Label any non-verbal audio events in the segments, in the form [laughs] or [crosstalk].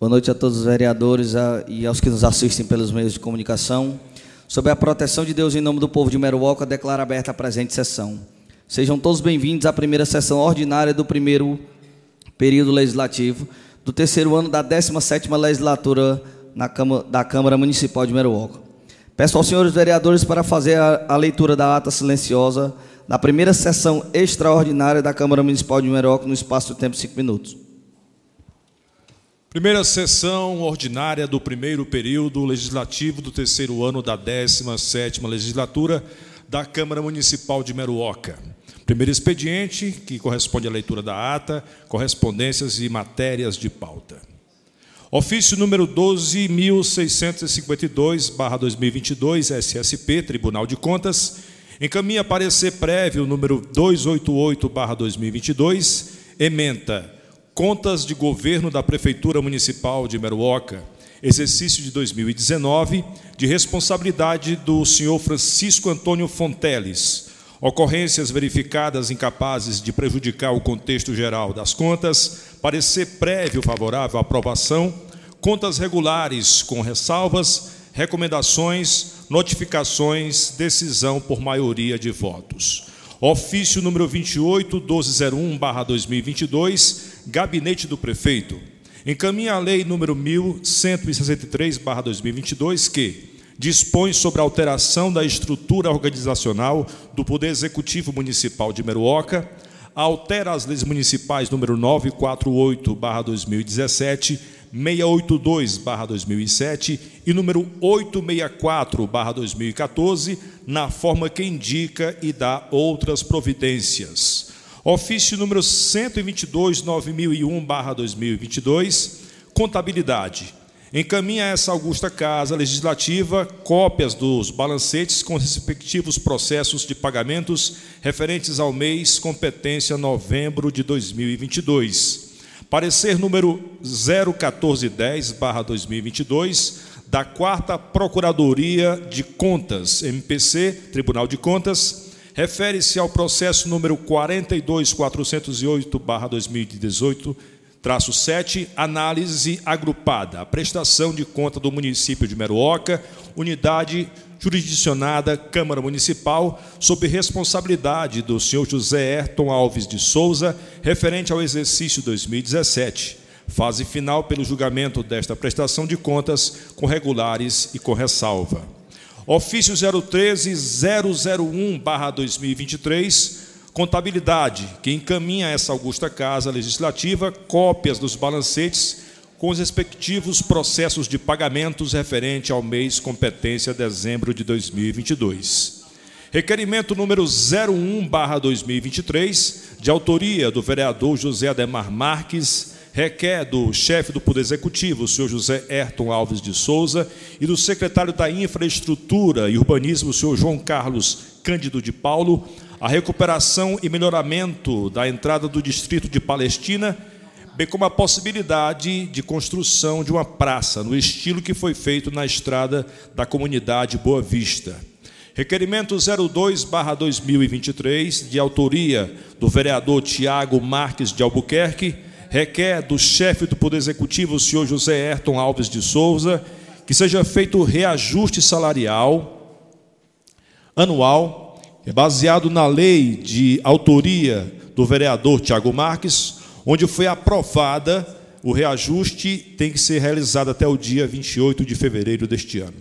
Boa noite a todos os vereadores e aos que nos assistem pelos meios de comunicação. Sob a proteção de Deus, em nome do povo de Meruoca, declaro aberta a presente sessão. Sejam todos bem-vindos à primeira sessão ordinária do primeiro período legislativo do terceiro ano da 17ª legislatura Câmara, da Câmara Municipal de Meruoca. Peço aos senhores vereadores para fazer a, a leitura da ata silenciosa da primeira sessão extraordinária da Câmara Municipal de Meruoca no espaço de tempo de cinco minutos. Primeira sessão ordinária do primeiro período legislativo do terceiro ano da 17ª legislatura da Câmara Municipal de Meruoca. Primeiro expediente, que corresponde à leitura da ata, correspondências e matérias de pauta. Ofício número 12.652-2022, SSP, Tribunal de Contas, encaminha parecer prévio número 288-2022, ementa Contas de Governo da Prefeitura Municipal de Meruoca, exercício de 2019, de responsabilidade do senhor Francisco Antônio Fonteles. Ocorrências verificadas incapazes de prejudicar o contexto geral das contas, parecer prévio favorável à aprovação, contas regulares com ressalvas, recomendações, notificações, decisão por maioria de votos. Ofício número 28, 1201-2022, Gabinete do Prefeito. Encaminha a Lei número 1163-2022, que dispõe sobre a alteração da estrutura organizacional do Poder Executivo Municipal de Meruoca, altera as leis municipais número 948-2017, 682-2007 e número 864-2014, na forma que indica e dá outras providências. Ofício número 122-9001-2022, Contabilidade. Encaminha a essa augusta Casa Legislativa cópias dos balancetes com respectivos processos de pagamentos referentes ao mês competência novembro de 2022 Parecer número 01410/2022 da Quarta Procuradoria de Contas, MPC, Tribunal de Contas, refere-se ao processo número 42408/2018 traço 7, análise agrupada, a prestação de conta do município de Meruoca, unidade jurisdicionada Câmara Municipal, sob responsabilidade do senhor José Ayrton Alves de Souza, referente ao exercício 2017. Fase final pelo julgamento desta prestação de contas com regulares e com ressalva. Ofício 013-001-2023, Contabilidade, que encaminha a essa augusta Casa Legislativa cópias dos balancetes com os respectivos processos de pagamentos referente ao mês competência dezembro de 2022. Requerimento número 01/2023, de autoria do vereador José Ademar Marques, requer do chefe do Poder Executivo, o senhor José Ayrton Alves de Souza, e do secretário da Infraestrutura e Urbanismo, o senhor João Carlos Cândido de Paulo, a recuperação e melhoramento da entrada do distrito de Palestina bem como a possibilidade de construção de uma praça no estilo que foi feito na estrada da comunidade Boa Vista. Requerimento 02/2023, de autoria do vereador Tiago Marques de Albuquerque, requer do chefe do Poder Executivo, o senhor José Ayrton Alves de Souza, que seja feito reajuste salarial anual, baseado na lei de autoria do vereador Tiago Marques, onde foi aprovada o reajuste tem que ser realizado até o dia 28 de fevereiro deste ano.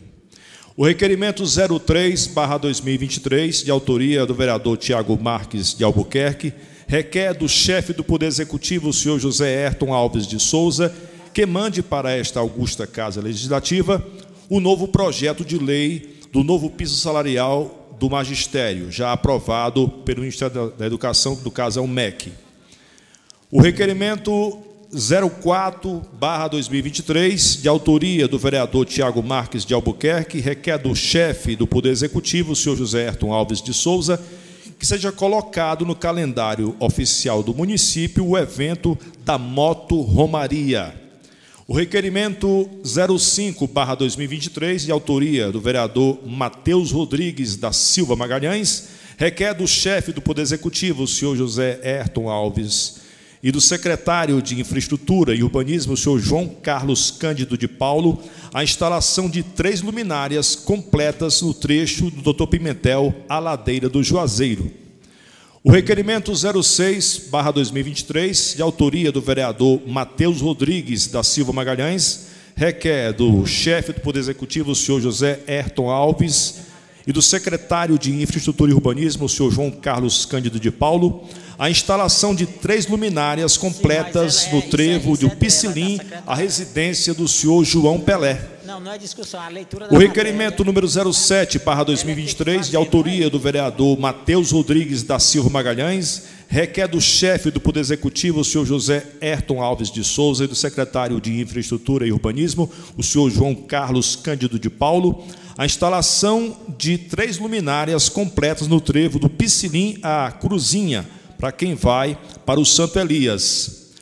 O requerimento 03/2023, de autoria do vereador Tiago Marques de Albuquerque, requer do chefe do Poder Executivo, o senhor José Ayrton Alves de Souza, que mande para esta augusta Casa Legislativa o novo projeto de lei do novo piso salarial do magistério, já aprovado pelo Ministério da Educação, do caso é o MEC. O requerimento 04/2023, de autoria do vereador Tiago Marques de Albuquerque, requer do chefe do Poder Executivo, o senhor José Ayrton Alves de Souza, que seja colocado no calendário oficial do município o evento da Moto Romaria. O requerimento 05/2023, de autoria do vereador Matheus Rodrigues da Silva Magalhães, requer do chefe do Poder Executivo, o senhor José Ayrton Alves e do secretário de Infraestrutura e Urbanismo, o senhor João Carlos Cândido de Paulo, a instalação de três luminárias completas no trecho do Dr. Pimentel à ladeira do Juazeiro. O requerimento 06/2023, de autoria do vereador Matheus Rodrigues da Silva Magalhães, requer do chefe do Poder Executivo, o senhor José Ayrton Alves, e do secretário de Infraestrutura e Urbanismo, o senhor João Carlos Cândido de Paulo, a instalação de três luminárias completas Sim, no é, trevo do é Piscilim, a residência do senhor João Pelé. Não, não é discussão, é a leitura da O requerimento número 07, para 2023, de autoria do vereador Matheus Rodrigues da Silva Magalhães, requer do chefe do Poder Executivo, o senhor José Ayrton Alves de Souza, e do secretário de Infraestrutura e Urbanismo, o senhor João Carlos Cândido de Paulo, a instalação de três luminárias completas no trevo do Piscinim à Cruzinha, para quem vai para o Santo Elias.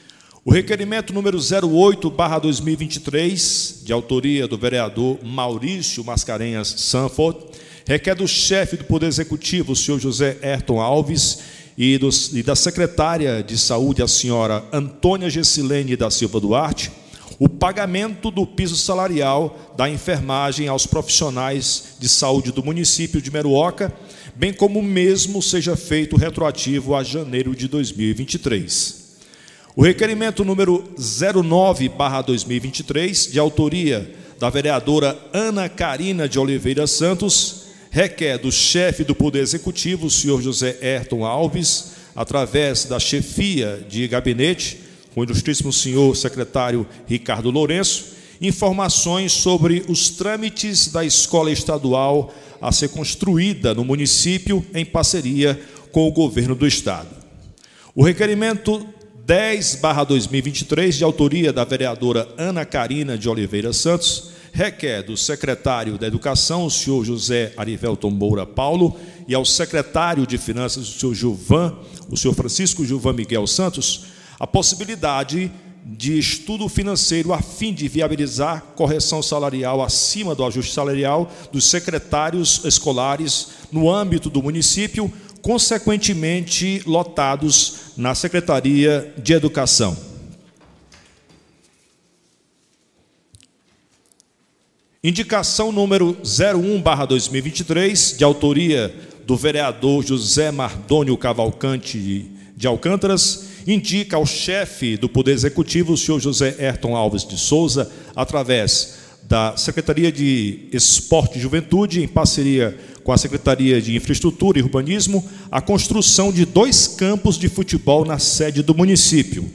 O requerimento número 08/2023, de autoria do vereador Maurício Mascarenhas Sanford, requer do chefe do Poder Executivo, o senhor José Ayrton Alves, e, dos, e da secretária de Saúde, a senhora Antônia Gessilene da Silva Duarte, o pagamento do piso salarial da enfermagem aos profissionais de saúde do município de Meruoca bem como o mesmo seja feito retroativo a janeiro de 2023. O requerimento número 09/2023, de autoria da vereadora Ana Carina de Oliveira Santos, requer do chefe do Poder Executivo, senhor José Ayrton Alves, através da chefia de gabinete, com o ilustríssimo senhor secretário Ricardo Lourenço, informações sobre os trâmites da escola estadual a ser construída no município em parceria com o governo do estado. O requerimento 10/2023 de autoria da vereadora Ana Carina de Oliveira Santos requer do secretário da Educação, o senhor José Arivelton Moura Paulo, e ao secretário de Finanças, o senhor Gilvan, o senhor Francisco Gilvan Miguel Santos, a possibilidade de estudo financeiro a fim de viabilizar correção salarial acima do ajuste salarial dos secretários escolares no âmbito do município, consequentemente lotados na Secretaria de Educação. Indicação número 01/2023, de autoria do vereador José Mardônio Cavalcante de Alcântaras, indica ao chefe do Poder Executivo, o senhor José Ayrton Alves de Souza, através da Secretaria de Esporte e Juventude, em parceria com a Secretaria de Infraestrutura e Urbanismo, a construção de dois campos de futebol na sede do município.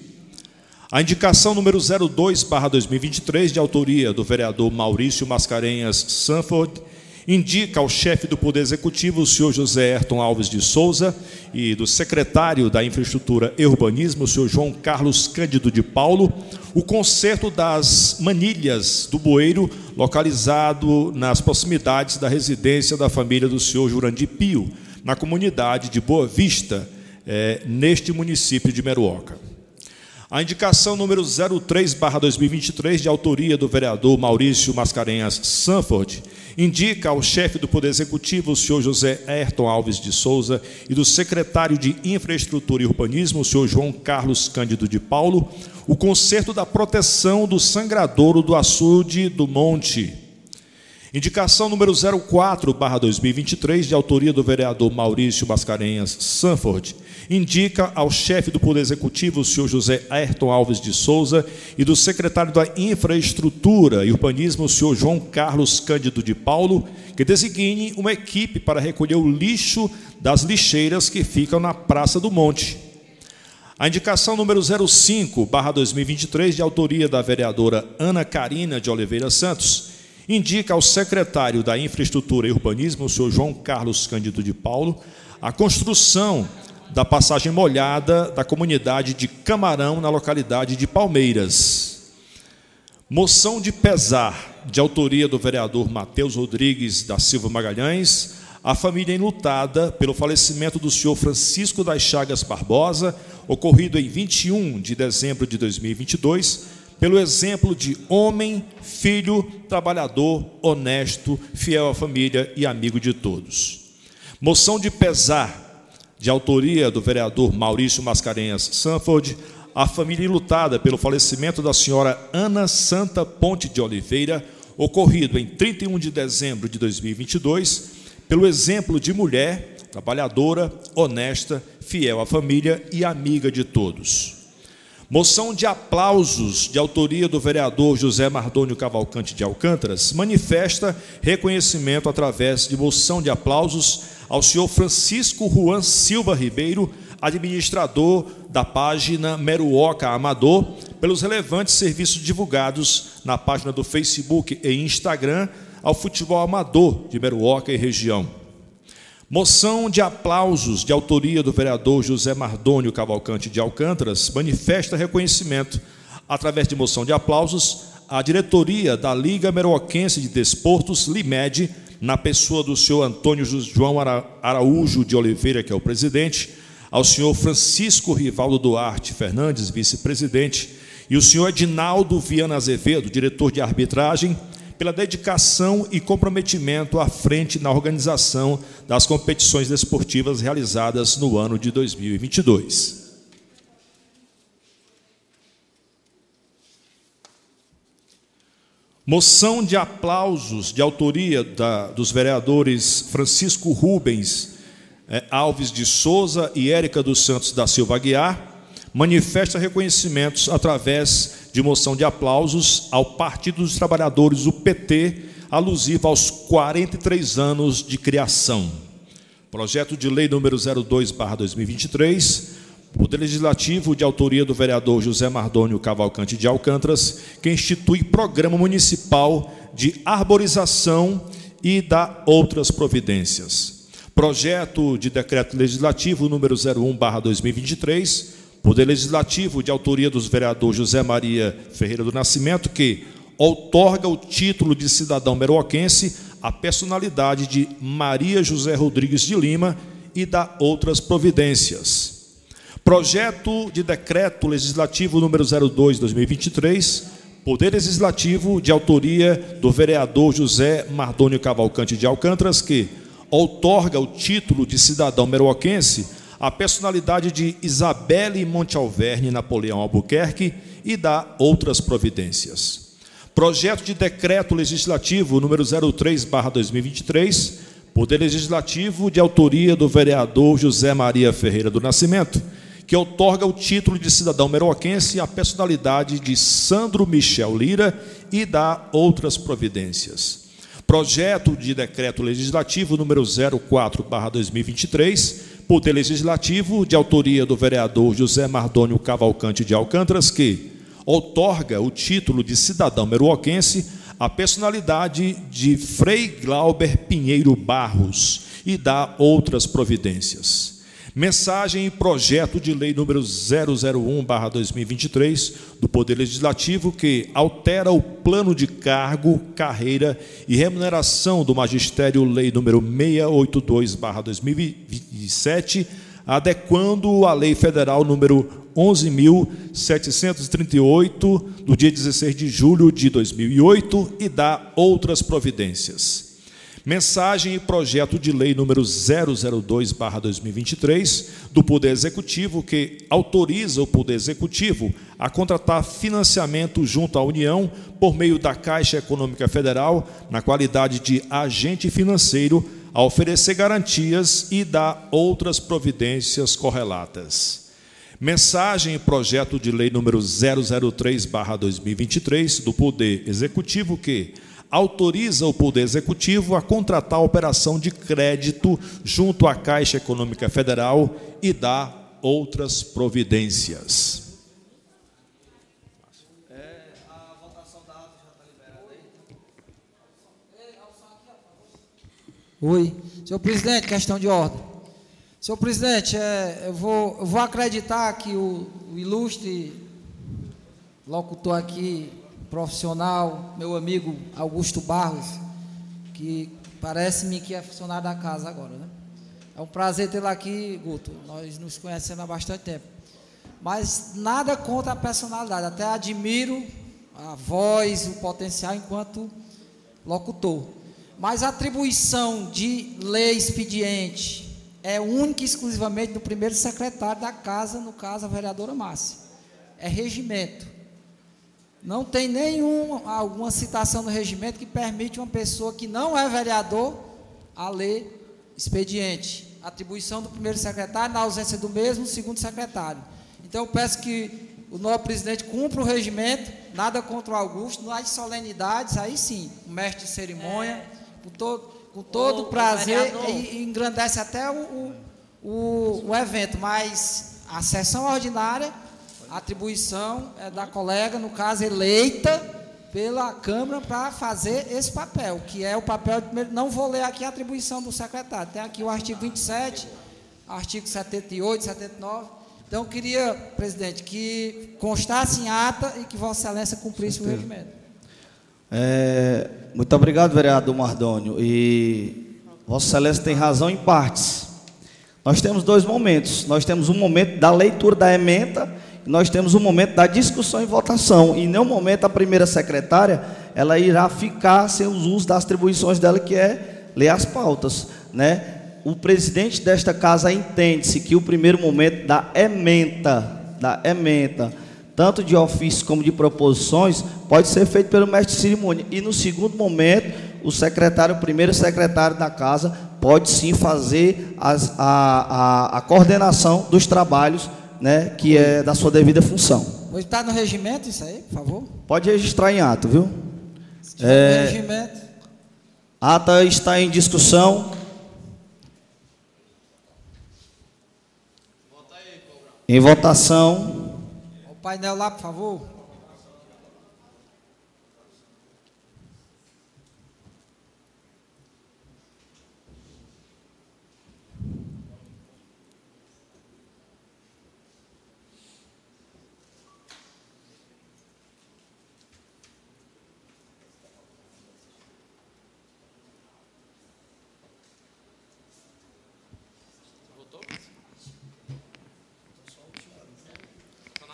A indicação número 02/2023, de autoria do vereador Maurício Mascarenhas Sanford, indica ao chefe do Poder Executivo, o senhor José Ayrton Alves de Souza, e do secretário da Infraestrutura e Urbanismo, o senhor João Carlos Cândido de Paulo, o conserto das manilhas do bueiro, localizado nas proximidades da residência da família do senhor Jurandir Pio, na comunidade de Boa Vista, é, neste município de Meruoca. A indicação número 03/2023 de autoria do vereador Maurício Mascarenhas Sanford indica ao chefe do Poder Executivo, o senhor José Ayrton Alves de Souza, e do secretário de Infraestrutura e Urbanismo, o senhor João Carlos Cândido de Paulo, o conserto da proteção do sangradouro do açude do Monte. Indicação número 04/2023, de autoria do vereador Maurício Mascarenhas Sanford, indica ao chefe do Poder Executivo, o senhor José Ayrton Alves de Souza, e do secretário da Infraestrutura e Urbanismo, o senhor João Carlos Cândido de Paulo, que designe uma equipe para recolher o lixo das lixeiras que ficam na Praça do Monte. A indicação número 05/2023, de autoria da vereadora Ana Carina de Oliveira Santos, indica ao secretário da Infraestrutura e Urbanismo, o senhor João Carlos Cândido de Paulo, a construção da passagem molhada da comunidade de Camarão, na localidade de Palmeiras. Moção de pesar, de autoria do vereador Matheus Rodrigues da Silva Magalhães, a família enlutada pelo falecimento do senhor Francisco das Chagas Barbosa, ocorrido em 21 de dezembro de 2022, pelo exemplo de homem, filho, trabalhador, honesto, fiel à família e amigo de todos. Moção de pesar, de autoria do vereador Maurício Mascarenhas Sanford, à família lutada pelo falecimento da senhora Ana Santa Ponte de Oliveira, ocorrido em 31 de dezembro de 2022, pelo exemplo de mulher, trabalhadora, honesta, fiel à família e amiga de todos. Moção de aplausos de autoria do vereador José Mardônio Cavalcante de Alcântaras manifesta reconhecimento através de moção de aplausos ao senhor Francisco Juan Silva Ribeiro, administrador da página Meruoca Amador, pelos relevantes serviços divulgados na página do Facebook e Instagram ao futebol amador de Meruoca e região. Moção de aplausos de autoria do vereador José Mardônio Cavalcante de Alcântaras manifesta reconhecimento, através de moção de aplausos, à diretoria da Liga Meroquense de Desportos, LIMED, na pessoa do senhor Antônio João Araújo de Oliveira, que é o presidente, ao senhor Francisco Rivaldo Duarte Fernandes, vice-presidente, e o senhor Edinaldo Viana Azevedo, diretor de arbitragem, pela dedicação e comprometimento à frente na organização das competições desportivas realizadas no ano de 2022. Moção de aplausos de autoria da, dos vereadores Francisco Rubens eh, Alves de Souza e Érica dos Santos da Silva Aguiar manifesta reconhecimentos através de moção de aplausos ao Partido dos Trabalhadores, o PT, alusivo aos 43 anos de criação. Projeto de lei número 02/2023, Poder Legislativo de autoria do vereador José Mardônio Cavalcante de Alcântaras, que institui programa municipal de arborização e dá outras providências. Projeto de decreto legislativo número 01/2023, Poder Legislativo, de autoria dos vereadores José Maria Ferreira do Nascimento, que outorga o título de cidadão meroquense à personalidade de Maria José Rodrigues de Lima e dá outras providências. Projeto de decreto legislativo número 02/2023, Poder Legislativo de autoria do vereador José Mardônio Cavalcante de Alcântaras, que outorga o título de cidadão meroquense a personalidade de Isabelle Montealverne Napoleão Albuquerque e dá outras providências. Projeto de decreto legislativo número 03/2023, Poder Legislativo de autoria do vereador José Maria Ferreira do Nascimento, que outorga o título de cidadão meroquense à personalidade de Sandro Michel Lira e dá outras providências. Projeto de decreto legislativo número 04/2023, Poder Legislativo, de autoria do vereador José Mardônio Cavalcante de Alcântaras, que outorga o título de cidadão meruoquense à personalidade de Frei Glauber Pinheiro Barros e dá outras providências. Mensagem e projeto de lei número 001/2023 do Poder Legislativo que altera o plano de cargo, carreira e remuneração do magistério lei número 682/2027, adequando a lei federal número 11.738 do dia 16 de julho de 2008 e dá outras providências. Mensagem e projeto de lei número 002/2023 do Poder Executivo que autoriza o Poder Executivo a contratar financiamento junto à União por meio da Caixa Econômica Federal na qualidade de agente financeiro a oferecer garantias e dar outras providências correlatas. Mensagem e projeto de lei número 003/2023 do Poder Executivo que autoriza o Poder Executivo a contratar a operação de crédito junto à Caixa Econômica Federal e dá outras providências. Oi, senhor presidente, questão de ordem. Senhor presidente, é, eu, vou, eu vou acreditar que o, o ilustre locutor aqui profissional, meu amigo Augusto Barros, que parece-me que é funcionário da casa agora, né? É um prazer tê-lo aqui, Guto. Nós nos conhecemos há bastante tempo. Mas nada contra a personalidade, até admiro a voz, o potencial enquanto locutor. Mas a atribuição de lei expediente é única e exclusivamente do primeiro secretário da casa, no caso a vereadora Márcia. é regimento. Não tem nenhuma alguma citação no regimento que permite uma pessoa que não é vereador a ler expediente. Atribuição do primeiro secretário, na ausência do mesmo, segundo secretário. Então eu peço que o novo presidente cumpra o regimento, nada contra o Augusto, nas solenidades, aí sim, o mestre de cerimônia, é. com todo, com todo o, prazer, o e, e, engrandece até o, o, o evento, mas a sessão ordinária a atribuição é da colega, no caso, eleita pela Câmara para fazer esse papel, que é o papel de primeiro. Não vou ler aqui a atribuição do secretário, tem aqui o artigo 27, artigo 78, 79. Então, eu queria, presidente, que constasse em ata e que Vossa Excelência cumprisse o regimento. É, muito obrigado, vereador Mardônio. E Vossa Excelência tem razão em partes. Nós temos dois momentos. Nós temos um momento da leitura da emenda nós temos um momento da discussão e votação. E em nenhum momento a primeira secretária ela irá ficar sem os usos das atribuições dela, que é ler as pautas. Né? O presidente desta casa entende-se que o primeiro momento da ementa, da ementa, tanto de ofício como de proposições, pode ser feito pelo mestre de cerimônia. E no segundo momento, o secretário, o primeiro secretário da casa, pode sim fazer as, a, a, a coordenação dos trabalhos né, que é da sua devida função. Está no regimento isso aí, por favor? Pode registrar em ato, viu? É, regimento. Ata está em discussão. Em votação. O painel lá, por favor.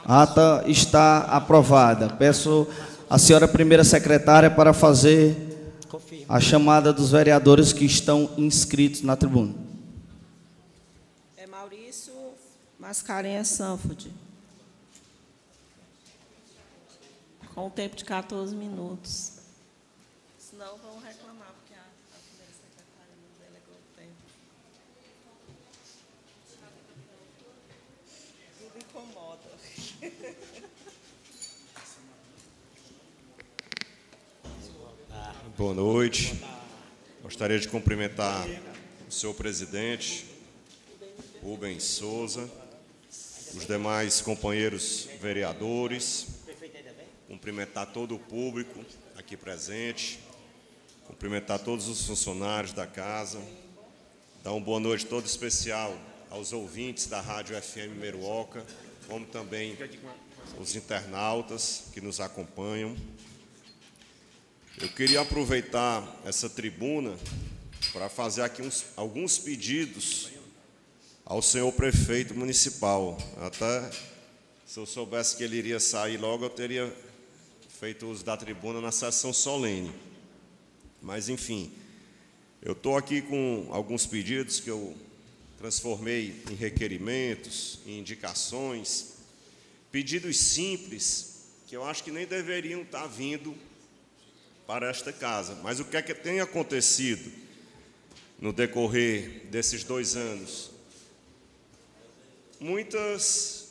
Ata está aprovada. Peço a senhora primeira secretária para fazer a chamada dos vereadores que estão inscritos na tribuna. É Maurício Mascarenhas Sanford. Com o tempo de 14 minutos. Senão vão reclamar, porque a, a primeira secretária não delegou o tempo. Tudo incomoda. Boa noite. Gostaria de cumprimentar o senhor presidente, Rubens Souza, os demais companheiros vereadores, cumprimentar todo o público aqui presente, cumprimentar todos os funcionários da casa, dar uma boa noite todo especial aos ouvintes da Rádio FM Meruoca, como também os internautas que nos acompanham. Eu queria aproveitar essa tribuna para fazer aqui uns, alguns pedidos ao senhor prefeito municipal. Até se eu soubesse que ele iria sair logo, eu teria feito uso da tribuna na sessão solene. Mas, enfim, eu estou aqui com alguns pedidos que eu transformei em requerimentos, em indicações, pedidos simples que eu acho que nem deveriam estar vindo para esta casa. Mas o que é que tem acontecido no decorrer desses dois anos? Muitas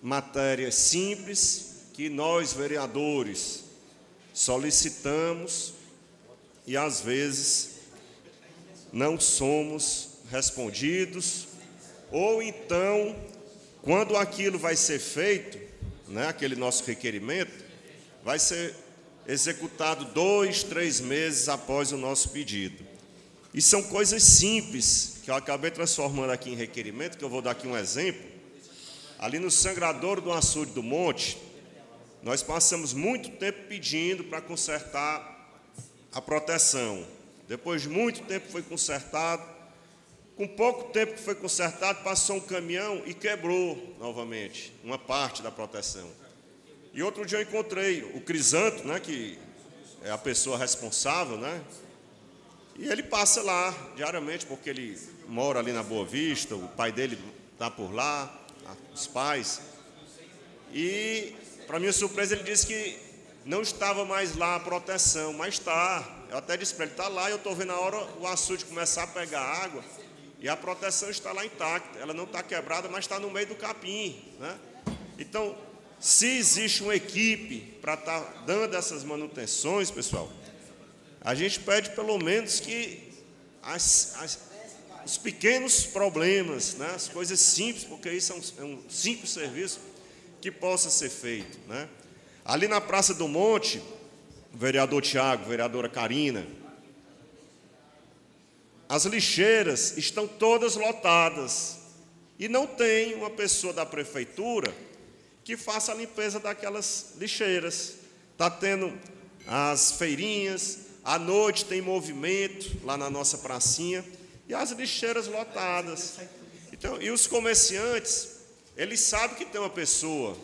matérias simples que nós, vereadores, solicitamos e às vezes não somos respondidos, ou então, quando aquilo vai ser feito, né, aquele nosso requerimento, vai ser executado dois, três meses após o nosso pedido. E são coisas simples que eu acabei transformando aqui em requerimento, que eu vou dar aqui um exemplo. Ali no sangrador do açude do monte, nós passamos muito tempo pedindo para consertar a proteção. Depois de muito tempo foi consertado. Com pouco tempo que foi consertado, passou um caminhão e quebrou novamente uma parte da proteção. E outro dia eu encontrei o Crisanto, né, que é a pessoa responsável, né? E ele passa lá diariamente, porque ele mora ali na Boa Vista, o pai dele está por lá, os pais. E, para minha surpresa, ele disse que não estava mais lá a proteção, mas está. Eu até disse para ele, está lá, eu estou vendo a hora o açude começar a pegar água, e a proteção está lá intacta. Ela não está quebrada, mas está no meio do capim. Né? Então, se existe uma equipe para estar tá dando essas manutenções, pessoal, a gente pede pelo menos que as, as, os pequenos problemas, né, as coisas simples, porque isso é um, é um simples serviço que possa ser feito. Né? Ali na Praça do Monte, o vereador Tiago, vereadora Karina, as lixeiras estão todas lotadas e não tem uma pessoa da prefeitura que faça a limpeza daquelas lixeiras. Está tendo as feirinhas, à noite tem movimento lá na nossa pracinha e as lixeiras lotadas. Então, e os comerciantes, eles sabem que tem uma pessoa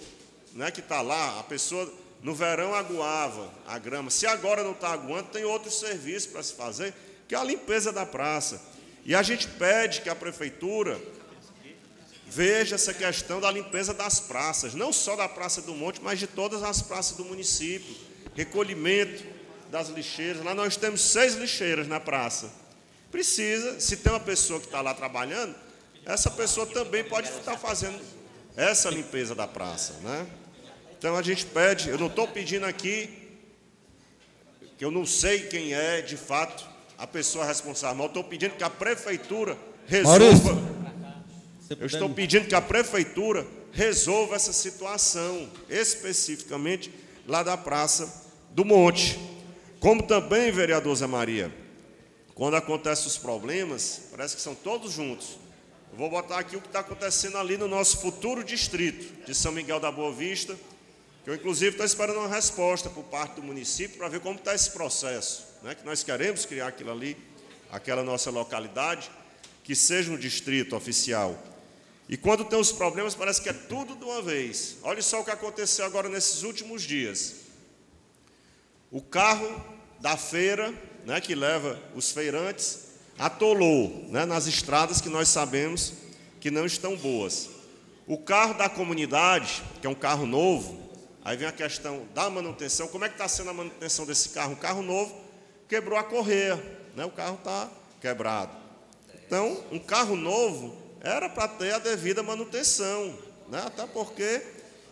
né, que está lá, a pessoa no verão aguava a grama. Se agora não está aguando, tem outro serviço para se fazer, que é a limpeza da praça. E a gente pede que a prefeitura Veja essa questão da limpeza das praças, não só da Praça do Monte, mas de todas as praças do município. Recolhimento das lixeiras. Lá nós temos seis lixeiras na praça. Precisa, se tem uma pessoa que está lá trabalhando, essa pessoa também pode estar fazendo essa limpeza da praça. Né? Então a gente pede, eu não estou pedindo aqui, que eu não sei quem é de fato a pessoa responsável, mas eu estou pedindo que a prefeitura resolva. Maurício. Eu estou pedindo que a prefeitura resolva essa situação, especificamente lá da Praça do Monte. Como também, vereador Zé Maria, quando acontecem os problemas, parece que são todos juntos. Eu vou botar aqui o que está acontecendo ali no nosso futuro distrito de São Miguel da Boa Vista, que eu, inclusive, estou esperando uma resposta por parte do município para ver como está esse processo, né? que nós queremos criar aquilo ali, aquela nossa localidade, que seja um distrito oficial. E quando tem os problemas, parece que é tudo de uma vez. Olha só o que aconteceu agora nesses últimos dias. O carro da feira, né, que leva os feirantes, atolou né, nas estradas que nós sabemos que não estão boas. O carro da comunidade, que é um carro novo, aí vem a questão da manutenção. Como é que está sendo a manutenção desse carro? Um carro novo quebrou a correia, né, o carro está quebrado. Então, um carro novo era para ter a devida manutenção, né? até porque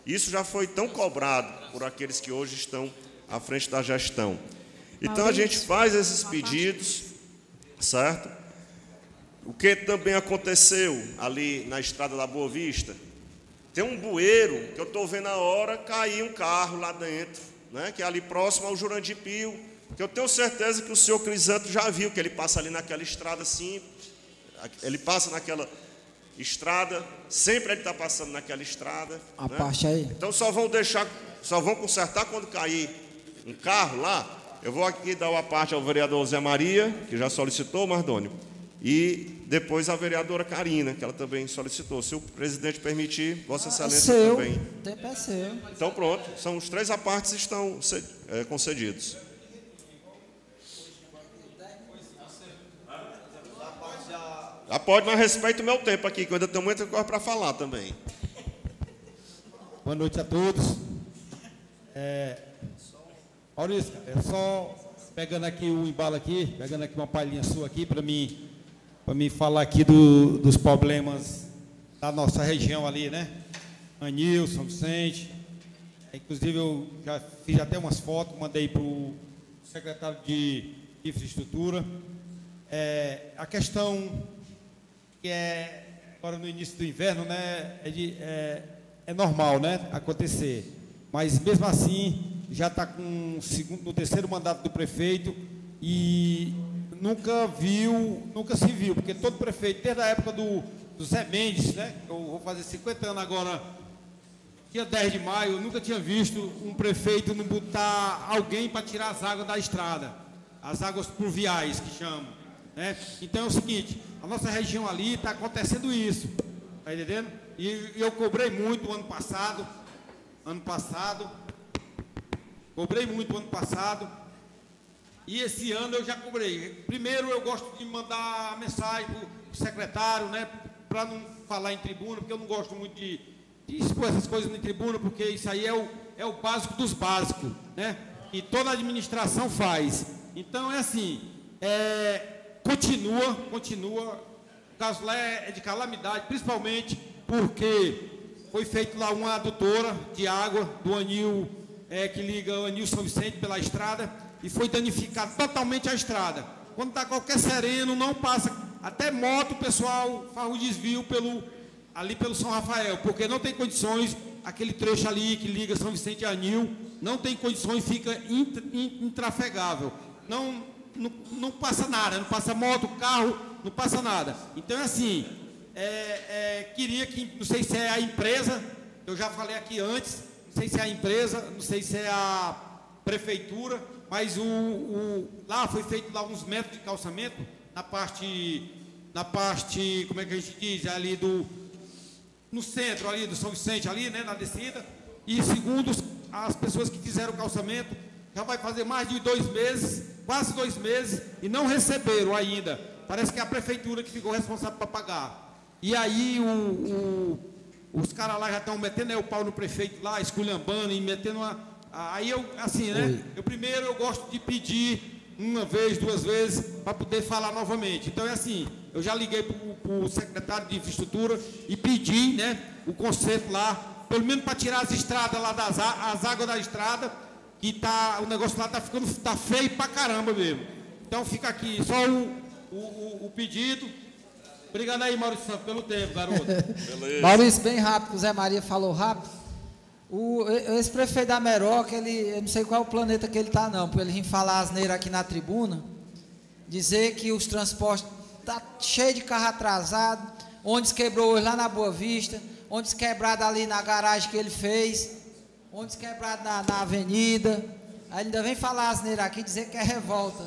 isso já foi tão cobrado por aqueles que hoje estão à frente da gestão. Então a gente faz esses pedidos, certo? O que também aconteceu ali na estrada da Boa Vista? Tem um bueiro que eu estou vendo a hora cair um carro lá dentro, né? que é ali próximo ao Jurandir Pio, que eu tenho certeza que o senhor Crisanto já viu, que ele passa ali naquela estrada assim, ele passa naquela estrada, sempre ele está passando naquela estrada. A né? parte aí. Então só vão deixar, só vão consertar quando cair um carro lá. Eu vou aqui dar uma parte ao vereador Zé Maria, que já solicitou, Mardônio, e depois a vereadora Karina, que ela também solicitou. Se o presidente permitir, Vossa ah, Excelência seu. também. Tempo é seu. Então pronto, são os três apartes estão é, concedidos. Já pode, mas respeito o meu tempo aqui, que eu ainda tenho muita coisa para falar também. Boa noite a todos. É, Maurício, é só pegando aqui o embalo aqui, pegando aqui uma palhinha sua aqui para mim, para mim falar aqui do, dos problemas da nossa região ali, né? Anil, São Vicente. Inclusive eu já fiz até umas fotos, mandei para o secretário de infraestrutura. É, a questão que é agora no início do inverno, né, é, de, é, é normal, né, acontecer. Mas mesmo assim, já está com segundo, no terceiro mandato do prefeito e nunca viu, nunca se viu, porque todo prefeito, desde a época do, do Zé Mendes, né, eu vou fazer 50 anos agora, dia 10 de maio, eu nunca tinha visto um prefeito não botar alguém para tirar as águas da estrada, as águas pluviais que chamam. Né? Então é o seguinte, a nossa região ali está acontecendo isso. Está entendendo? E eu cobrei muito ano passado. Ano passado. Cobrei muito ano passado. E esse ano eu já cobrei. Primeiro eu gosto de mandar mensagem para o secretário, né? Para não falar em tribuna, porque eu não gosto muito de, expor essas coisas na tribuna, porque isso aí é o, é o básico dos básicos, né? E toda administração faz. Então é assim, é, continua, continua. Lá é, de calamidade, principalmente porque foi feito lá uma adutora de água do anil é, que liga o anil São Vicente pela estrada e foi danificado totalmente a estrada. Quando está qualquer sereno, não passa. Até moto, o pessoal faz o desvio pelo, ali pelo São Rafael, porque não tem condições, aquele trecho ali que liga São Vicente e Anil, não tem condições, fica intrafegável. Não, não, não passa nada, não passa moto, carro, não passa nada. Então é assim, é, é, queria que, não sei se é a empresa, eu já falei aqui antes, não sei se é a empresa, não sei se é a prefeitura, mas o, o, lá foi feito lá uns metros de calçamento na parte, na parte, como é que a gente diz, ali do, no centro ali do São Vicente ali, né, na descida. E segundo as pessoas que fizeram o calçamento, já vai fazer mais de dois meses, quase dois meses, e não receberam ainda. Parece que é a prefeitura que ficou responsável para pagar. E aí o, o, os caras lá já estão metendo o pau no prefeito lá, esculhambando e metendo uma Aí eu, assim, né? Oi. Eu primeiro eu gosto de pedir uma vez, duas vezes, para poder falar novamente. Então é assim, eu já liguei para o secretário de infraestrutura e pedi, né, o conserto lá, pelo menos para tirar as estradas lá das as águas da estrada, que tá, o negócio lá tá ficando tá feio pra caramba mesmo. Então fica aqui só o, o, o pedido. Obrigado aí, Maurício Santos, pelo tempo, garoto. [laughs] Beleza. Maurício, bem rápido, o Zé Maria falou rápido. O, esse prefeito da Meroca, ele, eu não sei qual é o planeta que ele está não, porque ele vem falar asneira aqui na tribuna, dizer que os transportes tá cheio de carro atrasado, onde quebrou hoje lá na Boa Vista, onde quebrado ali na garagem que ele fez, onde quebrado na, na avenida. Aí ainda vem falar asneira aqui, dizer que é revolta.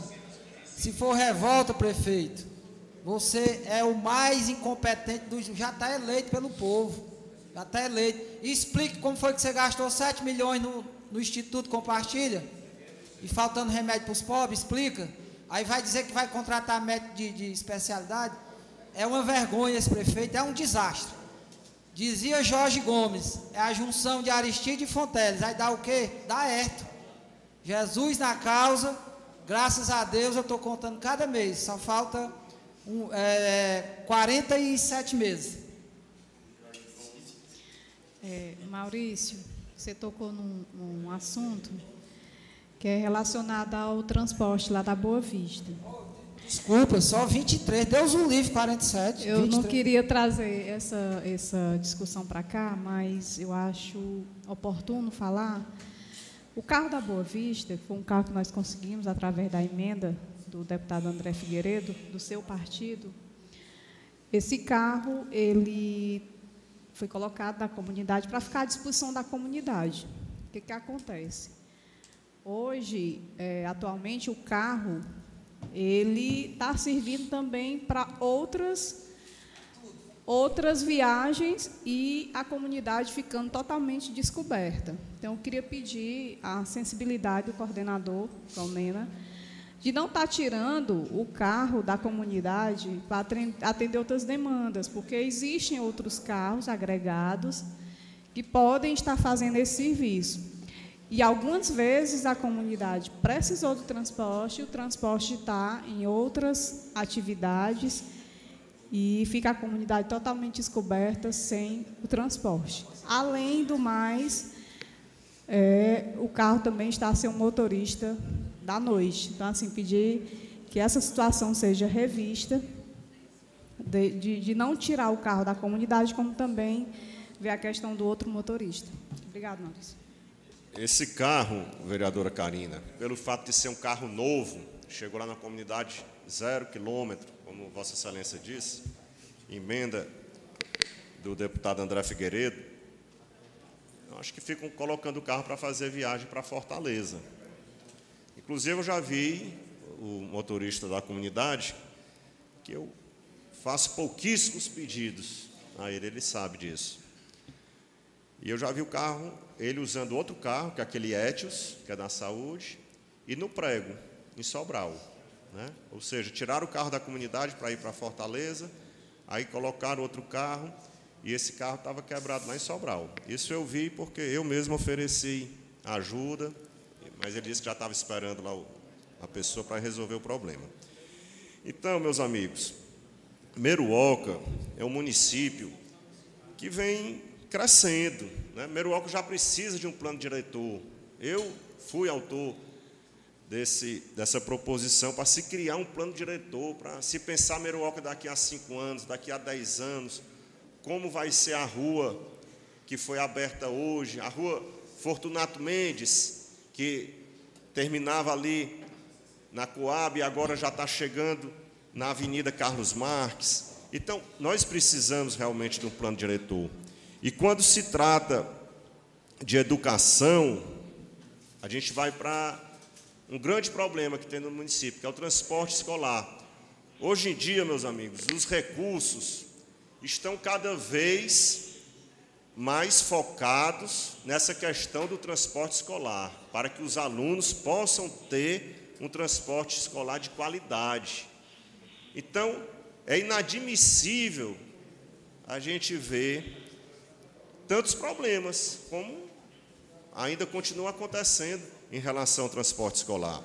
Se for revolta, prefeito, você é o mais incompetente do já está eleito pelo povo. Já está eleito. E explique como foi que você gastou 7 milhões no, no Instituto Compartilha. E faltando remédio para os pobres, explica. Aí vai dizer que vai contratar médico de, de especialidade. É uma vergonha esse prefeito, é um desastre. Dizia Jorge Gomes, é a junção de Aristide e Fonteles. Aí dá o quê? Dá erto. Jesus na causa, graças a Deus eu estou contando cada mês. Só falta um, é, 47 meses. É, Maurício, você tocou num, num, assunto que é relacionado ao transporte lá da Boa Vista. Desculpa, só 23, Deus um livre, 47. Eu 23. não queria trazer essa, essa discussão para cá, mas eu acho oportuno falar. O carro da Boa Vista, foi um carro que nós conseguimos através da emenda do deputado André Figueiredo, do seu partido. Esse carro, ele foi colocado na comunidade para ficar à disposição da comunidade. O que, que acontece? Hoje, é, atualmente, o carro ele está servindo também para outras outras viagens e a comunidade ficando totalmente descoberta. Então, eu queria pedir a sensibilidade do coordenador, Calmena, de não estar tá tirando o carro da comunidade para atender outras demandas, porque existem outros carros agregados que podem estar fazendo esse serviço. E algumas vezes a comunidade precisou do transporte, o transporte está em outras atividades e fica a comunidade totalmente descoberta sem o transporte. Além do mais, é, o carro também está a ser um motorista da noite. Então, assim, pedir que essa situação seja revista, de, de, de não tirar o carro da comunidade, como também ver a questão do outro motorista. Obrigado, Maurício. Esse carro, vereadora Karina, pelo fato de ser um carro novo, chegou lá na comunidade zero quilômetro, como Vossa Excelência disse, emenda do deputado André Figueiredo, eu acho que ficam colocando o carro para fazer viagem para Fortaleza. Inclusive, eu já vi o motorista da comunidade que eu faço pouquíssimos pedidos a ele, ele sabe disso. E eu já vi o carro, ele usando outro carro, que é aquele Etios, que é da saúde, e no prego, em Sobral. Né? Ou seja, tiraram o carro da comunidade para ir para Fortaleza, aí colocaram outro carro e esse carro estava quebrado lá em Sobral. Isso eu vi porque eu mesmo ofereci ajuda, mas ele disse que já estava esperando lá a pessoa para resolver o problema. Então, meus amigos, Meruoca é um município que vem crescendo. Né? Já precisa de um plano diretor. Eu fui autor desse, dessa proposição para se criar um plano diretor, para se pensar Meruoca daqui a cinco anos, daqui a dez anos, como vai ser a rua que foi aberta hoje, a rua Fortunato Mendes, que terminava ali na Coab e agora já está chegando na Avenida Carlos Marques. Então, nós precisamos realmente de um plano diretor. E quando se trata de educação, a gente vai para um grande problema que tem no município, que é o transporte escolar. Hoje em dia, meus amigos, os recursos estão cada vez mais focados nessa questão do transporte escolar, para que os alunos possam ter um transporte escolar de qualidade. Então, é inadmissível a gente ver tantos problemas como ainda continua acontecendo em relação ao transporte escolar.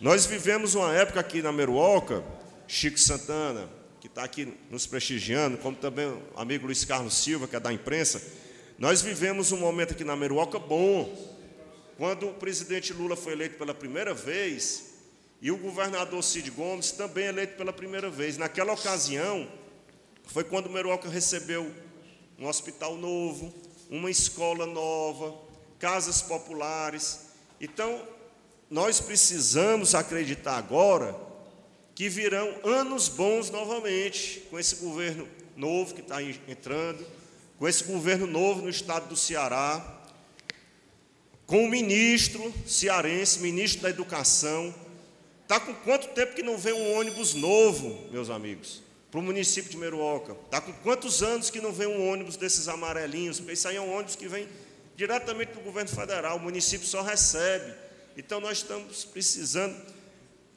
Nós vivemos uma época aqui na Meruoca, Chico Santana, que está aqui nos prestigiando, como também o amigo Luiz Carlos Silva, que é da imprensa, nós vivemos um momento aqui na Meruoca bom. Quando o presidente Lula foi eleito pela primeira vez, e o governador Cid Gomes também eleito pela primeira vez. Naquela ocasião, foi quando o Meruoca recebeu um hospital novo, uma escola nova, casas populares. Então, nós precisamos acreditar agora que virão anos bons novamente com esse governo novo que está entrando, com esse governo novo no estado do Ceará, com o ministro cearense, ministro da Educação, Está com quanto tempo que não vem um ônibus novo, meus amigos, para o município de Meruoca? Está com quantos anos que não vem um ônibus desses amarelinhos? Isso aí é um ônibus que vem diretamente do governo federal, o município só recebe. Então nós estamos precisando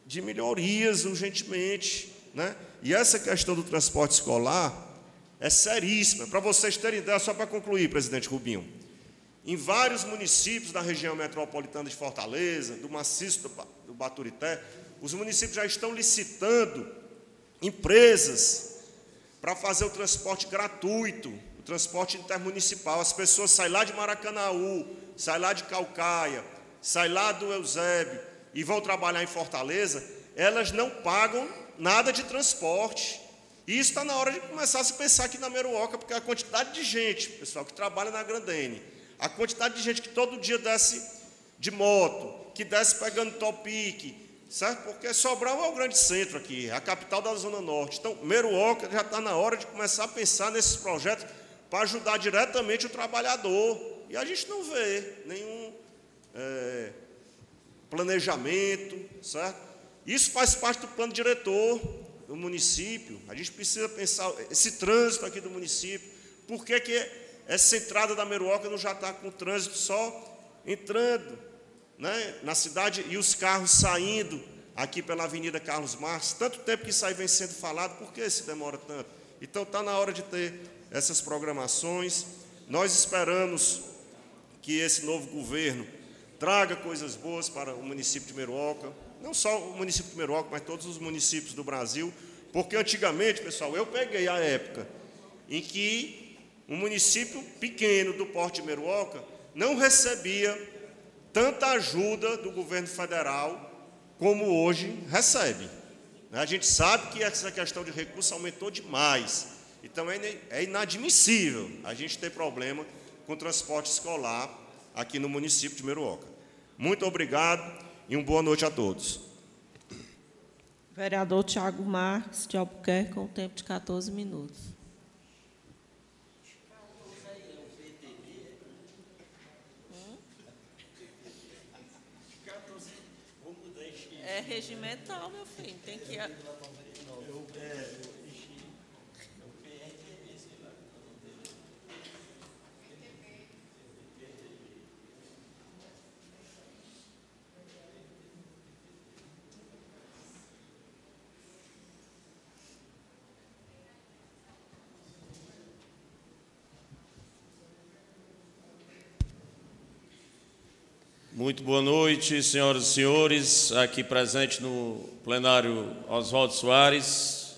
de melhorias urgentemente. Né? E essa questão do transporte escolar é seríssima. Para vocês terem ideia, só para concluir, presidente Rubinho, em vários municípios da região metropolitana de Fortaleza, do maciço do Baturité, os municípios já estão licitando empresas para fazer o transporte gratuito, o transporte intermunicipal. As pessoas saem lá de Maracanaú, saem lá de Calcaia, saem lá do Eusébio e vão trabalhar em Fortaleza, elas não pagam nada de transporte. E isso está na hora de começar a se pensar aqui na Meruoca, porque a quantidade de gente, pessoal, que trabalha na Grandene, a quantidade de gente que todo dia desce de moto, que desce pegando topique, certo? Porque Sobral é o grande centro aqui, a capital da Zona Norte. Então, Meruoca já está na hora de começar a pensar nesses projetos para ajudar diretamente o trabalhador. E a gente não vê nenhum é, planejamento, certo? Isso faz parte do plano diretor do município. A gente precisa pensar esse trânsito aqui do município. Por que, que essa entrada da Meruoca não já está com o trânsito só entrando? Né, na cidade e os carros saindo aqui pela Avenida Carlos Marques. Tanto tempo que isso aí vem sendo falado, por que se demora tanto? Então está na hora de ter essas programações. Nós esperamos que esse novo governo traga coisas boas para o município de Meruoca, não só o município de Meruoca, mas todos os municípios do Brasil, porque antigamente, pessoal, eu peguei a época em que um município pequeno do porte de Meruoca não recebia tanta ajuda do governo federal como hoje recebe. A gente sabe que essa questão de recursos aumentou demais. Então é inadmissível a gente ter problema com transporte escolar aqui no município de Meruoca. Muito obrigado e uma boa noite a todos. Vereador Tiago Marques, de Albuquerque, com o tempo de 14 minutos. É regimental, meu filho. Tem que. Muito boa noite, senhoras e senhores, aqui presente no plenário Oswaldo Soares.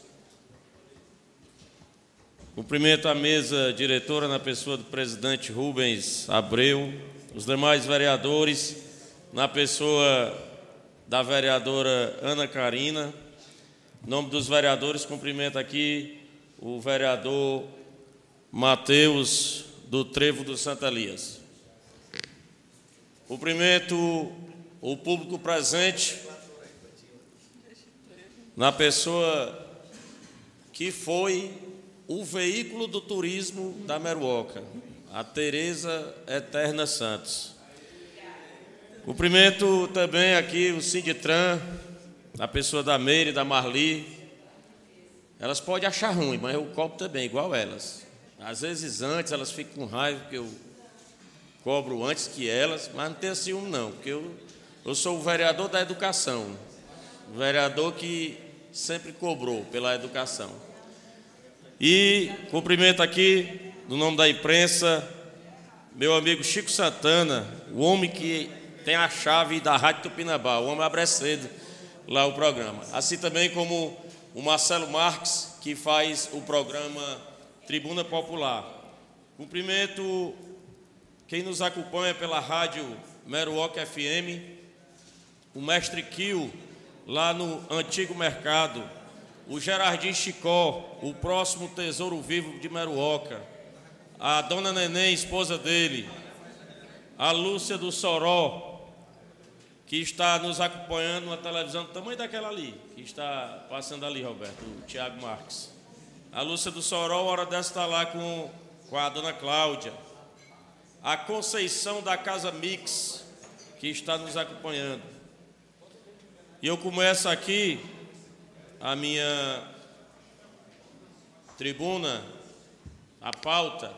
Cumprimento a mesa diretora na pessoa do presidente Rubens Abreu, os demais vereadores, na pessoa da vereadora Ana Carina. Em nome dos vereadores, cumprimento aqui o vereador Mateus do Trevo do Santa Elias. Cumprimento o público presente na pessoa que foi o veículo do turismo da Meruoca, a Tereza Eterna Santos. Cumprimento também aqui o Sinditran, a pessoa da Meire, da Marli. Elas podem achar ruim, mas eu cobro também, igual elas. Às vezes antes elas ficam com raiva, porque eu cobro antes que elas, mas não tenho ciúme não, porque eu, eu sou o vereador da educação, o vereador que sempre cobrou pela educação. E cumprimento aqui, no nome da imprensa, meu amigo Chico Santana, o homem que tem a chave da Rádio Tupinambá, o homem abre cedo lá o programa. Assim também como o Marcelo Marques, que faz o programa Tribuna Popular. Cumprimento quem nos acompanha pela rádio Meruoca FM, o mestre Kio, lá no antigo mercado, o Gerardinho Chicó, o próximo tesouro vivo de Meruoca, a dona Neném, esposa dele, a Lúcia do Soró, que está nos acompanhando na televisão tamanho daquela ali, que está passando ali, Roberto, o Tiago Marques. A Lúcia do Soró, hora dessa, está lá com, com a dona Cláudia a Conceição da Casa Mix, que está nos acompanhando. E eu começo aqui a minha tribuna, a pauta,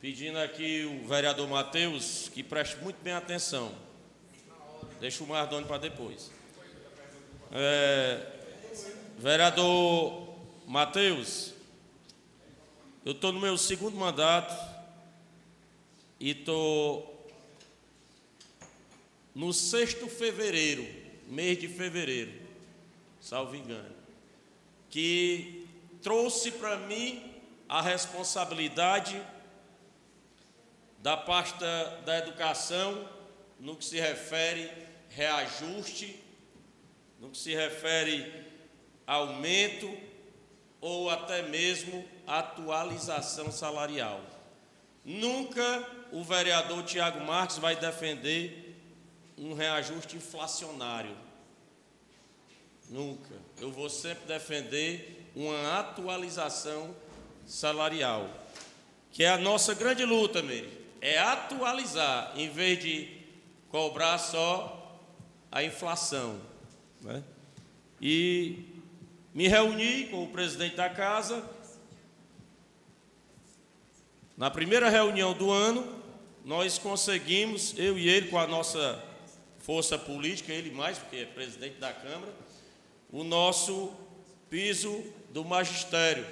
pedindo aqui o vereador Matheus que preste muito bem atenção. Deixa o Mardoni para depois. É, vereador Matheus, eu estou no meu segundo mandato e estou no sexto fevereiro, mês de fevereiro, salvo engano, que trouxe para mim a responsabilidade da pasta da educação no que se refere reajuste, no que se refere aumento ou até mesmo atualização salarial. Nunca o vereador Tiago Marques vai defender um reajuste inflacionário. Nunca. Eu vou sempre defender uma atualização salarial, que é a nossa grande luta, mesmo. É atualizar, em vez de cobrar só a inflação. Né? E me reuni com o presidente da casa na primeira reunião do ano, nós conseguimos, eu e ele, com a nossa força política, ele mais, porque é presidente da Câmara, o nosso piso do magistério.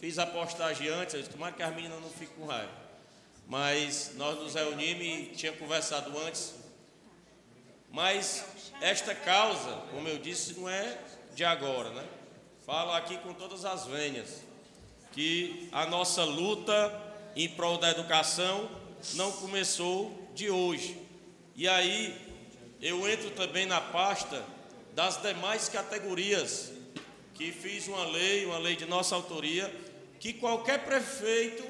Fiz a postagem antes, eu disse, tomara que as meninas não fiquem com raiva. Mas nós nos reunimos e tinha conversado antes. Mas esta causa, como eu disse, não é de agora, né? Falo aqui com todas as venhas, que a nossa luta em prol da educação não começou de hoje. E aí eu entro também na pasta das demais categorias que fiz uma lei, uma lei de nossa autoria, que qualquer prefeito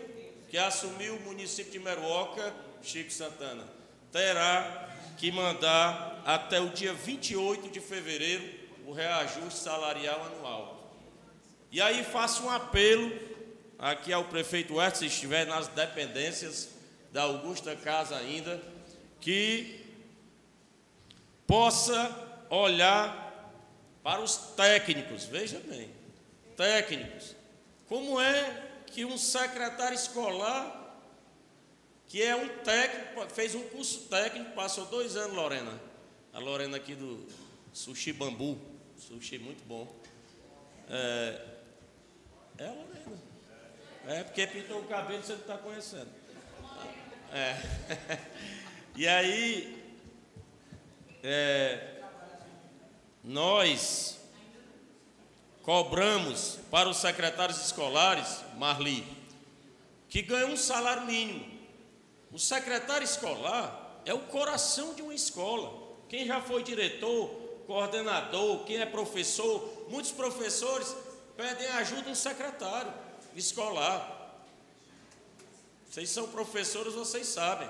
que assumiu o município de Meruoca, Chico Santana, terá que mandar até o dia 28 de fevereiro o reajuste salarial anual. E aí faço um apelo aqui ao prefeito West, se estiver nas dependências da Augusta Casa ainda, que possa olhar para os técnicos, veja bem, técnicos. Como é que um secretário escolar, que é um técnico, fez um curso técnico, passou dois anos, Lorena, a Lorena aqui do Sushi Bambu, sushi muito bom. É, é a Lorena. É porque pintou o cabelo você não está conhecendo. É. [laughs] E aí, é, nós cobramos para os secretários escolares, Marli, que ganham um salário mínimo. O secretário escolar é o coração de uma escola. Quem já foi diretor, coordenador, quem é professor, muitos professores pedem ajuda de um secretário escolar. Vocês são professores, vocês sabem.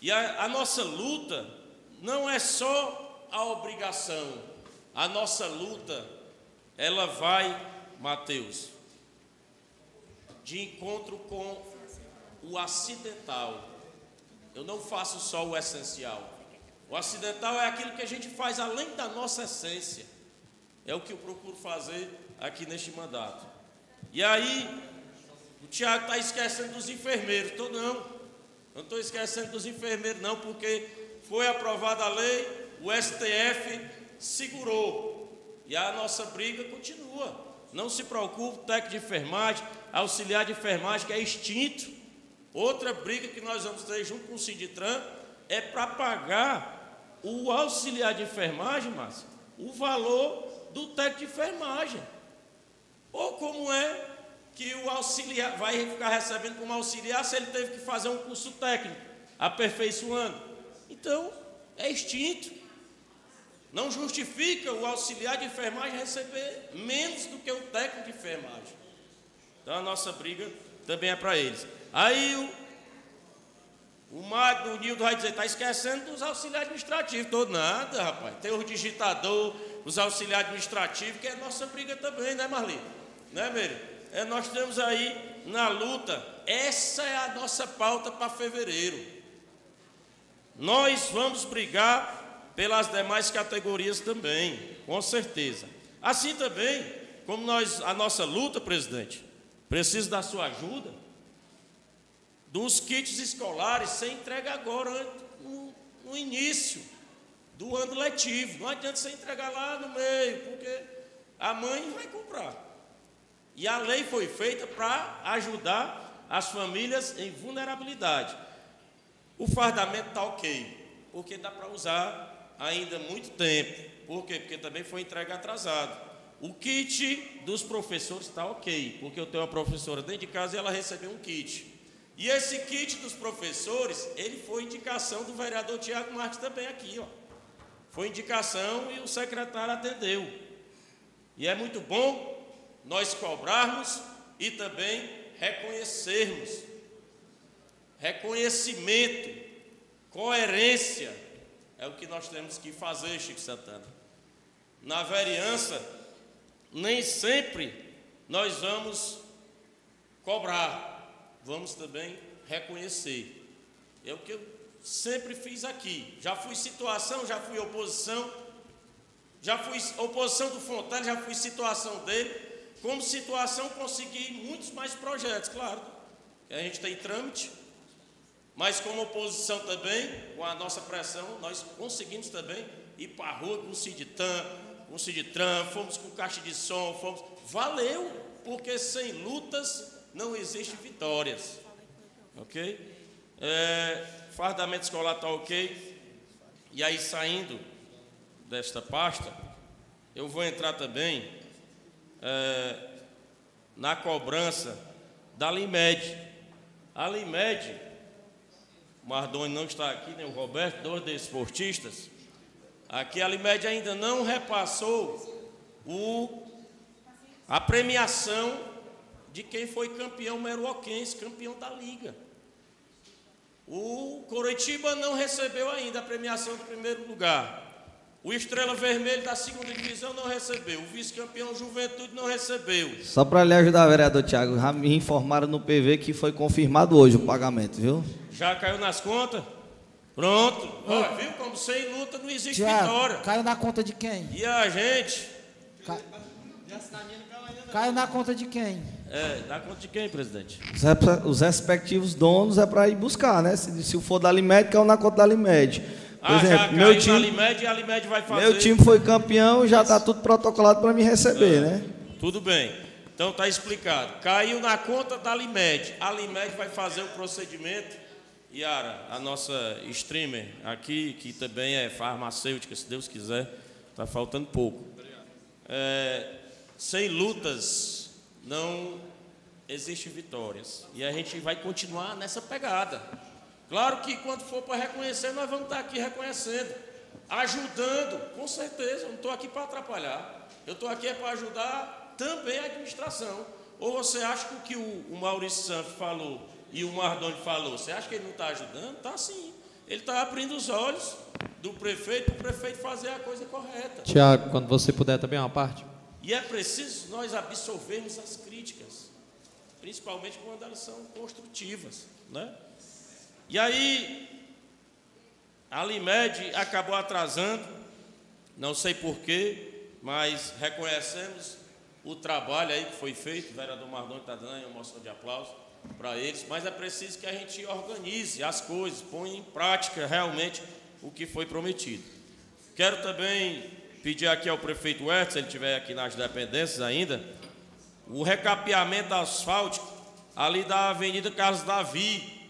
E a, a nossa luta não é só a obrigação, a nossa luta, ela vai, Mateus, de encontro com o acidental. Eu não faço só o essencial. O acidental é aquilo que a gente faz além da nossa essência. É o que eu procuro fazer aqui neste mandato. E aí, o Tiago está esquecendo dos enfermeiros. Estou não. Não estou esquecendo dos enfermeiros, não, porque foi aprovada a lei, o STF segurou. E a nossa briga continua. Não se preocupe, técnico de enfermagem, auxiliar de enfermagem, que é extinto. Outra briga que nós vamos ter junto com o Sinditran é para pagar o auxiliar de enfermagem, Márcio, o valor do técnico de enfermagem. Ou como é que o auxiliar vai ficar recebendo como auxiliar se ele teve que fazer um curso técnico, aperfeiçoando. Então, é extinto. Não justifica o auxiliar de enfermagem receber menos do que o técnico de enfermagem. Então a nossa briga também é para eles. Aí o, o Magno, o Nildo vai dizer, está esquecendo dos auxiliares administrativos. Todo nada, rapaz. Tem o digitador, os auxiliares administrativos, que é nossa briga também, né, Marli? Né, Meire? É, nós temos aí na luta, essa é a nossa pauta para fevereiro. Nós vamos brigar pelas demais categorias também, com certeza. Assim também, como nós, a nossa luta, presidente, precisa da sua ajuda, dos kits escolares ser entregue agora, no, no início do ano letivo. Não adianta você entregar lá no meio, porque a mãe vai comprar. E a lei foi feita para ajudar as famílias em vulnerabilidade. O fardamento está ok, porque dá para usar ainda muito tempo. Por quê? Porque também foi entregue atrasado. O kit dos professores está ok, porque eu tenho uma professora dentro de casa e ela recebeu um kit. E esse kit dos professores, ele foi indicação do vereador Tiago Marques também aqui, ó. Foi indicação e o secretário atendeu. E é muito bom nós cobrarmos e também reconhecermos. Reconhecimento, coerência é o que nós temos que fazer, Chico Santana. Na vereança, nem sempre nós vamos cobrar, vamos também reconhecer. É o que eu sempre fiz aqui. Já fui situação, já fui oposição, já fui oposição do Fontana, já fui situação dele. Como situação, consegui muitos mais projetos, claro. Que a gente tem trâmite, mas como oposição também, com a nossa pressão, nós conseguimos também ir para a rua com o Ciditran, com o Ciditran, fomos com caixa de som, fomos. Valeu, porque sem lutas não existe vitórias. Ok? É, fardamento escolar está ok. E aí, saindo desta pasta, eu vou entrar também é, na cobrança da Limed. A Limed Mardoni não está aqui, nem o Roberto, dois desportistas. Aqui a Limed ainda não repassou o, a premiação de quem foi campeão meruoquense, campeão da liga. O Coritiba não recebeu ainda a premiação do primeiro lugar. O Estrela Vermelha da segunda divisão não recebeu. O vice-campeão Juventude não recebeu. Só para lhe ajudar, vereador Tiago, já me informaram no PV que foi confirmado hoje o pagamento, viu? Já caiu nas contas? Pronto. Olha, viu como sem luta não existe Tiago, vitória. Caiu na conta de quem? E a gente? Ca... Caiu na conta de quem? É, na conta de quem, presidente? Os respectivos donos é para ir buscar, né? Se, se for da Limed, caiu na conta da Limed. Ah, exemplo, já caiu meu time, na Limed e a Limed vai fazer. Meu time foi campeão, já está tudo protocolado para me receber, é, né? Tudo bem. Então está explicado. Caiu na conta da Limed. A Limed vai fazer o procedimento Yara, a nossa streamer aqui, que também é farmacêutica, se Deus quiser, está faltando pouco. É, sem lutas não existe vitórias. E a gente vai continuar nessa pegada. Claro que quando for para reconhecer, nós vamos estar aqui reconhecendo, ajudando, com certeza. Eu não estou aqui para atrapalhar. Eu estou aqui é para ajudar também a administração. Ou você acha que o que o Maurício Santos falou e o Mardoni falou, você acha que ele não está ajudando? Está sim. Ele está abrindo os olhos do prefeito, para o prefeito fazer a coisa correta. Tiago, quando você puder também uma parte. E é preciso nós absorvermos as críticas, principalmente quando elas são construtivas. Né? E aí, a Limed acabou atrasando, não sei porquê, mas reconhecemos o trabalho aí que foi feito, o vereador Mardoni está dando uma moção de aplauso para eles, mas é preciso que a gente organize as coisas, ponha em prática realmente o que foi prometido. Quero também pedir aqui ao prefeito Hertz, se ele estiver aqui nas dependências ainda, o recapeamento asfáltico ali da Avenida Carlos Davi,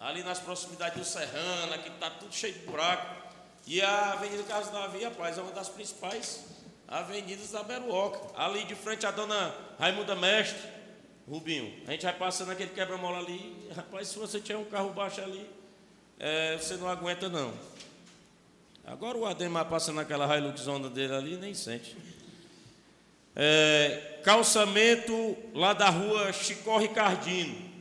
ali nas proximidades do Serrana, que está tudo cheio de buraco. E a Avenida Carlos Davi, rapaz, é uma das principais avenidas da Beruoca. Ali de frente à dona Raimunda Mestre, Rubinho, a gente vai passando aquele quebra-mola ali, rapaz, se você tiver um carro baixo ali, é, você não aguenta não. Agora o Ademar passando naquela Hilux onda dele ali, nem sente. É, calçamento lá da rua Chicó Ricardino,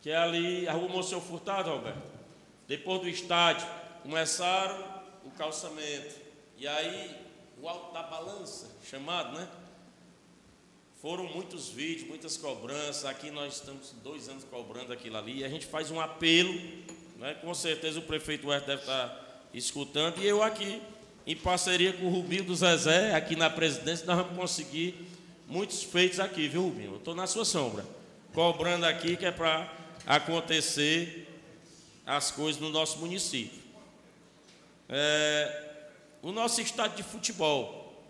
que é ali a rua Moção Furtado, Alberto. Depois do estádio, começaram o calçamento. E aí, o alto da balança, chamado, né? Foram muitos vídeos, muitas cobranças. Aqui nós estamos dois anos cobrando aquilo ali. E a gente faz um apelo, né? com certeza o prefeito West deve estar escutando. E eu aqui, em parceria com o Rubinho do Zezé, aqui na presidência, nós vamos conseguir muitos feitos aqui, viu, Rubinho? Eu estou na sua sombra, cobrando aqui que é para acontecer as coisas no nosso município. É, o nosso estádio de futebol.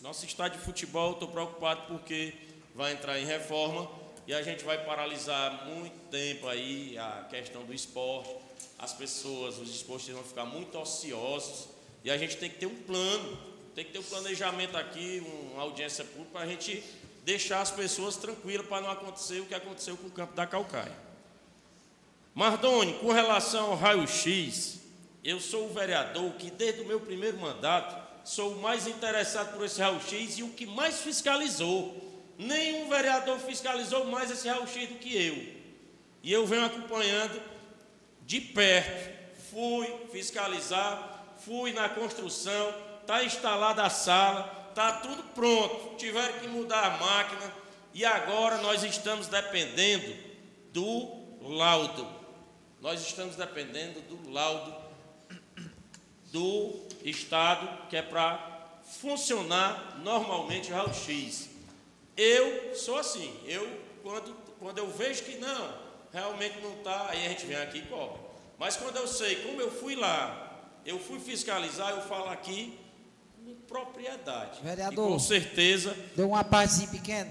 Nosso estádio de futebol, estou preocupado porque vai entrar em reforma e a gente vai paralisar muito tempo aí a questão do esporte. As pessoas, os esportes vão ficar muito ociosos e a gente tem que ter um plano, tem que ter um planejamento aqui, uma audiência pública para a gente deixar as pessoas tranquilas para não acontecer o que aconteceu com o campo da Calcaia. Mardoni, com relação ao raio-x, eu sou o vereador que desde o meu primeiro mandato sou o mais interessado por esse raio-x e o que mais fiscalizou. Nenhum vereador fiscalizou mais esse raio-x do que eu. E eu venho acompanhando de perto. Fui fiscalizar, fui na construção, está instalada a sala, está tudo pronto. Tiveram que mudar a máquina e agora nós estamos dependendo do laudo. Nós estamos dependendo do laudo do Estado, que é para funcionar normalmente raio-x. Eu sou assim, eu quando, quando eu vejo que não, realmente não está, aí a gente vem aqui e cobra. Mas quando eu sei, como eu fui lá, eu fui fiscalizar, eu falo aqui propriedade. Vereador, e com certeza. Deu uma partezinha pequena.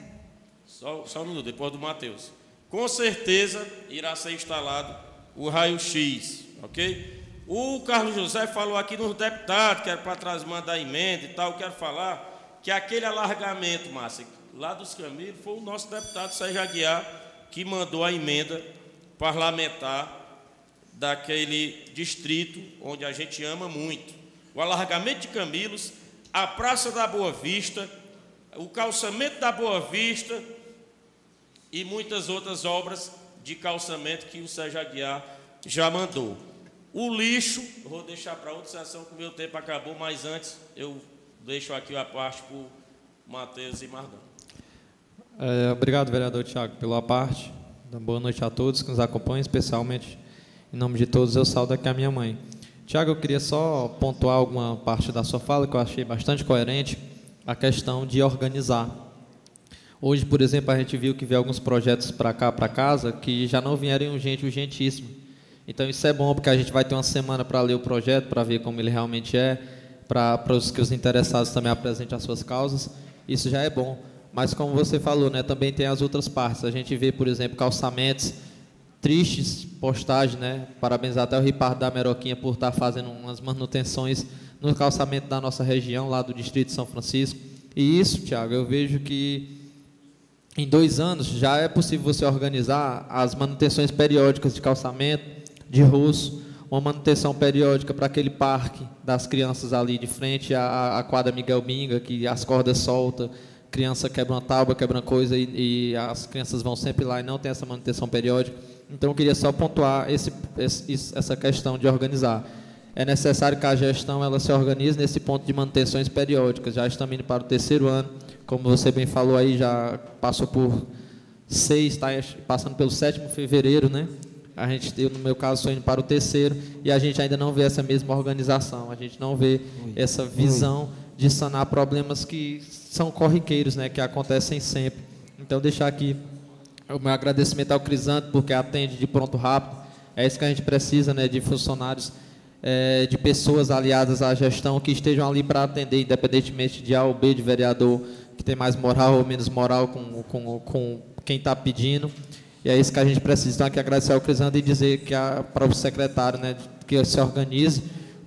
Só, só um minuto, depois do Matheus. Com certeza irá ser instalado o raio-x, ok? O Carlos José falou aqui nos deputados, que era para trás mandar emenda e tal. Quero falar que aquele alargamento, Márcia, lá dos Camilo, foi o nosso deputado Sérgio Aguiar que mandou a emenda parlamentar daquele distrito onde a gente ama muito. O alargamento de Camilos, a Praça da Boa Vista, o calçamento da Boa Vista e muitas outras obras de calçamento que o Sérgio Aguiar já mandou. O lixo, vou deixar para outra sessão que o meu tempo acabou, mas antes eu deixo aqui a parte para o Matheus e Mardão. É, obrigado, vereador Tiago, pela parte. Boa noite a todos que nos acompanham, especialmente em nome de todos, eu saldo aqui a minha mãe. Tiago, eu queria só pontuar alguma parte da sua fala que eu achei bastante coerente, a questão de organizar. Hoje, por exemplo, a gente viu que veio alguns projetos para cá, para casa, que já não vieram urgente, urgentíssimo então isso é bom porque a gente vai ter uma semana para ler o projeto, para ver como ele realmente é, para os que os interessados também apresentem as suas causas. Isso já é bom. Mas como você falou, né, também tem as outras partes. A gente vê, por exemplo, calçamentos tristes postagens, né? Parabenizar até o Ripardo da Meroquinha por estar fazendo umas manutenções no calçamento da nossa região, lá do Distrito de São Francisco. E isso, Tiago, eu vejo que em dois anos já é possível você organizar as manutenções periódicas de calçamento, de rosto, uma manutenção periódica para aquele parque das crianças ali de frente à, à quadra Miguel Binga, que as cordas soltam, criança quebra uma tábua, quebra uma coisa e, e, as crianças vão sempre lá e não tem essa manutenção periódica. Então, eu queria só pontuar esse, esse, essa questão de organizar. É necessário que a gestão ela se organize nesse ponto de manutenções periódicas. Já estamos indo para o terceiro ano, como você bem falou aí, já passou por seis, está passando pelo sétimo fevereiro, né? A gente, eu, no meu caso, estou indo para o terceiro e a gente ainda não vê essa mesma organização, a gente não vê essa visão de sanar problemas que são corriqueiros, né, que acontecem sempre. Então, deixar aqui o meu agradecimento ao Crisanto, porque atende de pronto rápido. É isso que a gente precisa, né, de funcionários, é, de pessoas aliadas à gestão que estejam ali para atender, independentemente de A ou B, de vereador que tem mais moral ou menos moral com, com, com quem está pedindo. E é isso que a gente precisa. Então, aqui agradecer ao Crisando e dizer que para o secretário né, que se organize,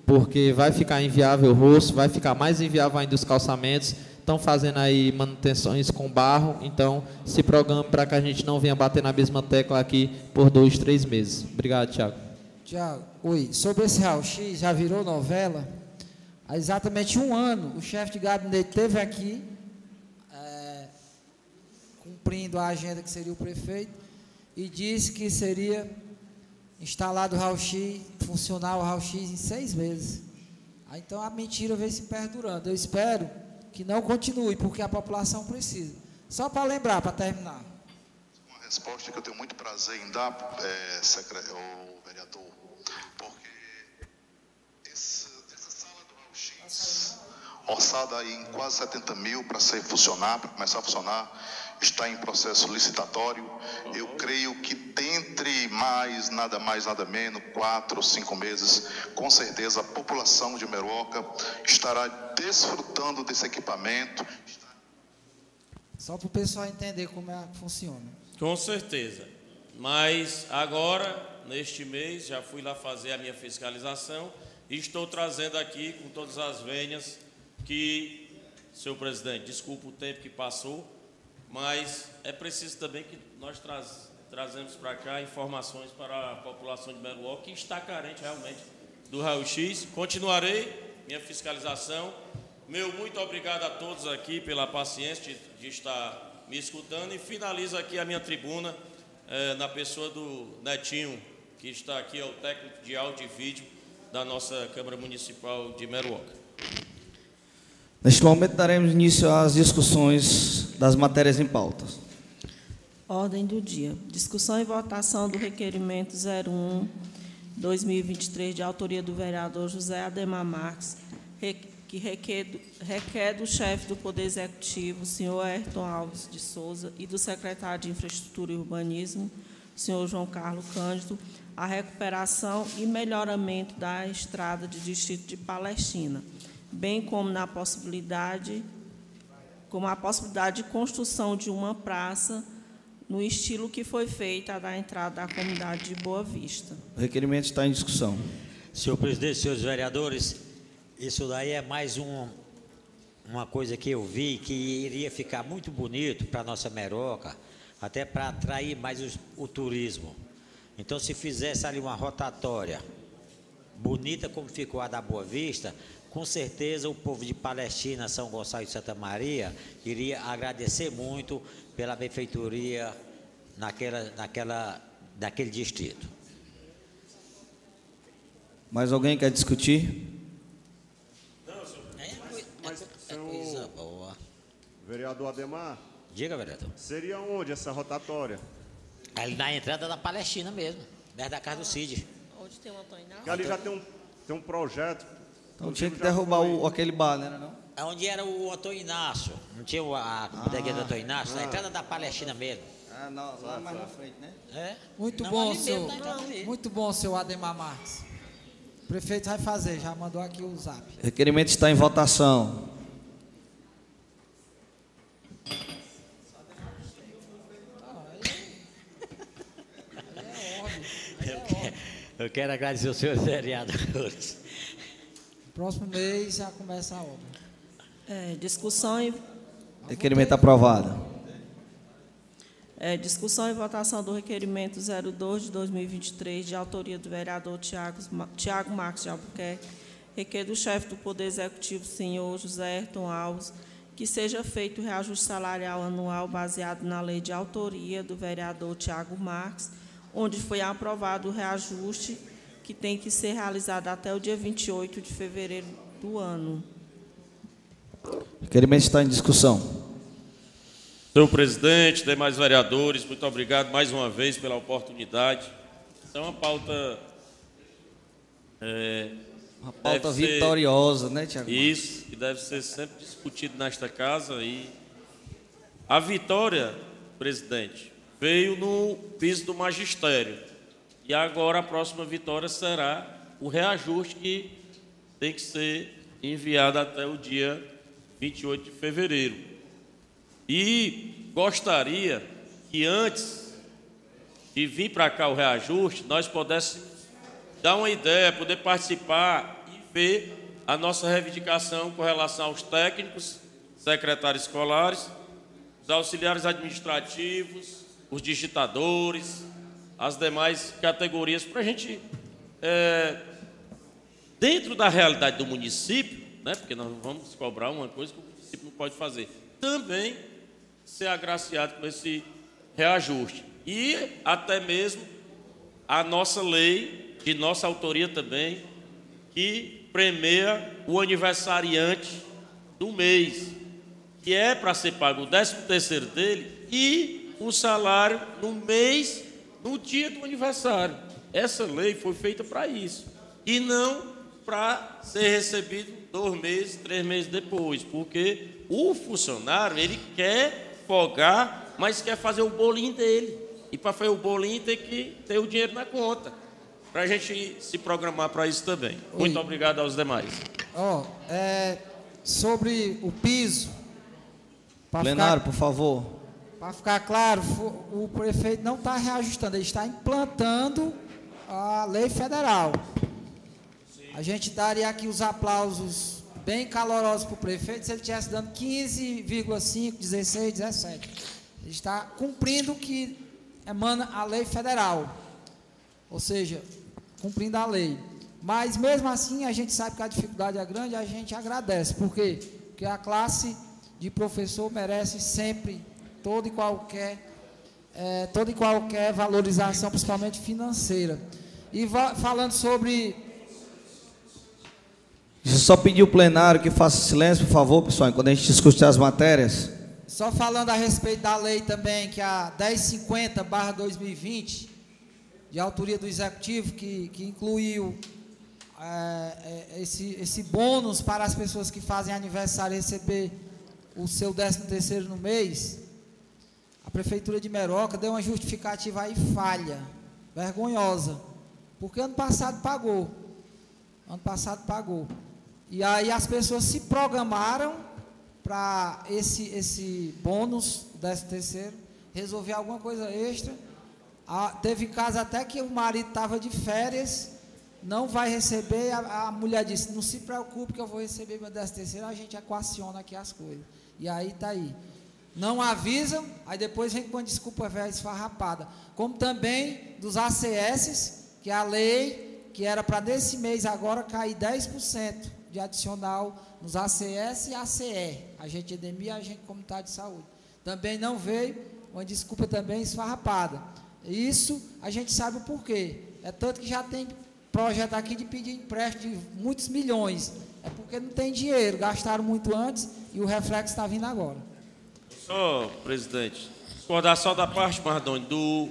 porque vai ficar inviável o rosto, vai ficar mais inviável ainda os calçamentos. Estão fazendo aí manutenções com barro, então se programe para que a gente não venha bater na mesma tecla aqui por dois, três meses. Obrigado, Tiago. Tiago, oi. Sobre esse raio-x, já virou novela. Há exatamente um ano, o chefe de gabinete esteve aqui, é, cumprindo a agenda que seria o prefeito, e disse que seria instalado o raio-x, funcionar o raio-x em seis meses. Então a mentira vem se perdurando. Eu espero que não continue, porque a população precisa. Só para lembrar, para terminar. Uma resposta que eu tenho muito prazer em dar, é, o vereador, porque essa sala do raio-x, orçada em quase 70 mil para ser funcionar, para começar a funcionar, está em processo licitatório. Eu creio que dentre mais, nada mais, nada menos, quatro ou cinco meses, com certeza a população de Meroca estará desfrutando desse equipamento. Só para o pessoal entender como é que funciona. Com certeza. Mas agora, neste mês, já fui lá fazer a minha fiscalização e estou trazendo aqui com todas as venhas que, senhor presidente, desculpa o tempo que passou, mas é preciso também que nós traz, trazemos para cá informações para a população de Meruó que está carente realmente do raio-x. Continuarei minha fiscalização. Meu muito obrigado a todos aqui pela paciência de, de estar me escutando e finalizo aqui a minha tribuna eh, na pessoa do Netinho, que está aqui, é o técnico de áudio e vídeo da nossa Câmara Municipal de Meruoca. Neste momento daremos início às discussões das matérias em pauta. Ordem do dia. Discussão e votação do requerimento 01 2023 de autoria do vereador José Ademar Marques, que requer, requer do chefe do Poder Executivo, senhor Ayrton Alves de Souza, e do secretário de Infraestrutura e Urbanismo, senhor João Carlos Cândido, a recuperação e melhoramento da estrada de distrito de Palestina bem como na possibilidade como a possibilidade de construção de uma praça no estilo que foi feita da entrada da comunidade de Boa Vista. O requerimento está em discussão. Senhor presidente, senhores vereadores, isso daí é mais um, uma coisa que eu vi que iria ficar muito bonito para a nossa Meroca, até para atrair mais o, o turismo. Então, se fizesse ali uma rotatória bonita como ficou a da Boa Vista, com certeza o povo de Palestina, São Gonçalo e Santa Maria iria agradecer muito pela benfeitoria naquela, naquela, naquele distrito. Mais alguém quer discutir? Não, senhor. É, é, Mas, é, coisa boa. Vereador Ademar. Diga, vereador. Seria onde essa rotatória? Ali na entrada da Palestina mesmo, perto da casa do Cid. Onde tem o Antônio Porque ali já tem um, tem um projeto então tinha que derrubar o, aquele bar, né? Não? É onde era o Antônio Inácio. Não tinha a bodeguinha ah, do Antônio Inácio? Ah. Na entrada da Palestina mesmo. Ah, não, lá mais na frente, né? É? Muito não, bom, seu, muito bom, seu Ademar Marques. O prefeito vai fazer, já mandou aqui o zap. Requerimento está em votação. Eu quero agradecer aos senhores [laughs] vereadores. Próximo mês já começa a obra. É, discussão e Requerimento aprovado. É, discussão e votação do requerimento 02 de 2023, de autoria do vereador Tiago, Tiago Marques de Albuquerque, requer do chefe do Poder Executivo, senhor José Ayrton Alves, que seja feito o reajuste salarial anual baseado na lei de autoria do vereador Tiago Marques, onde foi aprovado o reajuste que tem que ser realizado até o dia 28 de fevereiro do ano. O requerimento está em discussão. Senhor presidente, demais vereadores, muito obrigado mais uma vez pela oportunidade. É uma pauta. É, Uma pauta deve ser- vitoriosa, né, Tiago? Isso, que deve ser sempre discutido nesta casa. E a vitória, presidente, veio no piso do magistério. E agora a próxima vitória será o reajuste que tem que ser enviado até o dia 28 de fevereiro. E gostaria que antes de vir para cá o reajuste, nós pudéssemos dar uma ideia, poder participar e ver a nossa reivindicação com relação aos técnicos, secretários escolares, os auxiliares administrativos, os digitadores, as demais categorias, para a gente, é, dentro da realidade do município, né, porque nós vamos cobrar uma coisa que o município não pode fazer, também ser agraciado com esse reajuste. E até mesmo a nossa lei, de nossa autoria também, que premia o aniversariante do mês, que é para ser pago o 13 terceiro dele e o salário no mês, no dia do aniversário. Essa lei foi feita para isso. E não para ser recebido dois meses, três meses depois, porque o funcionário ele quer folgar, mas quer fazer o bolinho dele. E para fazer o bolinho tem que ter o dinheiro na conta. Para a gente se programar para isso também. Muito obrigado aos demais. Ó, é, sobre o piso. Plenário, ficar- por favor. Para ficar claro, o prefeito não está reajustando, ele está implantando a lei federal. A gente daria aqui os aplausos bem calorosos para o prefeito se ele estivesse dando 15,5, 16, 17. Ele está cumprindo o que emana a lei federal. Ou seja, cumprindo a lei. Mas mesmo assim, a gente sabe que a dificuldade é grande, a gente agradece. Por quê? Porque a classe de professor merece sempre toda e qualquer, toda e qualquer valorização, principalmente financeira. E falando sobre Deixa eu só pedir o plenário que faça silêncio, por favor, pessoal, enquanto a gente discute as matérias. Só falando a respeito da lei também, que é a 1050-2020, de autoria do Executivo, que, que incluiu é, é, esse, esse bônus para as pessoas que fazem aniversário receber o seu 13 terceiro no mês, Prefeitura de Meroca deu uma justificativa aí falha, vergonhosa, porque ano passado pagou, ano passado pagou, e aí as pessoas se programaram para esse, esse bônus, 13 terceiro, resolver alguma coisa extra. Teve caso até que o marido estava de férias, não vai receber, a, a mulher disse, não se preocupe que eu vou receber meu 13 terceiro, a gente equaciona aqui as coisas. E aí está aí. Não avisam, aí depois vem com uma desculpa velha esfarrapada. Como também dos ACS, que é a lei que era para desse mês agora cair 10% de adicional nos ACS e ACE, agente de EDMI e agente comunitário de saúde. Também não veio, uma desculpa também esfarrapada. Isso a gente sabe o porquê. É tanto que já tem projeto aqui de pedir empréstimo de muitos milhões. É porque não tem dinheiro, gastaram muito antes e o reflexo está vindo agora. Só, presidente, discordar só da parte, Mardoni, do,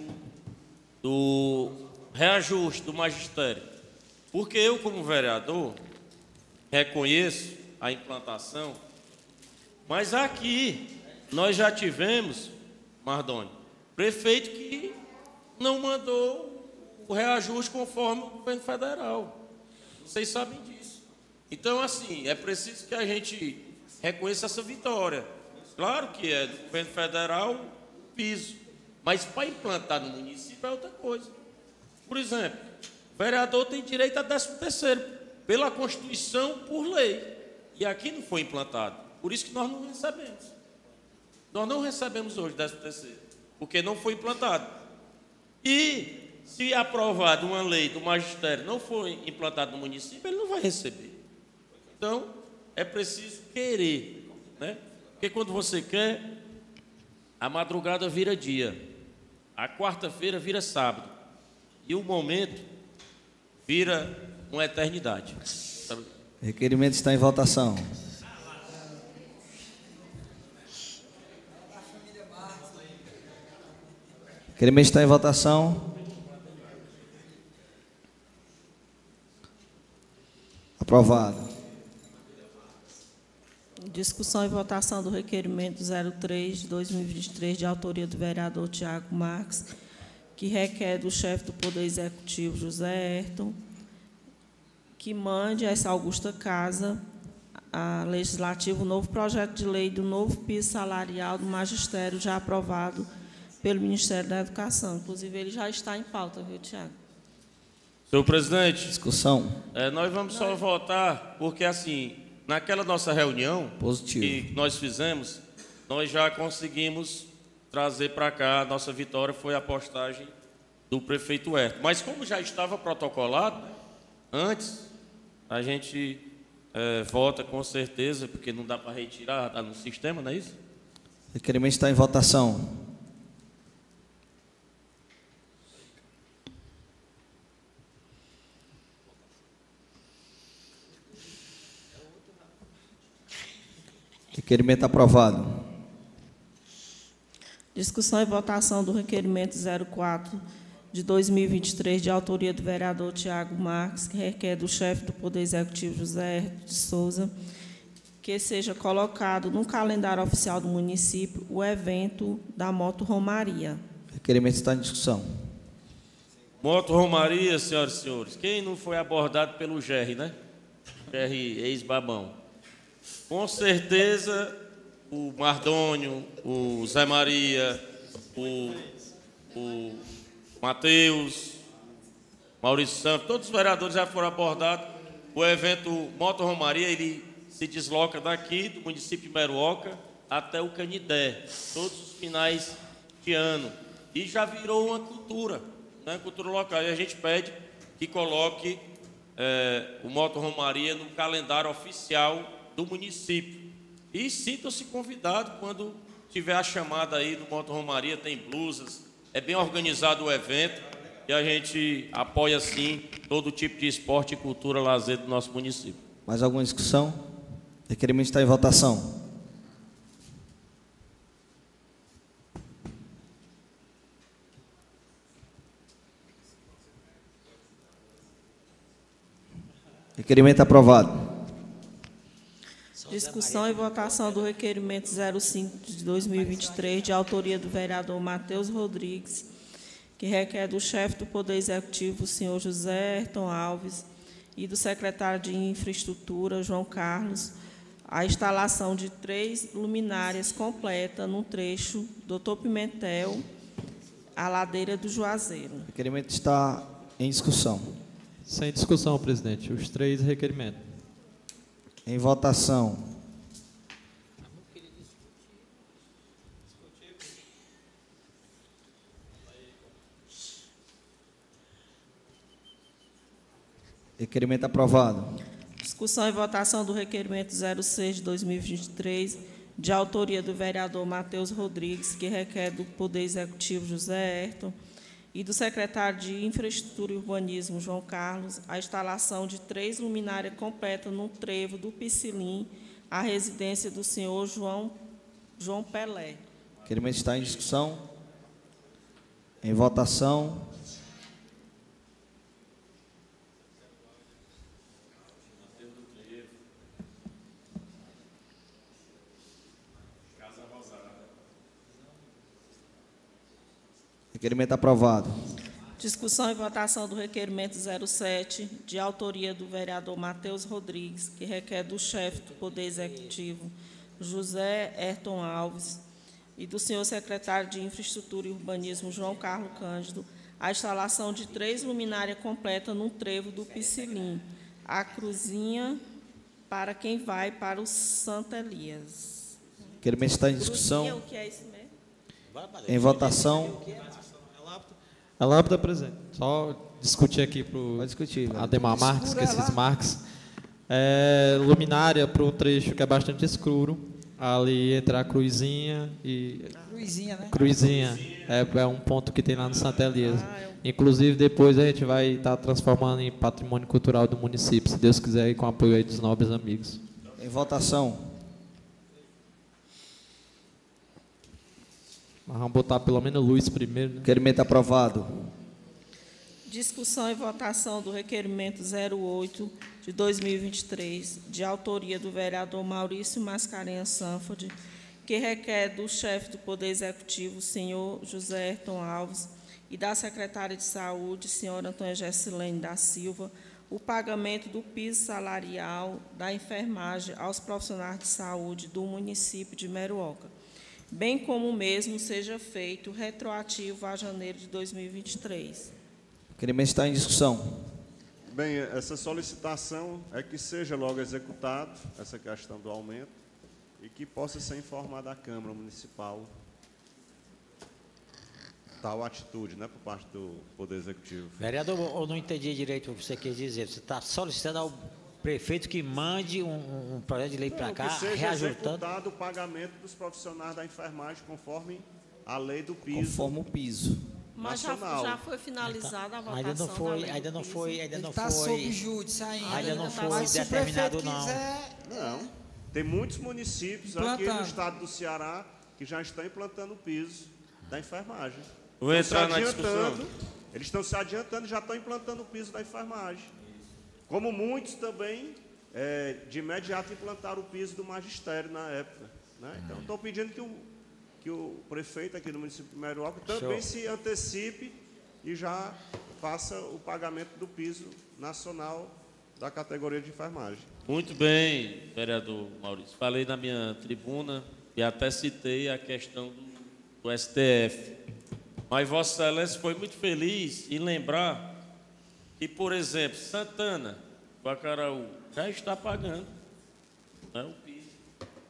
do reajuste do magistério. Porque eu, como vereador, reconheço a implantação, mas aqui nós já tivemos, Mardoni, prefeito que não mandou o reajuste conforme o governo federal. Vocês sabem disso. Então, assim, é preciso que a gente reconheça essa vitória. Claro que é do governo federal, piso. Mas para implantar no município é outra coisa. Por exemplo, o vereador tem direito a 13 terceiro, pela Constituição, por lei. E aqui não foi implantado. Por isso que nós não recebemos. Nós não recebemos hoje 13 terceiro, porque não foi implantado. E se aprovado uma lei do magistério não for implantada no município, ele não vai receber. Então, é preciso querer, né? Porque quando você quer, a madrugada vira dia, a quarta-feira vira sábado, e o momento vira uma eternidade. Requerimento está em votação. Requerimento está em votação. Aprovado. Discussão e votação do requerimento 03 de 2023, de autoria do vereador Tiago Marques, que requer do chefe do Poder Executivo, José Ayrton, que mande a essa augusta casa a legislativo o novo projeto de lei do novo piso salarial do magistério já aprovado pelo Ministério da Educação. Inclusive, ele já está em pauta, viu, Tiago? Senhor presidente. Discussão. É, nós vamos só votar, porque assim, naquela nossa reunião Positivo. que nós fizemos, nós já conseguimos trazer para cá, a nossa vitória foi a postagem do prefeito Herto. Mas como já estava protocolado, antes, a gente é, vota com certeza, porque não dá para retirar, está no sistema, não é isso? Requerimento está em votação. Requerimento aprovado. Discussão e votação do requerimento 04 de 2023, de autoria do vereador Tiago Marques, que requer do chefe do Poder Executivo José Herto de Souza, que seja colocado no calendário oficial do município o evento da Moto Romaria. Requerimento está em discussão. Moto Romaria, senhoras e senhores. Quem não foi abordado pelo Gerry, né? Gerry ex-babão. Com certeza, o Mardônio, o Zé Maria, o, o Matheus, Maurício Santos, todos os vereadores já foram abordados. O evento Moto Romaria, ele se desloca daqui, do município de Meruoca, até o Canidé, todos os finais de ano. E já virou uma cultura, né, cultura local. E a gente pede que coloque é, o Moto Romaria no calendário oficial do município. E sintam-se convidados quando tiver a chamada aí do Moto Romaria, tem blusas, é bem organizado o evento e a gente apoia sim todo tipo de esporte e cultura lazer do nosso município. Mais alguma discussão? Requerimento está em votação. Requerimento aprovado. Discussão e votação do requerimento 05 de 2023, de autoria do vereador Matheus Rodrigues, que requer do chefe do Poder Executivo, o senhor José Ayrton Alves, e do secretário de Infraestrutura, João Carlos, a instalação de três luminárias completa no trecho Doutor Pimentel, a ladeira do Juazeiro. O requerimento está em discussão. Sem discussão, presidente. Os três requerimentos. Em votação. Requerimento aprovado. Discussão e votação do requerimento 06 de 2023, de autoria do vereador Matheus Rodrigues, que requer do Poder Executivo José Ayrton e do secretário de Infraestrutura e Urbanismo, João Carlos, a instalação de três luminárias completas no trevo do Piscilim, à residência do senhor João, João Pelé. Requerimento está em discussão. Em votação. Requerimento aprovado. Discussão e votação do requerimento 07, de autoria do vereador Matheus Rodrigues, que requer do chefe do Poder Executivo, José Ayrton Alves, e do senhor secretário de Infraestrutura e Urbanismo, João Carlos Cândido, a instalação de três luminárias completas no trevo do Piscilim, a cruzinha para quem vai para o Santa Elias. Requerimento está em discussão. Cruzinha, o que é isso mesmo? Em votação. A lâmpada presente. Só discutir aqui para o Ademar Marques, que esses Marques. É, luminária para o trecho que é bastante escuro. Ali entre a cruzinha e. Cruzinha, né? Cruzinha. É, é um ponto que tem lá no Santa Elias. Inclusive, depois a gente vai estar transformando em patrimônio cultural do município, se Deus quiser, e com o apoio aí dos nobres amigos. Em votação. Mas vamos botar pelo menos luz primeiro. Né? Requerimento aprovado. Discussão e votação do requerimento 08 de 2023, de autoria do vereador Maurício Mascarenhas Sanford, que requer do chefe do Poder Executivo, senhor José Ayrton Alves, e da secretária de Saúde, senhora Antônia Gessilene da Silva, o pagamento do piso salarial da enfermagem aos profissionais de saúde do município de Meruoca, bem como o mesmo seja feito retroativo a janeiro de 2023. O requerimento está em discussão. Bem, essa solicitação é que seja logo executado essa questão do aumento e que possa ser informada à Câmara Municipal tal atitude, né, por parte do Poder Executivo. Vereador, eu não entendi direito o que você quer dizer. Você está solicitando ao prefeito que mande um, um projeto de lei para cá, que seja reajustando. executado o pagamento dos profissionais da enfermagem conforme a lei do piso. Conforme o piso. Mas já, já foi finalizada a votação Ainda não da foi, lei ainda não piso? foi, ainda Ele não está foi. sob júdice ainda. Ainda não tá- foi Mas se o determinado, prefeito não. quiser, Não. Tem muitos municípios aqui no estado do Ceará que já estão implantando o piso da enfermagem. Vou entrar se na adiantando, discussão. Eles estão se adiantando e já estão implantando o piso da enfermagem. Como muitos também, é, de imediato, implantaram o piso do magistério na época. Né? Então, estou pedindo que o, que o prefeito aqui do município de Meruoca também se antecipe e já faça o pagamento do piso nacional da categoria de enfermagem. Muito bem, vereador Maurício. Falei na minha tribuna e até citei a questão do, do STF. Mas Vossa Excelência foi muito feliz em lembrar que, por exemplo, Santana, Bacaraú, já está pagando né, o piso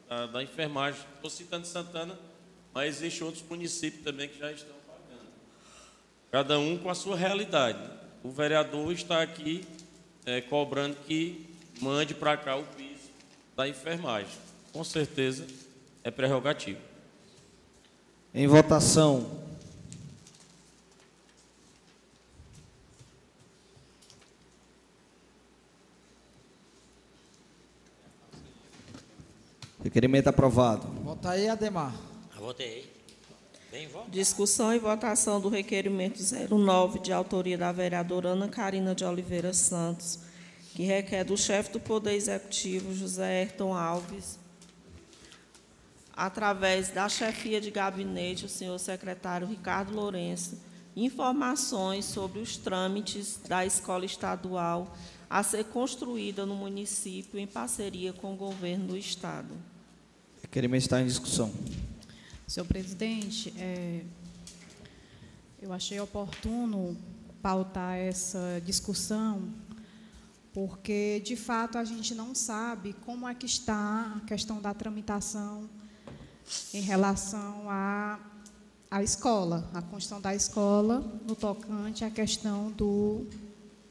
da, da enfermagem. Estou citando Santana, mas existem outros municípios também que já estão pagando. Cada um com a sua realidade. O vereador está aqui é, cobrando que mande para cá o piso da enfermagem. Com certeza é prerrogativo. Em votação. Requerimento aprovado. Bota aí, Ademar. Votei. Bem. Discussão e votação do requerimento 09, de autoria da vereadora Ana Carina de Oliveira Santos, que requer do chefe do Poder Executivo, José Ayrton Alves, através da chefia de gabinete, o senhor secretário Ricardo Lourenço, informações sobre os trâmites da escola estadual a ser construída no município em parceria com o governo do Estado. Requerimento está em discussão. Senhor presidente, é, eu achei oportuno pautar essa discussão, porque, de fato, a gente não sabe como é que está a questão da tramitação em relação à, à escola, a construção da escola no tocante à questão do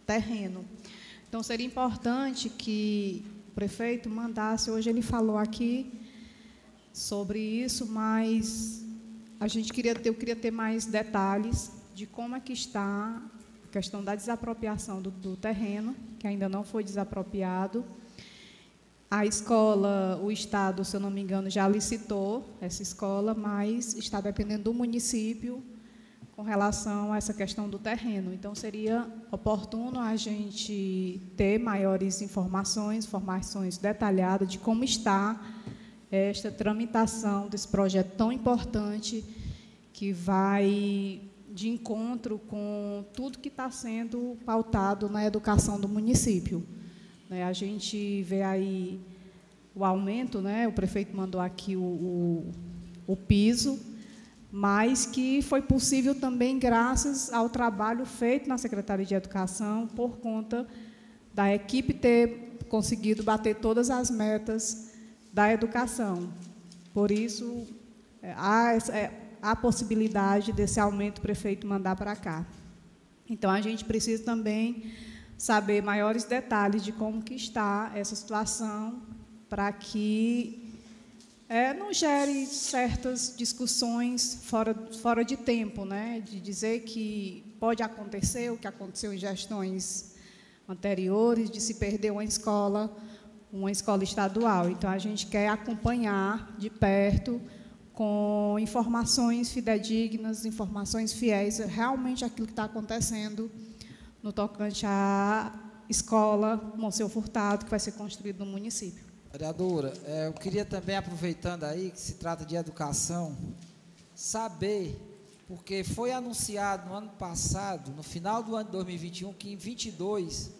terreno. Então, seria importante que o prefeito mandasse, hoje ele falou aqui sobre isso, mas a gente queria ter, eu queria ter mais detalhes de como é que está a questão da desapropriação do, do terreno, que ainda não foi desapropriado. A escola, o Estado, se eu não me engano, já licitou essa escola, mas está dependendo do município com relação a essa questão do terreno. Então, seria oportuno a gente ter maiores informações, informações detalhadas de como está esta tramitação desse projeto tão importante que vai de encontro com tudo que está sendo pautado na educação do município. Né, a gente vê aí o aumento, né, o prefeito mandou aqui o, o, o piso, mas que foi possível também graças ao trabalho feito na Secretaria de Educação, por conta da equipe ter conseguido bater todas as metas da educação. Por isso, é, há, é, há possibilidade desse aumento prefeito mandar para cá. Então, a gente precisa também saber maiores detalhes de como que está essa situação, para que é, não gere certas discussões fora, fora de tempo, né? de dizer que pode acontecer o que aconteceu em gestões anteriores, de se perder uma escola, uma escola estadual. Então, a gente quer acompanhar de perto, com informações fidedignas, informações fiéis, realmente aquilo que está acontecendo no tocante à escola Monsenhor Furtado, que vai ser construído no município. Vereadora, é, eu queria também, aproveitando aí que se trata de educação, saber, porque foi anunciado no ano passado, no final do ano de 2021, que em 22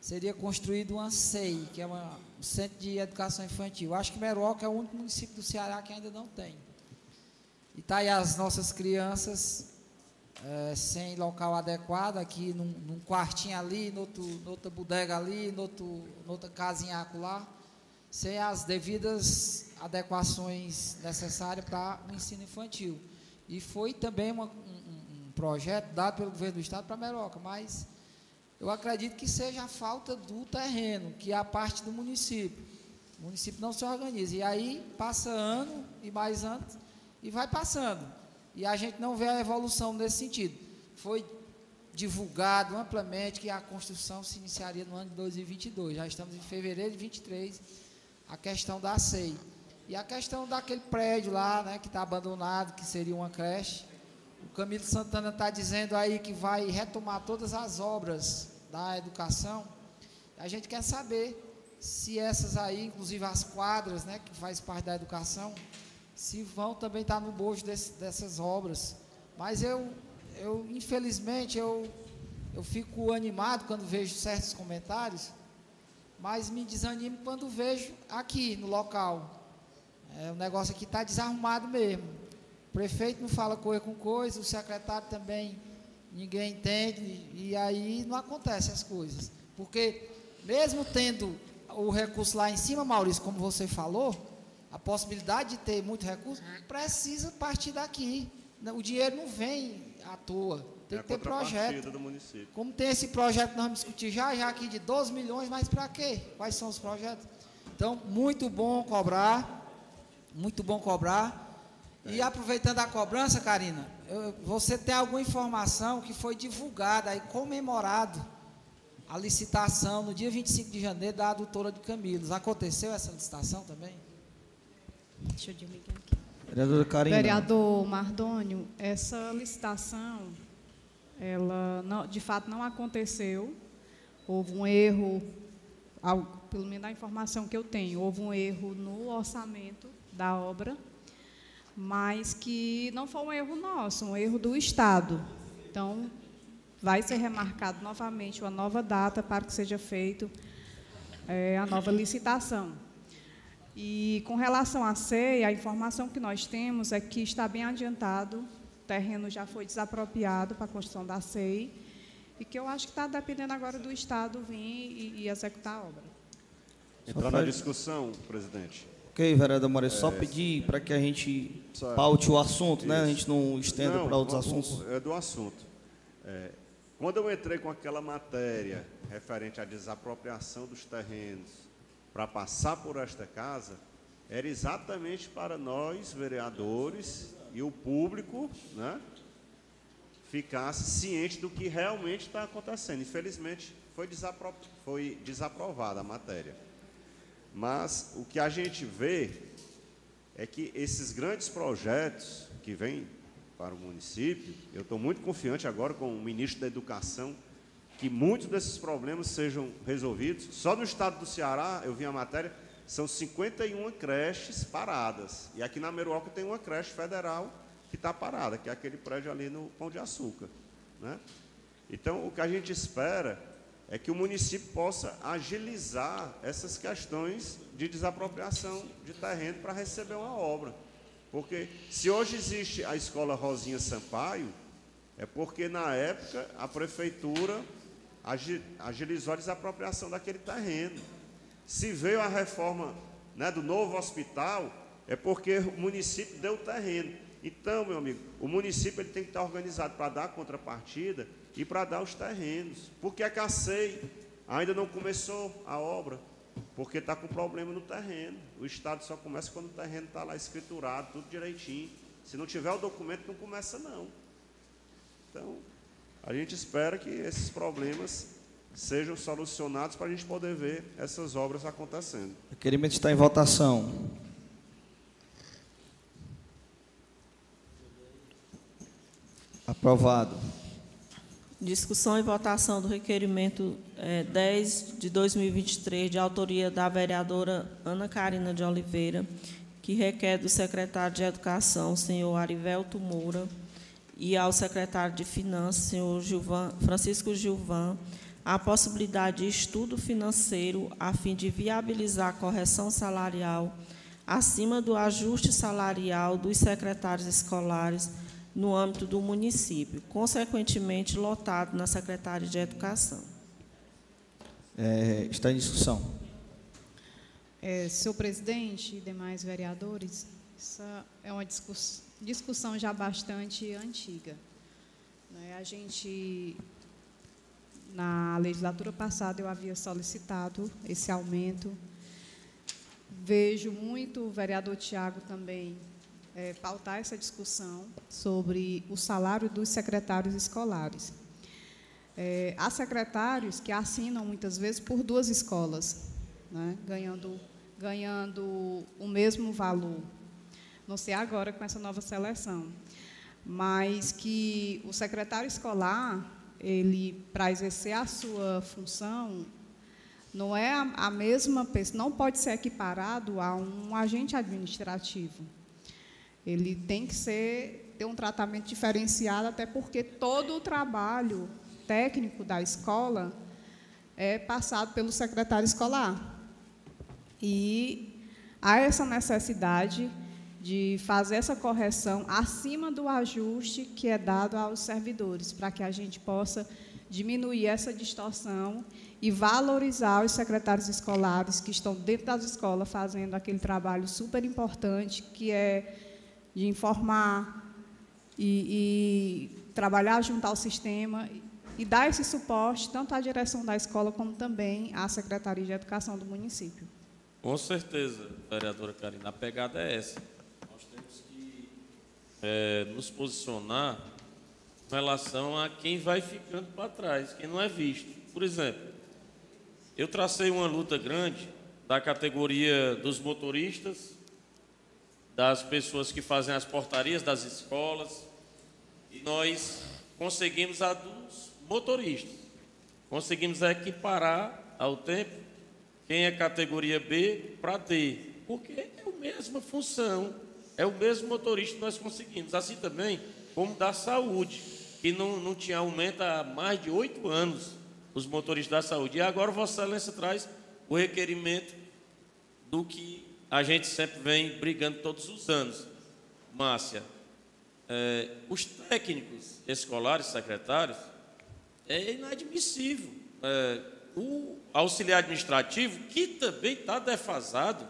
seria construído uma SEI, que é uma, um Centro de Educação Infantil. Acho que Meroca é o único município do Ceará que ainda não tem. E está aí as nossas crianças é, sem local adequado, aqui num, num quartinho ali, no outro, noutra bodega ali, no noutra casinha lá sem as devidas adequações necessárias para o ensino infantil. E foi também uma, um, um, projeto dado pelo governo do estado para Meroca, mas eu acredito que seja a falta do terreno, que é a parte do município. O município não se organiza. E aí passa ano e mais anos e vai passando. E a gente não vê a evolução nesse sentido. Foi divulgado amplamente que a construção se iniciaria no ano de 2022. Já estamos em fevereiro de 2023 a questão da SEI. E a questão daquele prédio lá, né, que está abandonado, que seria uma creche. O Camilo Santana está dizendo aí que vai retomar todas as obras da educação. A gente quer saber se essas aí, inclusive as quadras, né, que faz parte da educação, se vão também estar tá no bojo desse, dessas obras. Mas eu, eu infelizmente, eu, eu fico animado quando vejo certos comentários, mas me desanimo quando vejo aqui no local. É, o negócio aqui está desarrumado mesmo. O prefeito não fala coisa com coisa, o secretário também ninguém entende, e aí não acontecem as coisas. Porque mesmo tendo o recurso lá em cima, Maurício, como você falou, a possibilidade de ter muito recurso, precisa partir daqui. O dinheiro não vem à toa. Tem é que ter projeto. do município. Como tem esse projeto que nós vamos discutir já, já aqui de 12 milhões, mas para quê? Quais são os projetos? Então, muito bom cobrar, muito bom cobrar. É. E aproveitando a cobrança, Karina, eu, você tem alguma informação que foi divulgada e comemorado a licitação no dia 25 de janeiro da adutora de Camilos. Aconteceu essa licitação também? Deixa eu desligar aqui. Vereadora Karina. Vereador Mardônio, essa licitação ela não, de fato não aconteceu. Houve um erro, pelo menos a informação que eu tenho, houve um erro no orçamento da obra, mas que não foi um erro nosso, um erro do Estado. Então, vai ser remarcado novamente uma nova data para que seja feito é, a nova licitação. E com relação à ceia, a informação que nós temos é que está bem adiantado terreno já foi desapropriado para a construção da SEI e que eu acho que está dependendo agora do Estado vir e, e executar a obra. Entrar na discussão, presidente. Ok, vereador Moreira, é, só pedir para que a gente paute o assunto, né? A gente não estenda para outros assuntos. É do assunto. É, quando eu entrei com aquela matéria referente à desapropriação dos terrenos para passar por esta casa, era exatamente para nós, vereadores, e o público né, ficasse ciente do que realmente está acontecendo. Infelizmente, foi, desapro foi desaprovada a matéria. Mas o que a gente vê é que esses grandes projetos que vêm para o município, eu estou muito confiante agora com o ministro da Educação, que muitos desses problemas sejam resolvidos. Só no estado do Ceará, eu vi a matéria, são 51 creches paradas. E aqui na Meruoca tem uma creche federal que está parada, que é aquele prédio ali no Pão de Açúcar. Né? Então, o que a gente espera é que o município possa agilizar essas questões de desapropriação de terreno para receber uma obra. Porque se hoje existe a escola Rosinha Sampaio, é porque na época a prefeitura agilizou a desapropriação daquele terreno. Se veio a reforma né, do novo hospital, é porque o município deu o terreno. Então, meu amigo, o município ele tem que estar organizado para dar contrapartida e para dar os terrenos. Por que a CACEI ainda não começou a obra? Porque está com problema no terreno. O Estado só começa quando o terreno está lá escriturado, tudo direitinho. Se não tiver o documento, não começa não. Então, a gente espera que esses problemas sejam solucionados para a gente poder ver essas obras acontecendo. Requerimento está em votação. Aprovado. Discussão e votação do requerimento é, 10 de 2023, de autoria da vereadora Ana Carina de Oliveira, que requer do secretário de Educação, senhor Arivelto Moura, e ao secretário de Finanças, senhor Gilvan, Francisco Gilvan, a possibilidade de estudo financeiro a fim de viabilizar a correção salarial acima do ajuste salarial dos secretários escolares no âmbito do município, consequentemente lotado na Secretaria de Educação. É, está em discussão. É, senhor presidente e demais vereadores, essa é uma discuss discussão já bastante antiga. Né? A gente, na legislatura passada, eu havia solicitado esse aumento. Vejo muito o vereador Tiago também é, pautar essa discussão sobre o salário dos secretários escolares. É, há secretários que assinam muitas vezes por duas escolas, né, ganhando, ganhando o mesmo valor. Não sei agora com essa nova seleção, mas que o secretário escolar, ele para exercer a sua função, não é a, a mesma pessoa, não pode ser equiparado a um agente administrativo. Ele tem que ser, ter um tratamento diferenciado, até porque todo o trabalho técnico da escola é passado pelo secretário escolar. E há essa necessidade de fazer essa correção acima do ajuste que é dado aos servidores, para que a gente possa diminuir essa distorção e valorizar os secretários escolares que estão dentro das escolas fazendo aquele trabalho super importante que é de informar e, e trabalhar junto ao sistema e dar esse suporte tanto à direção da escola como também à Secretaria de Educação do município. Com certeza, vereadora Karina, a pegada é essa. Nós temos que é, nos posicionar em relação a quem vai ficando para trás, quem não é visto. Por exemplo, eu tracei uma luta grande da categoria dos motoristas, das pessoas que fazem as portarias das escolas, e nós conseguimos a dos motoristas. Conseguimos equiparar ao tempo quem é categoria B para D, porque é a mesma função, é o mesmo motorista que nós conseguimos. Assim também como da saúde, que não, não tinha aumento há mais de oito anos, os motoristas da saúde. E agora Vossa Excelência traz o requerimento do que a gente sempre vem brigando todos os anos. Márcia, é, os técnicos escolares, secretários, é inadmissível. É, o auxiliar administrativo, que também está defasado,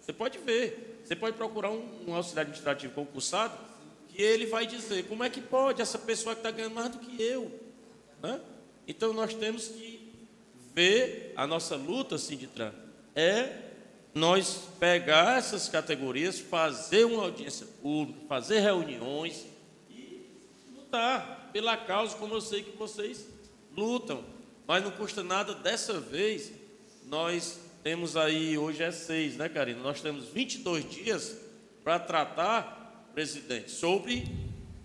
você pode ver, você pode procurar um, um, auxiliar administrativo concursado, que ele vai dizer como é que pode essa pessoa que está ganhando mais do que eu. Né? Então nós temos que ver a nossa luta, Sinditran, é nós pegar essas categorias, fazer uma audiência pública, fazer reuniões e lutar pela causa, como eu sei que vocês lutam. Mas não custa nada dessa vez. Nós temos aí, hoje é seis, né, Karina? Nós temos 22 dias para tratar, presidente, sobre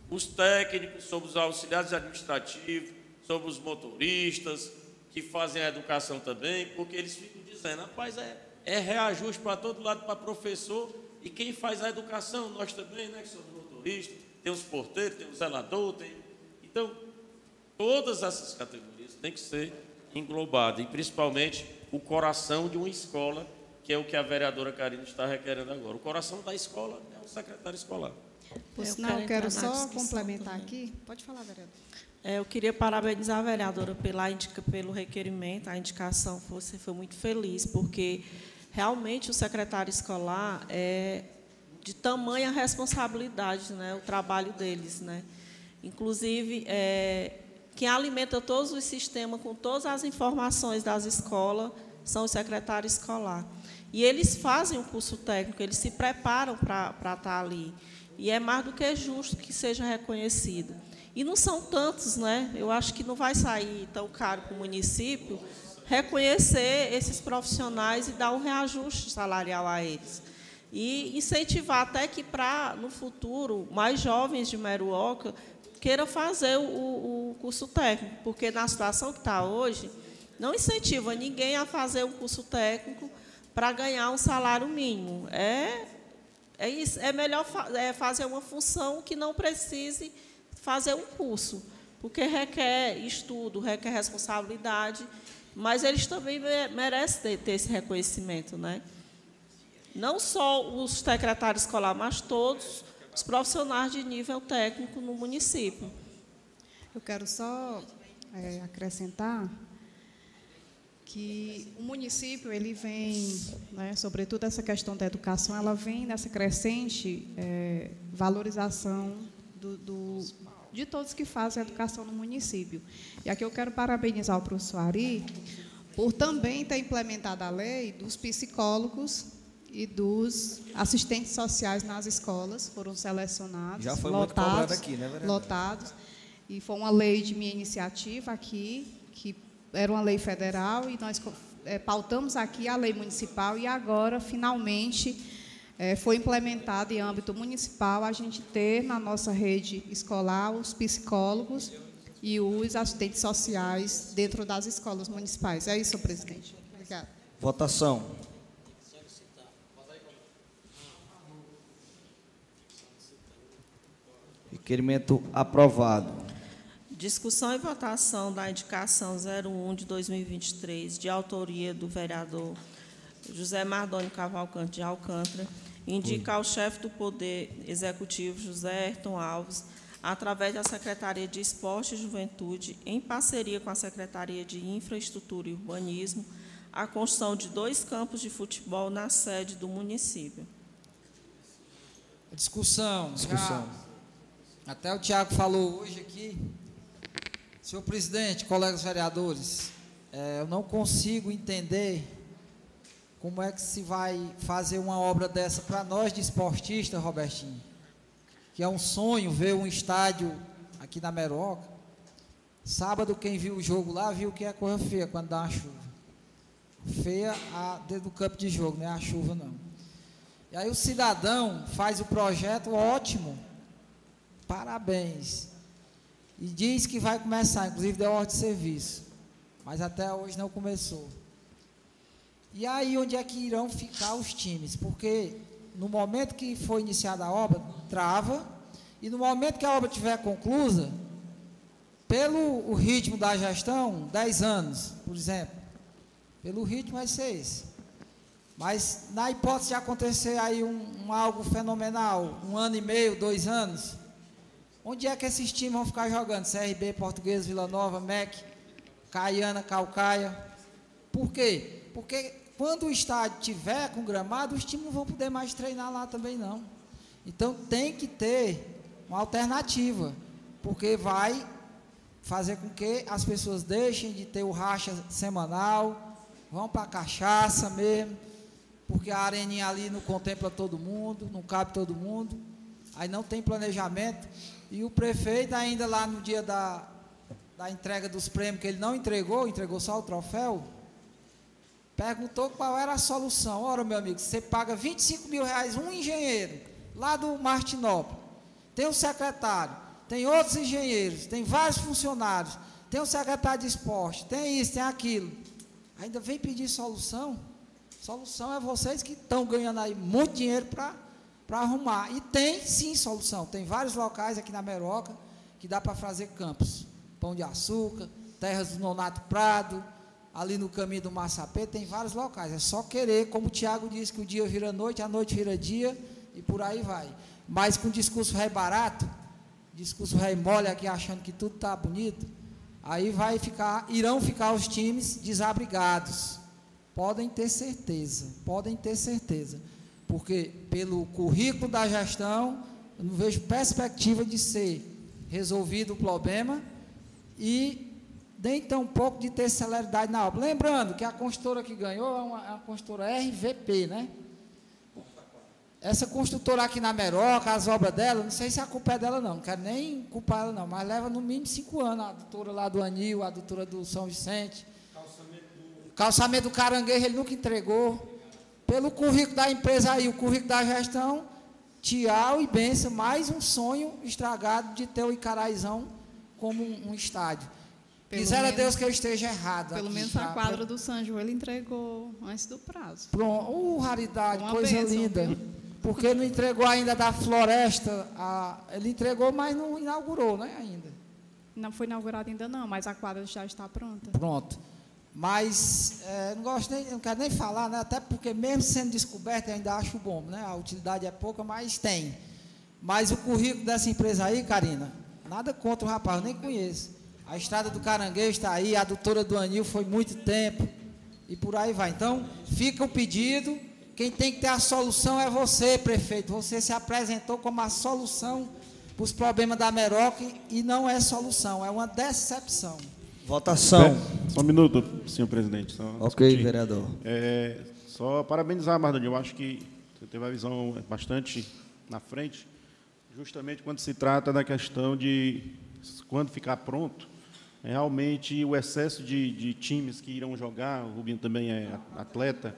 os técnicos, sobre os auxiliares administrativos, sobre os motoristas, que fazem a educação também, porque eles ficam dizendo, rapaz, é é reajuste para todo lado para professor e quem faz a educação, nós também, né, que somos motoristas, tem os porteiros, tem o zelador, tem. Então, todas essas categorias têm que ser englobadas, e principalmente o coração de uma escola, que é o que a vereadora Karina está requerendo agora. O coração da escola é o secretário escolar. Por Eu sinal, eu quero só complementar também. aqui. Pode falar, vereador. É, eu queria parabenizar a vereadora pela indica, pelo requerimento, a indicação. Você foi muito feliz, porque realmente o secretário escolar é de tamanha responsabilidade, né, o trabalho deles, né. Inclusive, é, quem alimenta todos os sistemas com todas as informações das escolas são os secretários escolar. E eles fazem o curso técnico, eles se preparam para estar ali. E é mais do que justo que seja reconhecido. E não são tantos, né? Eu acho que não vai sair tão caro para o município reconhecer esses profissionais e dar um reajuste salarial a eles. E incentivar até que para, no futuro, mais jovens de Meruoca queiram fazer o, o curso técnico, porque na situação que está hoje, não incentiva ninguém a fazer um curso técnico para ganhar um salário mínimo. É, é, isso, é melhor fa é fazer uma função que não precise fazer um curso, porque requer estudo, requer responsabilidade, mas eles também me- merecem ter, ter esse reconhecimento, né? Não só os secretários escolares, mas todos os profissionais de nível técnico no município. Eu quero só é, acrescentar que o município ele vem, né, sobretudo essa questão da educação, ela vem nessa crescente é, valorização do, do- de todos que fazem educação no município. E aqui eu quero parabenizar o professor Ari por também ter implementado a lei dos psicólogos e dos assistentes sociais nas escolas, foram selecionados, Já foi lotados, aqui, né, vereador? lotados. E foi uma lei de minha iniciativa aqui, que era uma lei federal, e nós eh, pautamos aqui a lei municipal, e agora, finalmente, eh, foi implementado em âmbito municipal a gente ter na nossa rede escolar os psicólogos e os assistentes sociais dentro das escolas municipais. É isso, senhor presidente. Obrigada. Votação. Requerimento aprovado. Discussão e votação da indicação 01 de 2023, de autoria do vereador José Mardônio Cavalcante de Alcântara, indica ao chefe do Poder Executivo, José Ayrton Alves, através da Secretaria de Esporte e Juventude, em parceria com a Secretaria de Infraestrutura e Urbanismo, a construção de dois campos de futebol na sede do município. Discussão. Discussão. Já, até o Tiago falou hoje aqui. Senhor presidente, colegas vereadores, é, eu não consigo entender como é que se vai fazer uma obra dessa para nós de esportista, Robertinho, que é um sonho ver um estádio aqui na Meroca. Sábado, quem viu o jogo lá, viu que é coisa feia quando dá uma chuva. Feia a, dentro do campo de jogo, não é a chuva, não. E aí o cidadão faz o projeto ótimo, parabéns. E diz que vai começar, inclusive deu ordem de serviço. Mas até hoje não começou. E aí onde é que irão ficar os times? Porque no momento que for iniciada a obra, trava, e no momento que a obra estiver conclusa, pelo o ritmo da gestão, 10 anos, por exemplo. Pelo ritmo ser esse. Mas na hipótese de acontecer aí um, um algo fenomenal, um ano e meio, dois anos, onde é que esses times vão ficar jogando? CRB, Português, Vila Nova, MEC, Caiana, Calcaia. Por quê? Porque quando o estádio tiver com gramado, os times não vão poder mais treinar lá também não. Então tem que ter uma alternativa, porque vai fazer com que as pessoas deixem de ter o racha semanal, vão para a cachaça mesmo, porque a areninha ali não contempla todo mundo, não cabe todo mundo, aí não tem planejamento. E o prefeito, ainda lá no dia da, da entrega dos prêmios, que ele não entregou, entregou só o troféu, perguntou qual era a solução. Ora, meu amigo, você paga 25 mil reais um engenheiro, lá do Martinópolis, tem um secretário, tem outros engenheiros, tem vários funcionários, tem um secretário de esporte, tem isso, tem aquilo. Ainda vem pedir solução? Solução é vocês que estão ganhando aí muito dinheiro para arrumar. E tem sim solução. Tem vários locais aqui na Meroca que dá para fazer campos. Pão de Açúcar, Terras do Nonato Prado, ali no caminho do Massapê, tem vários locais. É só querer, como o Tiago disse, que o dia vira noite, a noite vira dia e por aí vai. Mas com discurso rei barato, discurso rei mole aqui achando que tudo está bonito, aí vai ficar, irão ficar os times desabrigados. Podem ter certeza, podem ter certeza. Porque pelo currículo da gestão, eu não vejo perspectiva de ser resolvido o problema e nem tão pouco de ter celeridade na obra. Lembrando que a construtora que ganhou é uma, é construtora RVP, né? Essa construtora aqui na Meroca, as obras dela, não sei se a culpa é dela não, não quero nem culpar ela não, mas leva no mínimo cinco anos, a doutora lá do Anil, a doutora do São Vicente. Calçamento do, Calçamento do Caranguejo ele nunca entregou. Pelo currículo da empresa aí, o currículo da gestão, tchau e benção, mais um sonho estragado de ter o Icaraizão como um, um estádio. Pelo Quisera menos, Deus que eu esteja errado. Pelo menos a quadra do Sanjo ele entregou antes do prazo. Pronto, uh, raridade, Uma coisa bênção, linda. Porque não entregou ainda da floresta, a, ele entregou, mas não inaugurou, né, ainda. Não foi inaugurado ainda não, mas a quadra já está pronta. Pronto. Mas é, não gosto nem, não quero nem falar, né? Até porque mesmo sendo descoberto, eu ainda acho bom, né? A utilidade é pouca, mas tem. Mas o currículo dessa empresa aí, Karina, nada contra o rapaz, eu nem conheço. A estrada do Caranguejo está aí, a doutora do Anil foi muito tempo. E por aí vai. Então, fica o pedido. Quem tem que ter a solução é você, prefeito. Você se apresentou como a solução para os problemas da Meroc e não é solução, é uma decepção. Votação. É, só um minuto, senhor presidente. Só ok, discutir. vereador. É, só parabenizar, Mardoni. Eu acho que você teve a visão bastante na frente, justamente quando se trata da questão de quando ficar pronto, realmente o excesso de, de times que irão jogar, o Rubinho também é atleta,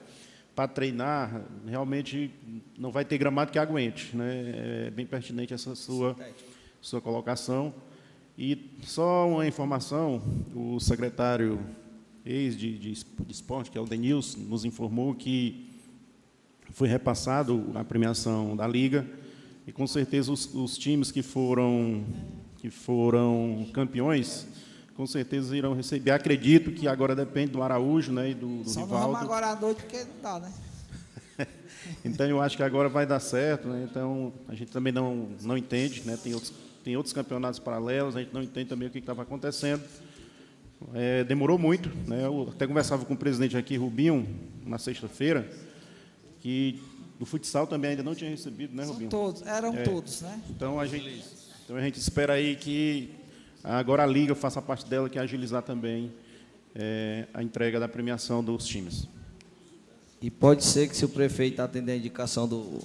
para treinar, realmente não vai ter gramado que aguente. Né? É bem pertinente essa sua, sua colocação. E só uma informação, o secretário ex de, de, de esporte, que é o Denils, nos informou que foi repassado a premiação da Liga e com certeza os, os times que foram, que foram campeões com certeza irão receber. Acredito que agora depende do Araújo né, e do, do Só Rivaldo. Só não agora à noite porque não dá, né? [laughs] então eu acho que agora vai dar certo. Né? Então a gente também não, não entende, né? tem outros tem outros campeonatos paralelos, a gente não entende também o que estava acontecendo. É, demorou muito, né? Eu até conversava com o presidente aqui, Rubinho, na sexta-feira, que o futsal também ainda não tinha recebido, né, Rubinho? São todos, eram é, todos, né? Então a gente, então a gente espera aí que agora a liga faça parte dela, que é agilizar também é, a entrega da premiação dos times. E pode ser que se o prefeito atender a indicação do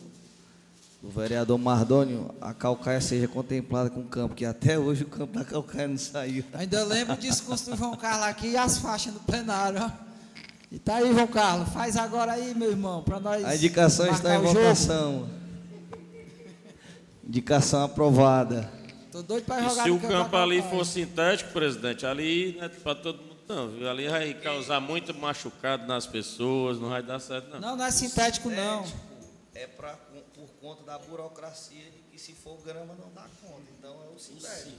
o vereador Mardônio, a Calcaia seja contemplada com o campo, que até hoje o campo da Calcaia não saiu. Ainda lembro o discurso do João Carlos aqui e as faixas no plenário. Ó. E tá aí, João Carlos, faz agora aí, meu irmão, para nós. A indicação está em votação. Indicação aprovada. Tô doido para jogar e se o campo ali for sintético, presidente, ali não é para todo mundo não, ali vai causar muito machucado nas pessoas, não vai dar certo não. Não, não é sintético não. É para conta da burocracia de que se for grama não dá conta. Então é o sintético.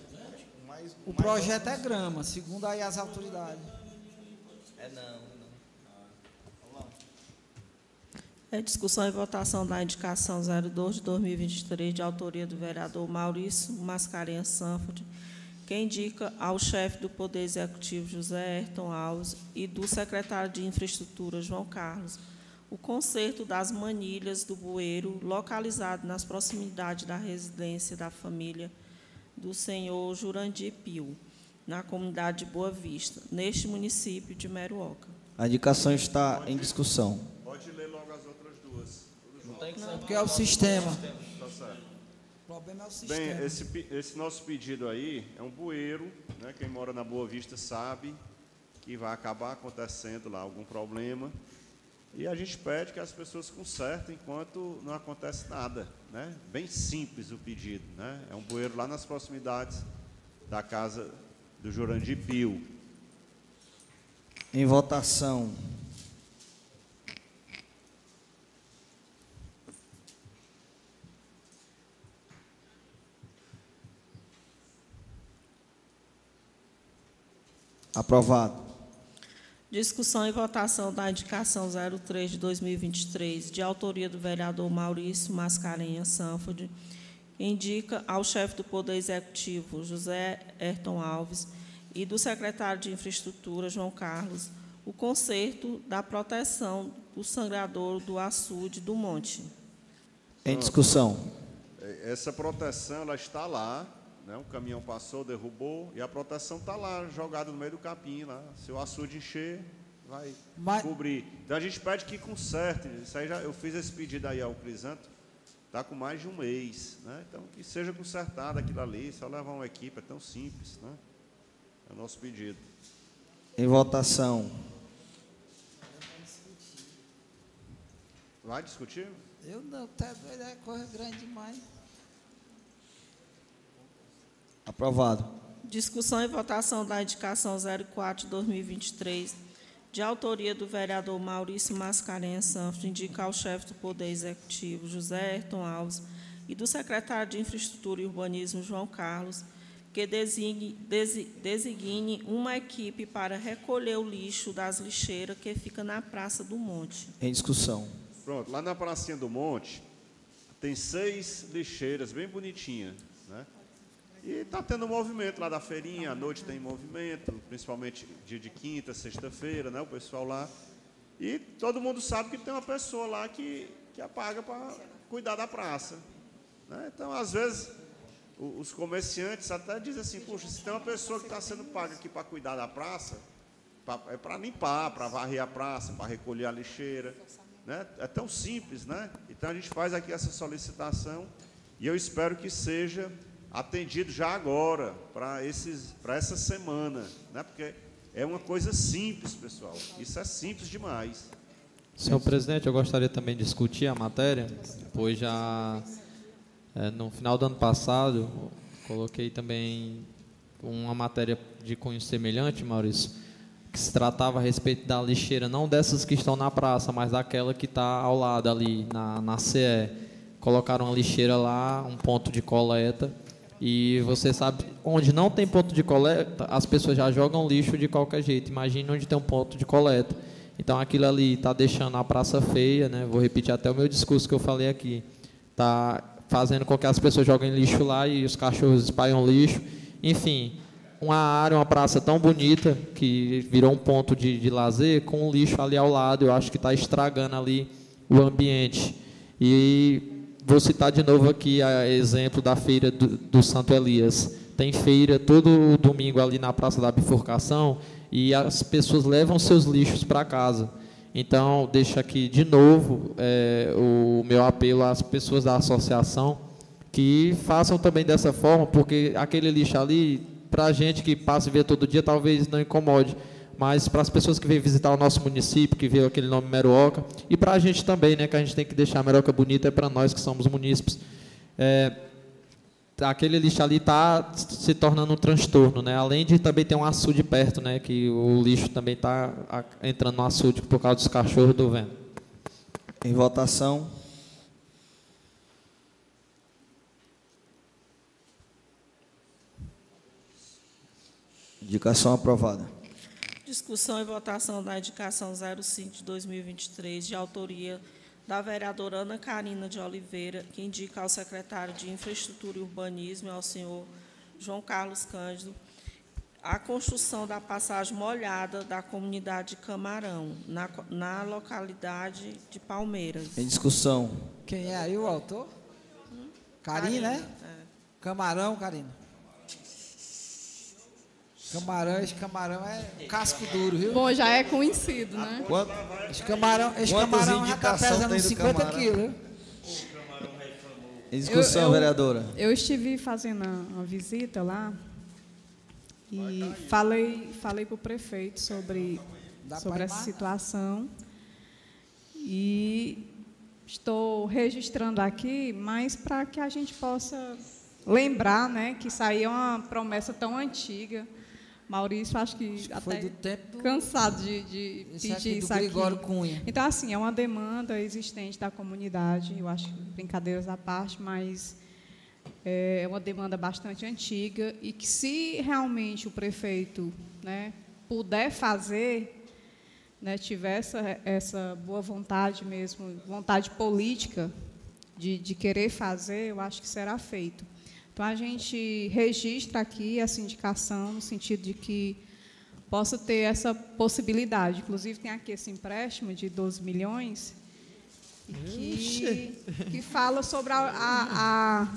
Mais, o mais projeto é grama, segundo aí as autoridades. É não, não. É discussão e votação da indicação 02 de 2023, de autoria do vereador Maurício Mascarenhas Sanford, que indica ao chefe do Poder Executivo José Ayrton Alves e do secretário de Infraestrutura João Carlos o conserto das manilhas do bueiro, localizado nas proximidades da residência da família do senhor Jurandir Pio, na comunidade de Boa Vista, neste município de Meruoca. A indicação está em discussão. Pode ler logo as outras duas. Não tem que ser, porque é o sistema. Tá certo. O problema é o sistema. Bem, esse, esse nosso pedido aí é um bueiro, né? quem mora na Boa Vista sabe que vai acabar acontecendo lá algum problema. E a gente pede que as pessoas consertem enquanto não acontece nada. Né? Bem simples o pedido. Né? É um bueiro lá nas proximidades da casa do Jurandir Pio. Em votação. Aprovado. Discussão e votação da indicação 03 de 2023, de autoria do vereador Maurício Mascarenhas Sanford, indica ao chefe do Poder Executivo, José Ayrton Alves, e do secretário de Infraestrutura, João Carlos, o conserto da proteção do sangrador do açude do Monte. Em discussão. Essa proteção ela está lá, né? um caminhão passou, derrubou, e a proteção está lá, jogada no meio do capim. Lá. Se o açude encher, vai Mas- cobrir. Então a gente pede que conserte. Isso aí já, eu fiz esse pedido aí ao Crisanto, está com mais de um mês. Né? Então que seja consertado aquilo ali, só levar uma equipe, é tão simples. Né? É o nosso pedido. Em votação. Vai discutir? Eu não, tá doido, é coisa grande demais. Aprovado. Discussão e votação da indicação 04 de 2023, de autoria do vereador Maurício Mascarenhas Santos, indica ao chefe do Poder Executivo, José Ayrton Alves, e do secretário de Infraestrutura e Urbanismo, João Carlos, que designe, desi- designe uma equipe para recolher o lixo das lixeiras que fica na Praça do Monte. Em discussão. Pronto, lá na Pracinha do Monte, tem seis lixeiras bem bonitinhas, né? E está tendo movimento lá da feirinha, à noite tem movimento, principalmente dia de quinta, sexta-feira, né? O pessoal lá. E todo mundo sabe que tem uma pessoa lá que, que apaga para cuidar da praça. né? Então, às vezes, o- os comerciantes até dizem assim, puxa, se tem uma pessoa que está sendo paga aqui para cuidar da praça, pra- é para limpar, para varrer a praça, para recolher a lixeira. Né? É tão simples, né? Então a gente faz aqui essa solicitação e eu espero que seja atendido já agora, para essa semana, né? Porque é uma coisa simples, pessoal. Isso é simples demais. Senhor presidente, eu gostaria também de discutir a matéria, pois já eh, no final do ano passado coloquei também uma matéria de cunho semelhante, Maurício, que se tratava a respeito da lixeira, não dessas que estão na praça, mas daquela que está ao lado ali na, na CE. Colocaram a lixeira lá, um ponto de coleta, e você sabe, onde não tem ponto de coleta, as pessoas já jogam lixo de qualquer jeito. Imagine onde tem um ponto de coleta. Então aquilo ali está deixando a praça feia, né? Vou repetir até o meu discurso que eu falei aqui. Está fazendo com que as pessoas joguem lixo lá e os cachorros espalham lixo. Enfim, uma área, uma praça tão bonita que virou um ponto de, de lazer com o lixo ali ao lado. Eu acho que está estragando ali o ambiente. E vou citar de novo aqui a exemplo da feira do, do Santo Elias. Tem feira todo domingo ali na Praça da Bifurcação e as pessoas levam seus lixos para casa. Então, deixo aqui de novo eh, o meu apelo às pessoas da associação que façam também dessa forma, porque aquele lixo ali, para a gente que passa e vê todo dia, talvez não incomode, mas para as pessoas que vêm visitar o nosso município, que vê aquele nome Meruoca, e para a gente também, né, que a gente tem que deixar a Meruoca bonita, é para nós que somos munícipes. É, aquele lixo ali está se tornando um transtorno, né? Além de também ter um açude perto, né? Que o lixo também está entrando no açude por causa dos cachorros do vento. Em votação. Indicação aprovada. Discussão e votação da indicação 05 de 2023, de autoria da vereadora Ana Carina de Oliveira, que indica ao secretário de Infraestrutura e Urbanismo, ao senhor João Carlos Cândido, a construção da passagem molhada da comunidade de Camarão, na, na localidade de Palmeiras. Em discussão. Quem é aí o autor? Karina, né? Camarão, Karina. Camarão, esse camarão é casco duro, viu? Bom, já é conhecido, né? Quanto- Esse camarão, esse camarão já está indicação pesando tem uns do 50 camarão? quilos, viu? Em discussão, Eu- eu- vereadora. Eu estive fazendo uma visita lá e falei, falei para o prefeito sobre, sobre essa situação e estou registrando aqui, mas para que a gente possa lembrar, né, que isso aí é uma promessa tão antiga. Maurício, acho que, até foi do tempo do- cansado de, de Esse pedir aqui isso aqui. Cunha. Então, assim, é uma demanda existente da comunidade, eu acho que brincadeiras à parte, mas é uma demanda bastante antiga e que se realmente o prefeito né, puder fazer, né, tiver essa, essa boa vontade mesmo, vontade política de, de querer fazer, eu acho que será feito. Então, a gente registra aqui essa indicação no sentido de que possa ter essa possibilidade. Inclusive, tem aqui esse empréstimo de 12 milhões, que, que fala sobre a, a, a,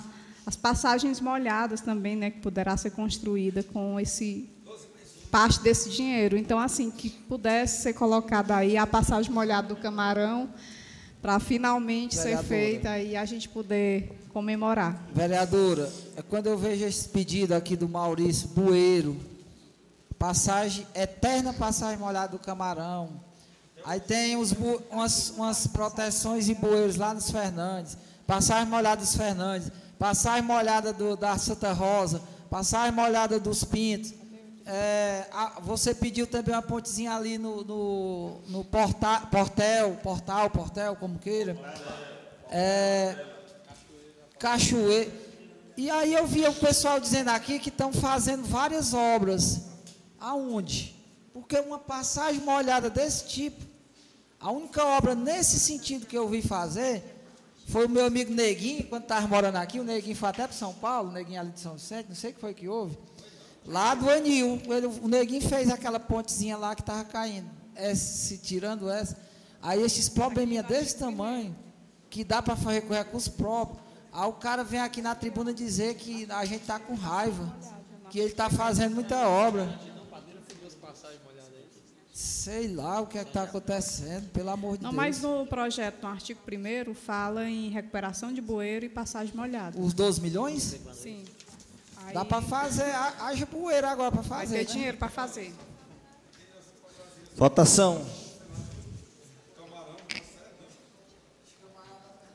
as passagens molhadas também, né, que poderá ser construída com esse parte desse dinheiro. Então, assim, que pudesse ser colocada aí a passagem molhada do camarão para finalmente Vereadora. ser feita e a gente poder comemorar. Vereadora, é quando eu vejo esse pedido aqui do Maurício Bueiro, passagem, eterna passagem molhada do camarão. Aí tem uns, umas, umas proteções e bueiros lá nos Fernandes, passagem molhada dos Fernandes, passagem molhada do, da Santa Rosa, passagem molhada dos Pintos. É, a- você pediu também uma pontezinha ali no, no, no porta, portel, portal, portel, como queira. É, Cachoeira. E aí eu via o pessoal dizendo aqui que estão fazendo várias obras. Aonde? Porque uma passagem molhada desse tipo, a única obra nesse sentido que eu vi fazer foi o meu amigo Neguinho, quando estava morando aqui, o Neguinho foi até para São Paulo, o Neguinho ali de São Vicente, não sei o que foi que houve. Lá do Anil, ele- o Neguinho fez aquela pontezinha lá que estava caindo, essa, se tirando essa. Aí esses probleminha desse tamanho, que dá para fazer com recurso próprio. Aí o cara vem aqui na tribuna dizer que a gente está com raiva, que ele está fazendo muita obra. Sei lá o que é está acontecendo, pelo amor de Não, Deus. mas no projeto, no artigo 1 fala em recuperação de bueiro e passagem molhada. Os 12 milhões? Sim. Dá para fazer, ha- haja poeira agora para Vai fazer. ter né? dinheiro para fazer. Votação.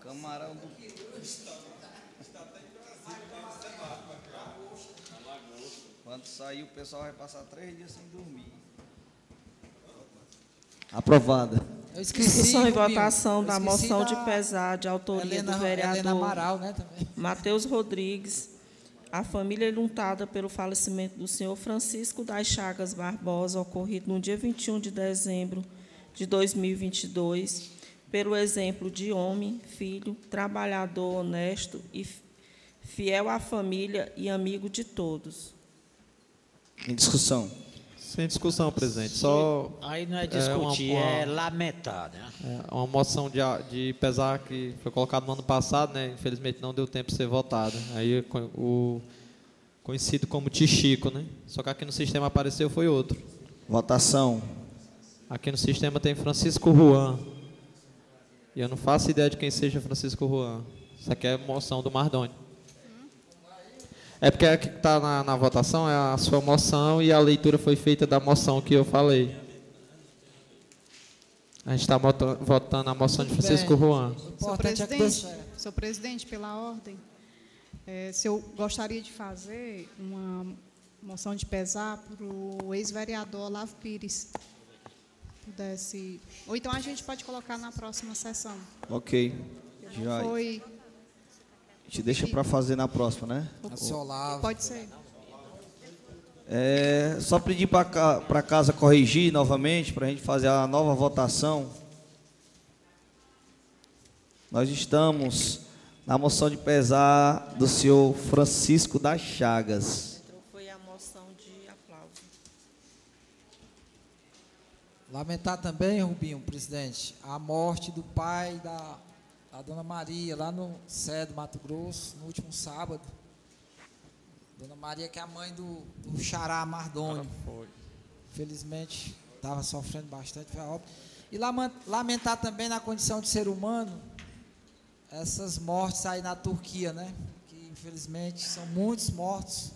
Camarão do. Quando sair, o pessoal vai passar três dias sem dormir. Aprovada. Eu esqueci, Discussão e votação da moção da de pesar de autoria Helena- do vereador Amaral, né. Matheus Rodrigues, a família lutada pelo falecimento do senhor Francisco das Chagas Barbosa, ocorrido no dia 21 de dezembro de 2022, pelo exemplo de homem, filho, trabalhador honesto e fiel à família e amigo de todos. Em discussão. Sem discussão, presidente. Só. Aí não é uma- discutir, uma- é lamentar, né? É uma moção de, de pesar que foi colocada no ano passado, né? Infelizmente não deu tempo de ser votada. Aí o conhecido como Tichico, né? Só que aqui no sistema apareceu foi outro. Votação. Aqui no sistema tem Francisco Juan. E eu não faço ideia de quem seja Francisco Juan. Isso aqui é moção do Mardoni. É porque aqui que está na, na votação é a sua moção e a leitura foi feita da moção que eu falei. A gente está votando a moção de Francisco. Juan. Senhor é presidente, senhor presidente, pela ordem, eh, se eu gostaria de fazer uma moção de pesar para o ex-vereador Olavo Pires. Pudesse. Ou então a gente pode colocar na próxima sessão. Ok. Foi. A gente deixa para fazer na próxima, né? Pode ser. É, só pedir para a casa corrigir novamente, para a gente fazer a nova votação. Nós estamos na moção de pesar do senhor Francisco das Chagas. Então foi a moção de aplauso. Lamentar também, Rubinho, presidente, a morte do pai da, da dona Maria, lá no Sé do Mato Grosso, no último sábado. Dona Maria, que é a mãe do, do Xará Mardoni. Felizmente, estava sofrendo bastante, foi a óbito. E lamentar também na condição de ser humano, essas mortes aí na Turquia, né? Que infelizmente são muitos mortos.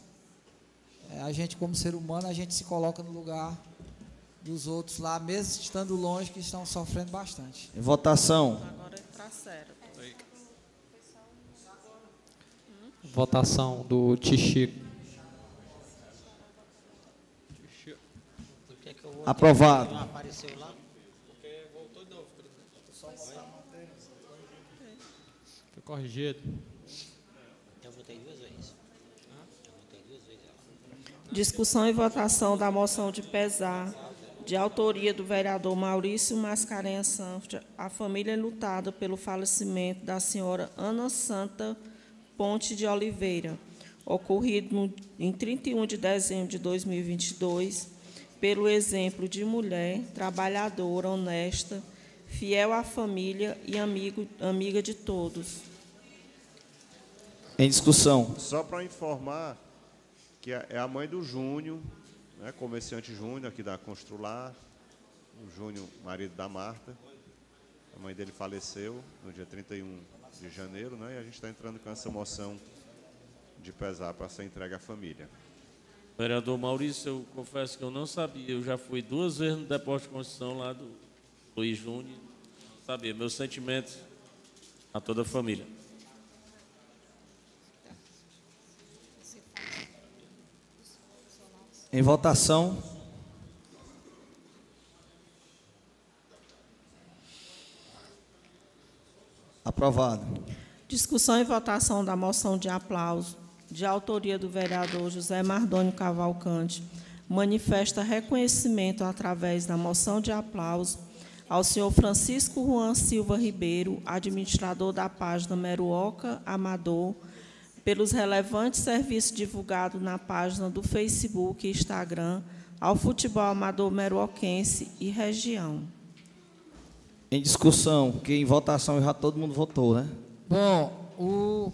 É, a gente, como ser humano, a gente se coloca no lugar dos outros lá, mesmo estando longe, que estão sofrendo bastante. Votação. Está certo. Votação do Tichico. Votei? Aprovado. Foi corrigido. Eu votei duas vezes. Eu votei duas vezes ela. Discussão e votação da moção de pesar de autoria do vereador Maurício Mascarenhas Santos, a família é lutada pelo falecimento da senhora Ana Santa Ponte de Oliveira, ocorrido no, em 31 de dezembro de 2022, pelo exemplo de mulher trabalhadora, honesta, fiel à família e amigo, amiga de todos. Em discussão. Só para informar que é, é a mãe do Júnior, né, comerciante Júnior aqui da Constrular, o Júnior, marido da Marta. A mãe dele faleceu no dia 31 de janeiro, né, e a gente está entrando com essa moção de pesar para ser entregue à família. Vereador Maurício, eu confesso que eu não sabia. Eu já fui duas vezes no depósito de construção lá do Luiz Júnior. Não sabia. Meus sentimentos a toda a família. Em votação. Aprovado. Discussão e votação da moção de aplauso, de autoria do vereador José Mardônio Cavalcante, manifesta reconhecimento através da moção de aplauso ao senhor Francisco Juan Silva Ribeiro, administrador da página Meruoca Amador, pelos relevantes serviços divulgados na página do Facebook e Instagram ao futebol amador meruoquense e região. Em discussão, que em votação já todo mundo votou, né? Bom, o,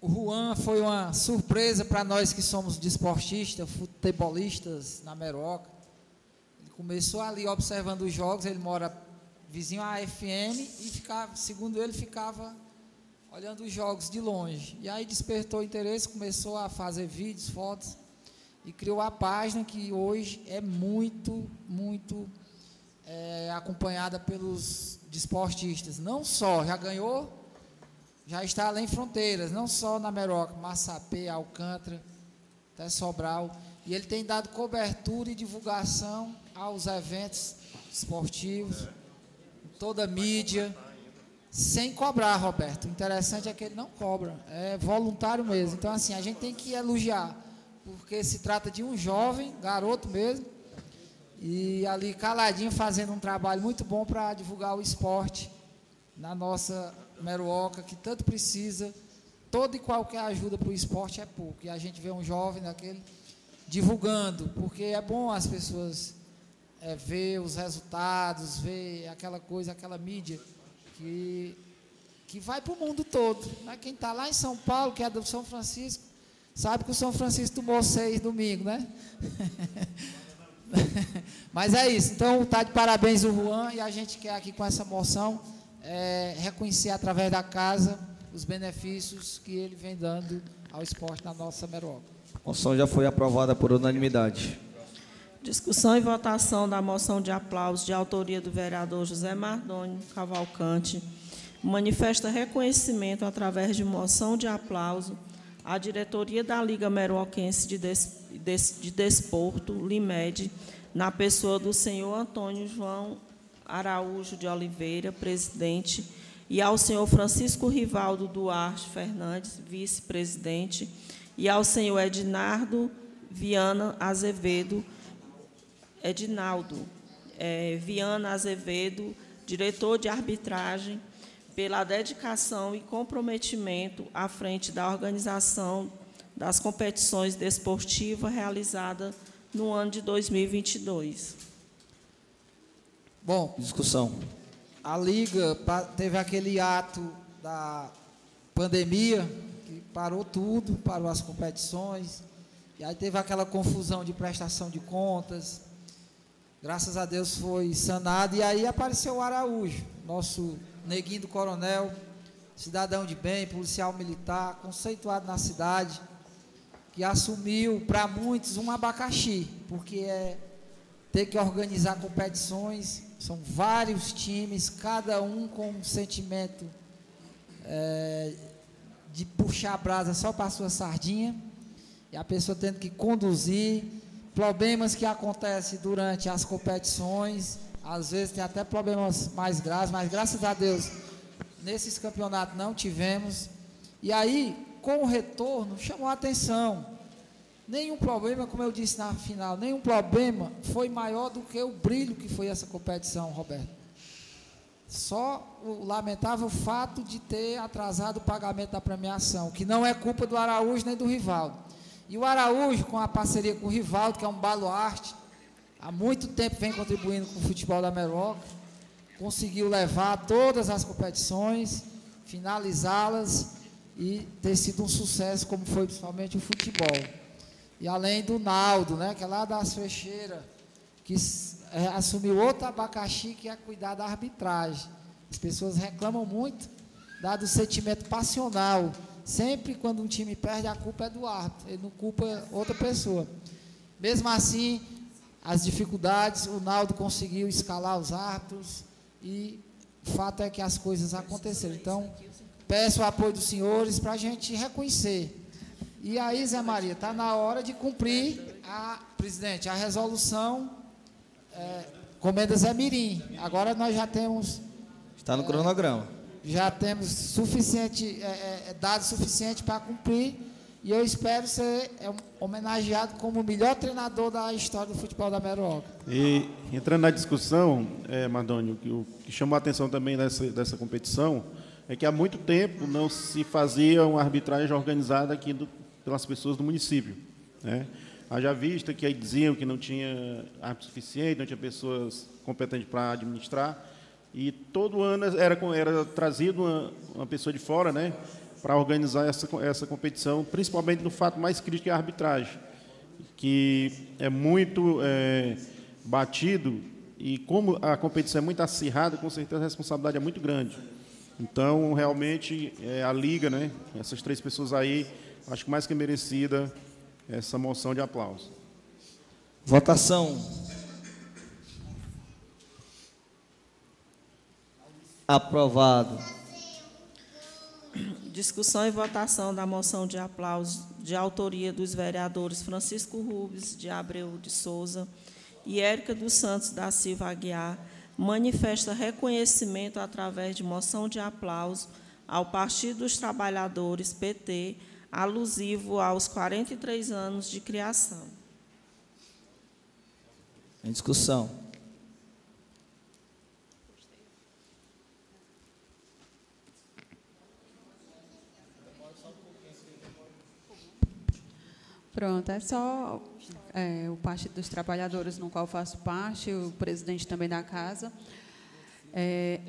Juan foi uma surpresa para nós que somos desportistas, futebolistas na Meroca. Ele começou ali observando os jogos, ele mora vizinho à FM e ficava, segundo ele, ficava olhando os jogos de longe. E aí despertou interesse, começou a fazer vídeos, fotos e criou a página que hoje é muito, muito é, acompanhada pelos desportistas. Não só, já ganhou, já está além fronteiras, não só na Meroca, Massapê, Alcântara, até Sobral. E ele tem dado cobertura e divulgação aos eventos esportivos, toda a mídia sem cobrar, Roberto. O interessante é que ele não cobra, é voluntário mesmo. Então, assim, a gente tem que elogiar, porque se trata de um jovem, garoto mesmo, e ali caladinho fazendo um trabalho muito bom para divulgar o esporte na nossa Meruoca, que tanto precisa. Toda e qualquer ajuda para o esporte é pouco. E a gente vê um jovem daquele divulgando, porque é bom as pessoas é, ver os resultados, ver aquela coisa, aquela mídia que, que vai para o mundo todo. Né? Quem está lá em São Paulo, que é do São Francisco, sabe que o São Francisco tomou seis domingo, né? [laughs] Mas é isso. Então, está de parabéns o Juan e a gente quer aqui com essa moção é, reconhecer através da casa os benefícios que ele vem dando ao esporte na nossa Meroca. A moção já foi aprovada por unanimidade. Discussão e votação da moção de aplauso de autoria do vereador José Mardoni Cavalcante. Manifesta reconhecimento através de moção de aplauso à diretoria da Liga Meroquense de, de Desporto, LIMED, na pessoa do senhor Antônio João Araújo de Oliveira, presidente, e ao senhor Francisco Rivaldo Duarte Fernandes, vice-presidente, e ao senhor Ednardo Viana Azevedo, Edinaldo é, Viana Azevedo, diretor de arbitragem, pela dedicação e comprometimento à frente da organização das competições desportivas realizadas no ano de 2022. Bom, discussão. A liga teve aquele ato da pandemia que parou tudo, parou as competições. E aí teve aquela confusão de prestação de contas, Graças a Deus foi sanado. E aí apareceu o Araújo, nosso neguinho do coronel, cidadão de bem, policial militar, conceituado na cidade, que assumiu para muitos um abacaxi, porque é ter que organizar competições, são vários times, cada um com um sentimento é, de puxar a brasa só para a sua sardinha, e a pessoa tendo que conduzir problemas que acontecem durante as competições, às vezes tem até problemas mais graves, mas graças a Deus nesses campeonatos não tivemos. E aí, com o retorno, chamou a atenção. nenhum problema, como eu disse na final, nenhum problema foi maior do que o brilho que foi essa competição, Roberto. Só o lamentável fato de ter atrasado o pagamento da premiação, que não é culpa do Araújo nem do Rivaldo. E o Araújo, com a parceria com o Rivaldo, que é um baluarte, há muito tempo vem contribuindo com o futebol da Meroca, conseguiu levar todas as competições, finalizá-las e ter sido um sucesso, como foi principalmente o futebol. E além do Naldo, né, que é lá das Fecheiras, que é, assumiu outro abacaxi que é cuidar da arbitragem. As pessoas reclamam muito, dado o sentimento passional. Sempre quando um time perde, a culpa é do árbitro, ele não culpa outra pessoa. Mesmo assim, as dificuldades, o Naldo conseguiu escalar os árbitros e o fato é que as coisas aconteceram. Então, peço o apoio dos senhores para a gente reconhecer e aí, Zé Maria, está na hora de cumprir, a, presidente, a resolução é, Comenda Zé Mirim. Agora nós já temos. Está no é, cronograma. Já temos suficiente, é, é, é dados suficientes para cumprir. E eu espero ser é, homenageado como o melhor treinador da história do futebol da Meroca. E entrando na discussão, é, o que chamou a atenção também dessa, dessa competição é que há muito tempo não se fazia uma arbitragem organizada aqui do, pelas pessoas do município. Né? Haja vista que aí diziam que não tinha árbitro suficiente, não tinha pessoas competentes para administrar, e todo ano era, era trazido uma, uma pessoa de fora né, para organizar essa, essa competição, principalmente no fato mais crítico é a arbitragem, que é muito é, batido, e como a competição é muito acirrada, com certeza a responsabilidade é muito grande. Então, realmente, é, a Liga, né, essas três pessoas aí, acho que mais que merecida essa moção de aplauso. Votação. Aprovado. Discussão e votação da moção de aplauso de autoria dos vereadores Francisco Rubens de Abreu de Souza e Érica dos Santos da Silva Aguiar manifesta reconhecimento através de moção de aplauso ao Partido dos Trabalhadores, PT, alusivo aos 43 anos de criação. Em discussão. Pronto, é só é, o Partido dos Trabalhadores, no qual faço parte, o presidente também da casa. É,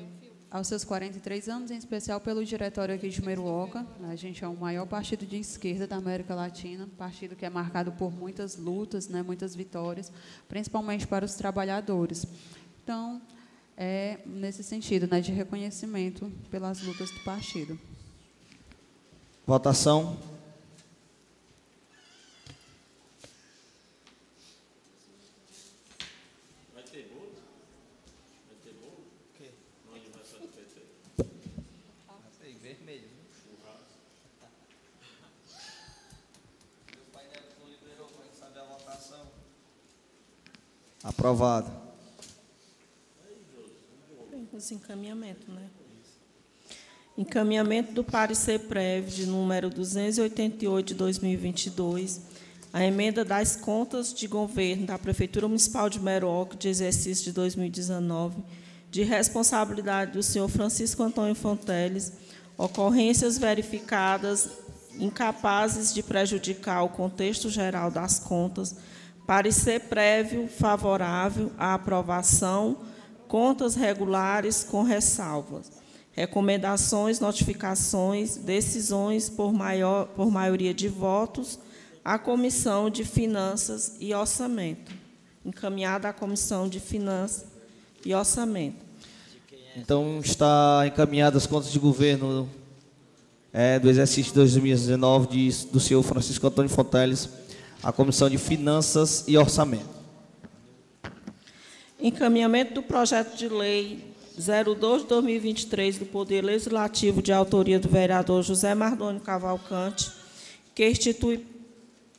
aos seus 43 anos, em especial pelo diretório aqui de Meruoca. A gente é o maior partido de esquerda da América Latina, partido que é marcado por muitas lutas, né, muitas vitórias, principalmente para os trabalhadores. Então, é nesse sentido, né, de reconhecimento pelas lutas do partido. Votação. Aprovado. Os encaminhamentos, né? Encaminhamento do parecer prévio de número 288 de 2022, a emenda das contas de governo da Prefeitura Municipal de Meroca de exercício de 2019, de responsabilidade do senhor Francisco Antônio Fonteles, ocorrências verificadas incapazes de prejudicar o contexto geral das contas, Parecer prévio favorável à aprovação, contas regulares com ressalvas. Recomendações, notificações, decisões por, maior, por maioria de votos à Comissão de Finanças e Orçamento. Encaminhada à Comissão de Finanças e Orçamento. Então, está encaminhadas as contas de governo é, do exercício de 2019 de, do senhor Francisco Antônio Fonteles, a Comissão de Finanças e Orçamento. Encaminhamento do projeto de lei 02 de 2023 do Poder Legislativo de autoria do vereador José Mardônio Cavalcante, que institui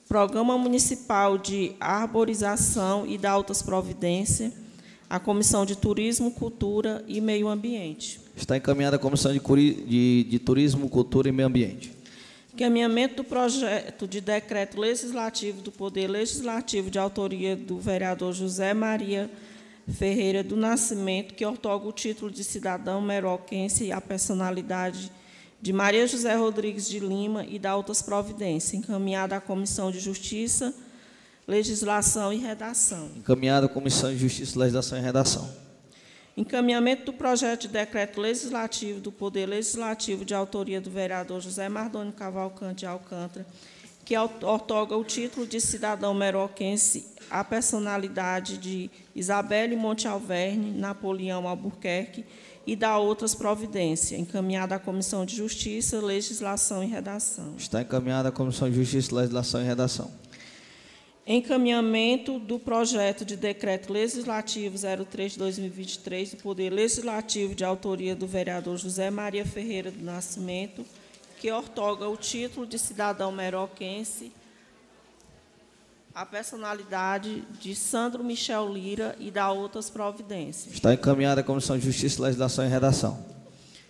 Programa Municipal de Arborização e da Altas Providências, a Comissão de Turismo, Cultura e Meio Ambiente. Está encaminhada a Comissão de, de, de Turismo, Cultura e Meio Ambiente. Encaminhamento do projeto de decreto legislativo do Poder Legislativo de autoria do vereador José Maria Ferreira do Nascimento, que otorga o título de cidadão meroquense à personalidade de Maria José Rodrigues de Lima e da outras providências, encaminhada à Comissão de Justiça, Legislação e Redação. Encaminhada à Comissão de Justiça, Legislação e Redação. Encaminhamento do projeto de decreto legislativo do Poder Legislativo de autoria do vereador José Mardônio Cavalcante de Alcântara, que otorga o título de cidadão meroquense à personalidade de Isabelle Monte Alverne, Napoleão Albuquerque e da outras providências, encaminhada à Comissão de Justiça, Legislação e Redação. Está encaminhada à Comissão de Justiça, Legislação e Redação. Encaminhamento do projeto de decreto legislativo 03 de 2023 do Poder Legislativo de autoria do vereador José Maria Ferreira do Nascimento, que ortoga o título de cidadão meroquense à personalidade de Sandro Michel Lira e da outras providências. Está encaminhada à Comissão de Justiça, Legislação e Redação.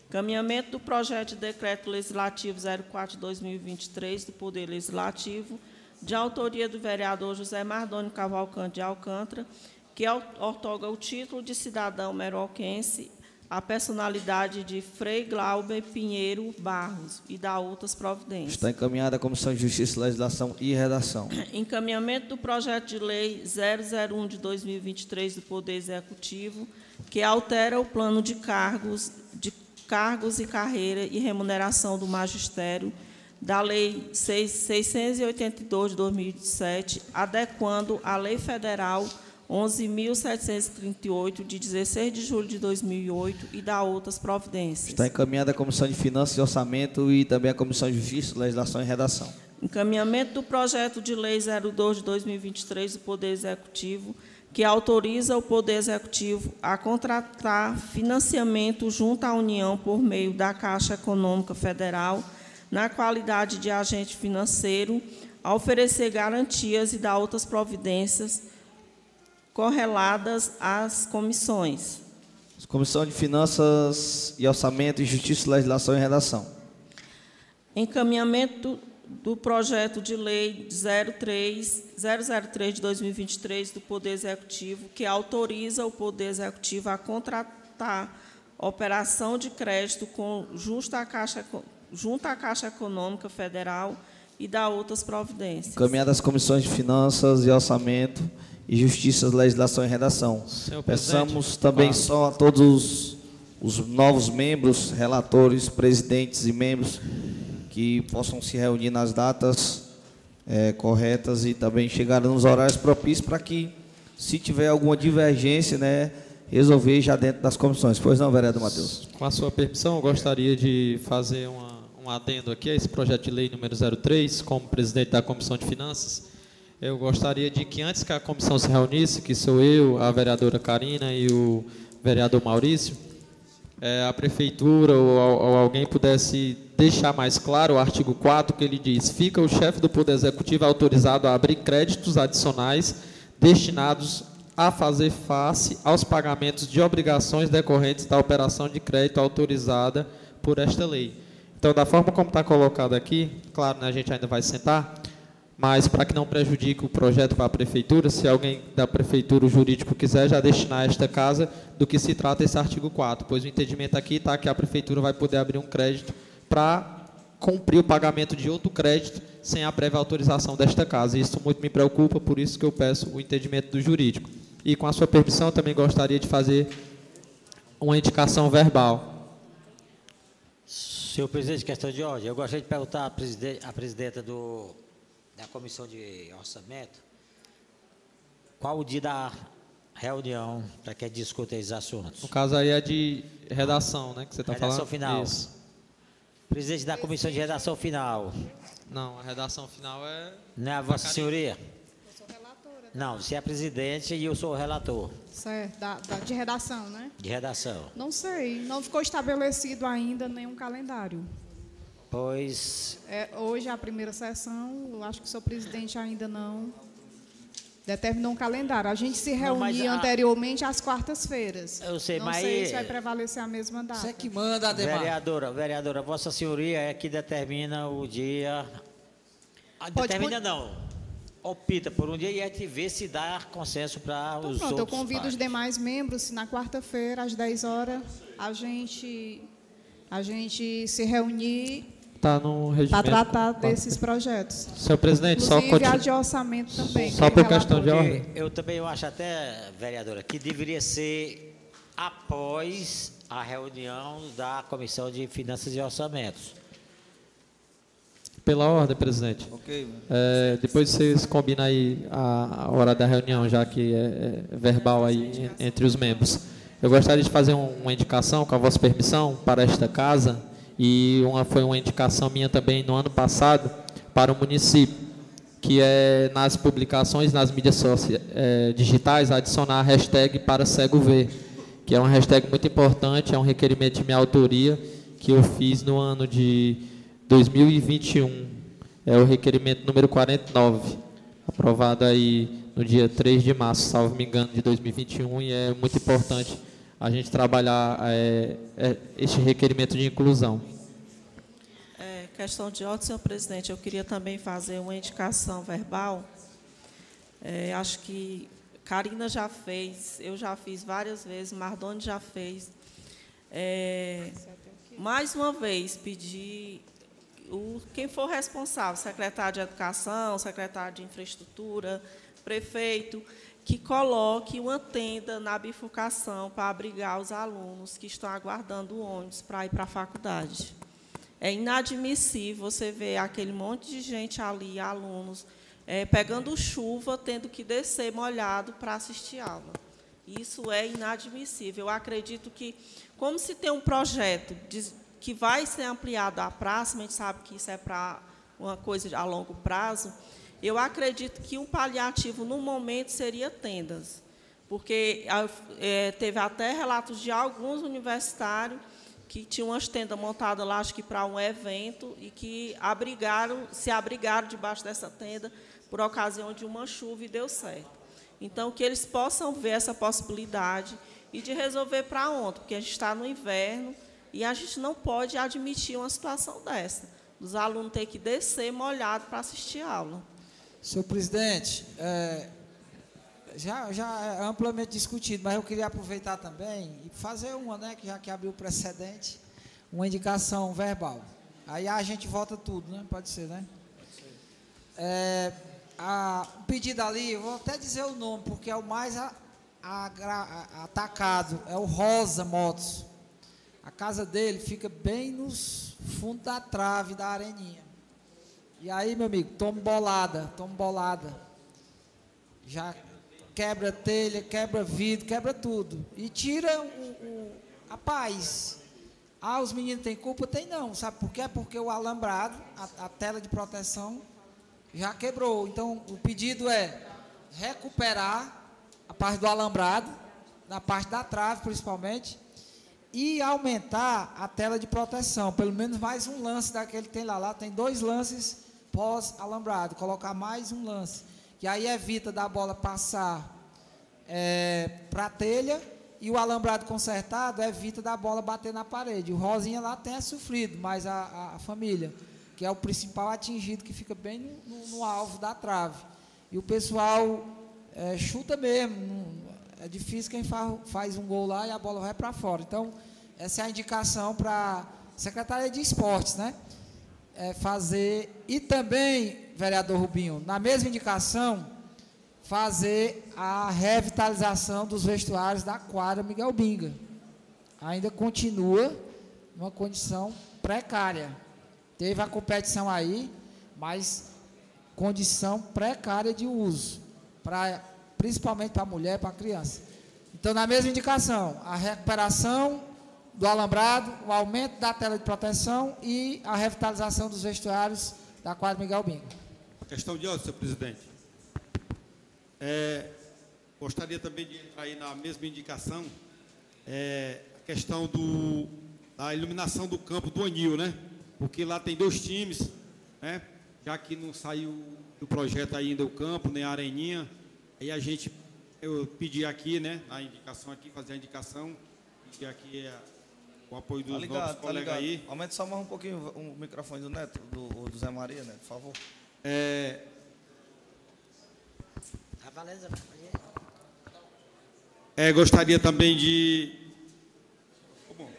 Encaminhamento do projeto de decreto legislativo 04 de 2023 do Poder Legislativo, de autoria do vereador José Mardônio Cavalcante de Alcântara, que ortoga o título de cidadão meroquense à personalidade de Frei Glauber Pinheiro Barros e da outras providências. Está encaminhada à Comissão de Justiça, Legislação e Redação. Encaminhamento do projeto de lei 001 de 2023 do Poder Executivo, que altera o plano de cargos, de cargos e carreira e remuneração do magistério da Lei 682 de 2007, adequando a Lei Federal 11.738, de 16 de julho de 2008, e da outras providências. Está encaminhada à Comissão de Finanças e Orçamento e também à Comissão de Justiça, Legislação e Redação. Encaminhamento do projeto de lei 02 de 2023 do Poder Executivo, que autoriza o Poder Executivo a contratar financiamento junto à União por meio da Caixa Econômica Federal, na qualidade de agente financeiro, a oferecer garantias e dar outras providências correladas às comissões. Comissão de Finanças e Orçamento, Justiça, Legislação e Redação. Encaminhamento do projeto de lei 03, 003 de 2023 do Poder Executivo, que autoriza o Poder Executivo a contratar operação de crédito com justa à Caixa, junto à Caixa Econômica Federal e da outras providências. Encaminhada às comissões de Finanças e Orçamento e Justiça, Legislação e Redação. Peçamos também claro. só a todos os, os novos membros, relatores, presidentes e membros que possam se reunir nas datas é, corretas e também chegar nos horários propícios para que, se tiver alguma divergência, né, resolver já dentro das comissões. Pois não, vereador Matheus? Com a sua permissão, eu gostaria de fazer uma, um adendo aqui a esse projeto de lei número 03, como presidente da Comissão de Finanças. Eu gostaria de que antes que a comissão se reunisse, que sou eu, a vereadora Karina e o vereador Maurício, é, a prefeitura ou, ou, alguém pudesse deixar mais claro o artigo 4 que ele diz: fica o chefe do Poder Executivo autorizado a abrir créditos adicionais destinados a fazer face aos pagamentos de obrigações decorrentes da operação de crédito autorizada por esta lei. Então, da forma como está colocado aqui, claro, né, a gente ainda vai sentar, mas para que não prejudique o projeto para a prefeitura, se alguém da prefeitura, jurídico, quiser já destinar esta casa, do que se trata esse artigo 4, pois o entendimento aqui está que a prefeitura vai poder abrir um crédito para cumprir o pagamento de outro crédito sem a prévia autorização desta casa. Isso muito me preocupa, por isso que eu peço o entendimento do jurídico. E com a sua permissão, também gostaria de fazer uma indicação verbal. Senhor presidente, questão de ordem. Eu gostaria de perguntar à presidente, à presidenta do da Comissão de Orçamento, qual o dia da reunião para que discuta esses assuntos? No caso aí é de redação, né, que você está falando? Redação final. Isso. Presidente da Comissão de Redação Final. Não, a redação final é... Não é a Vossa Senhoria? Eu sou relatora. Não, você é presidente e eu sou o relator. Certo, da, da, de redação, né? De redação. Não sei, não ficou estabelecido ainda nenhum calendário. Pois. É, hoje é a primeira sessão, eu acho que o seu presidente ainda não. determinou um calendário. A gente se Não, reunia a- anteriormente às quartas-feiras. Eu sei, Não mas sei aí- se vai prevalecer a mesma data. Você que manda, Ademar. Vereadora, vereadora, Vossa Senhoria é que determina o dia. Pode determina não. Opta por um dia e a gente vê se dá consenso para Então, os pronto, eu outros. convido partes. os demais membros, se na quarta-feira, às 10 horas, a gente, a gente se reunir no para tratar desses projetos. Senhor presidente, só Inclusive a continu- de orçamento também. Só que por questão de ordem. Eu também eu acho até, vereadora, que deveria ser após a reunião da Comissão de Finanças e Orçamentos. Pela ordem, presidente. Ok. É, depois vocês combinam aí a, hora da reunião, já que é, é verbal aí en- entre os membros. Eu gostaria de fazer um- uma indicação, com a vossa permissão, para esta casa, e uma, foi uma indicação minha também no ano passado para o município, que é nas publicações, nas mídias socia- é, digitais, adicionar a hashtag para cego ver, que é uma hashtag muito importante, é um requerimento de minha autoria, que eu fiz no ano de 2021. É o requerimento número 49, aprovado aí no dia 3 de março, salvo me engano, de 2021, e é muito importante a gente trabalhar é, é, este requerimento de inclusão. É, questão de ordem, senhor presidente, eu queria também fazer uma indicação verbal. É, acho que Karina já fez, eu já fiz várias vezes, Mardoni já fez. É, mais uma vez, pedir o, quem for responsável, secretário de Educação, secretário de Infraestrutura, prefeito, que coloque uma tenda na bifurcação para abrigar os alunos que estão aguardando o ônibus para ir para a faculdade. É inadmissível você ver aquele monte de gente ali, alunos, eh, pegando chuva, tendo que descer molhado para assistir aula. Isso é inadmissível. Eu acredito que, como se tem um projeto de- que vai ser ampliado à praça, a gente sabe que isso é para uma coisa a longo prazo, eu acredito que um paliativo, no momento, seria tendas. Porque eh, teve até relatos de alguns universitários que tinham umas tendas montadas lá, acho que para um evento, e que abrigaram, se abrigaram debaixo dessa tenda por ocasião de uma chuva e deu certo. Então, que eles possam ver essa possibilidade e de resolver para ontem, porque a gente está no inverno e a gente não pode admitir uma situação dessa, dos alunos ter que descer molhado para assistir a aula. Senhor presidente, é, já, já é amplamente discutido, mas eu queria aproveitar também e fazer uma, né, que já que abriu o precedente, uma indicação verbal. Aí a gente vota tudo, né? Pode ser, né? É, a, o pedido ali, eu vou até dizer o nome, porque é o mais a- a- atacado, é o Rosa Motos. A casa dele fica bem nos fundos da trave da areninha. E aí, meu amigo, toma bolada, toma bolada. Já quebra telha, quebra vidro, quebra tudo. E tira o, o- a paz. Ah, os meninos têm culpa? Tem não. Sabe por quê? Porque o alambrado, a, a tela de proteção, já quebrou. Então, o pedido é recuperar a parte do alambrado, na parte da trave principalmente, e aumentar a tela de proteção, pelo menos mais um lance daquele que tem lá. Lá tem dois lances pós-alambrado, colocar mais um lance. Que aí evita da bola passar para a telha e o alambrado consertado evita da bola bater na parede. O Rosinha lá tem sofrido, mas a, a- família, que é o principal atingido, que fica bem no, no- no alvo da trave. E o pessoal é, chuta mesmo. É difícil quem fa- faz um gol lá e a bola vai para fora. Então, essa é a indicação para a Secretaria de Esportes, né? É fazer. E também, vereador Rubinho, na mesma indicação, fazer a revitalização dos vestuários da quadra Miguel Binga. Ainda continua numa condição precária. Teve a competição aí, mas condição precária de uso, pra, principalmente para a mulher e para a criança. Então, na mesma indicação, a recuperação do alambrado, o aumento da tela de proteção e a revitalização dos vestuários da quadra Miguel Binga. Questão de ordem, senhor presidente. É, gostaria também de entrar aí na mesma indicação, é, a questão do, da iluminação do campo do Anil, né? Porque lá tem dois times, né? Já que não saiu do projeto ainda o campo, nem a areninha, Aí a gente, eu pedi aqui, né, a indicação aqui, fazer a indicação, pedir aqui é, o apoio dos Tá ligado, novos tá colegas aí. Aumente só mais um pouquinho o microfone do Neto, do, do Zé Maria, Neto, por favor. É, É, gostaria também de. Bom,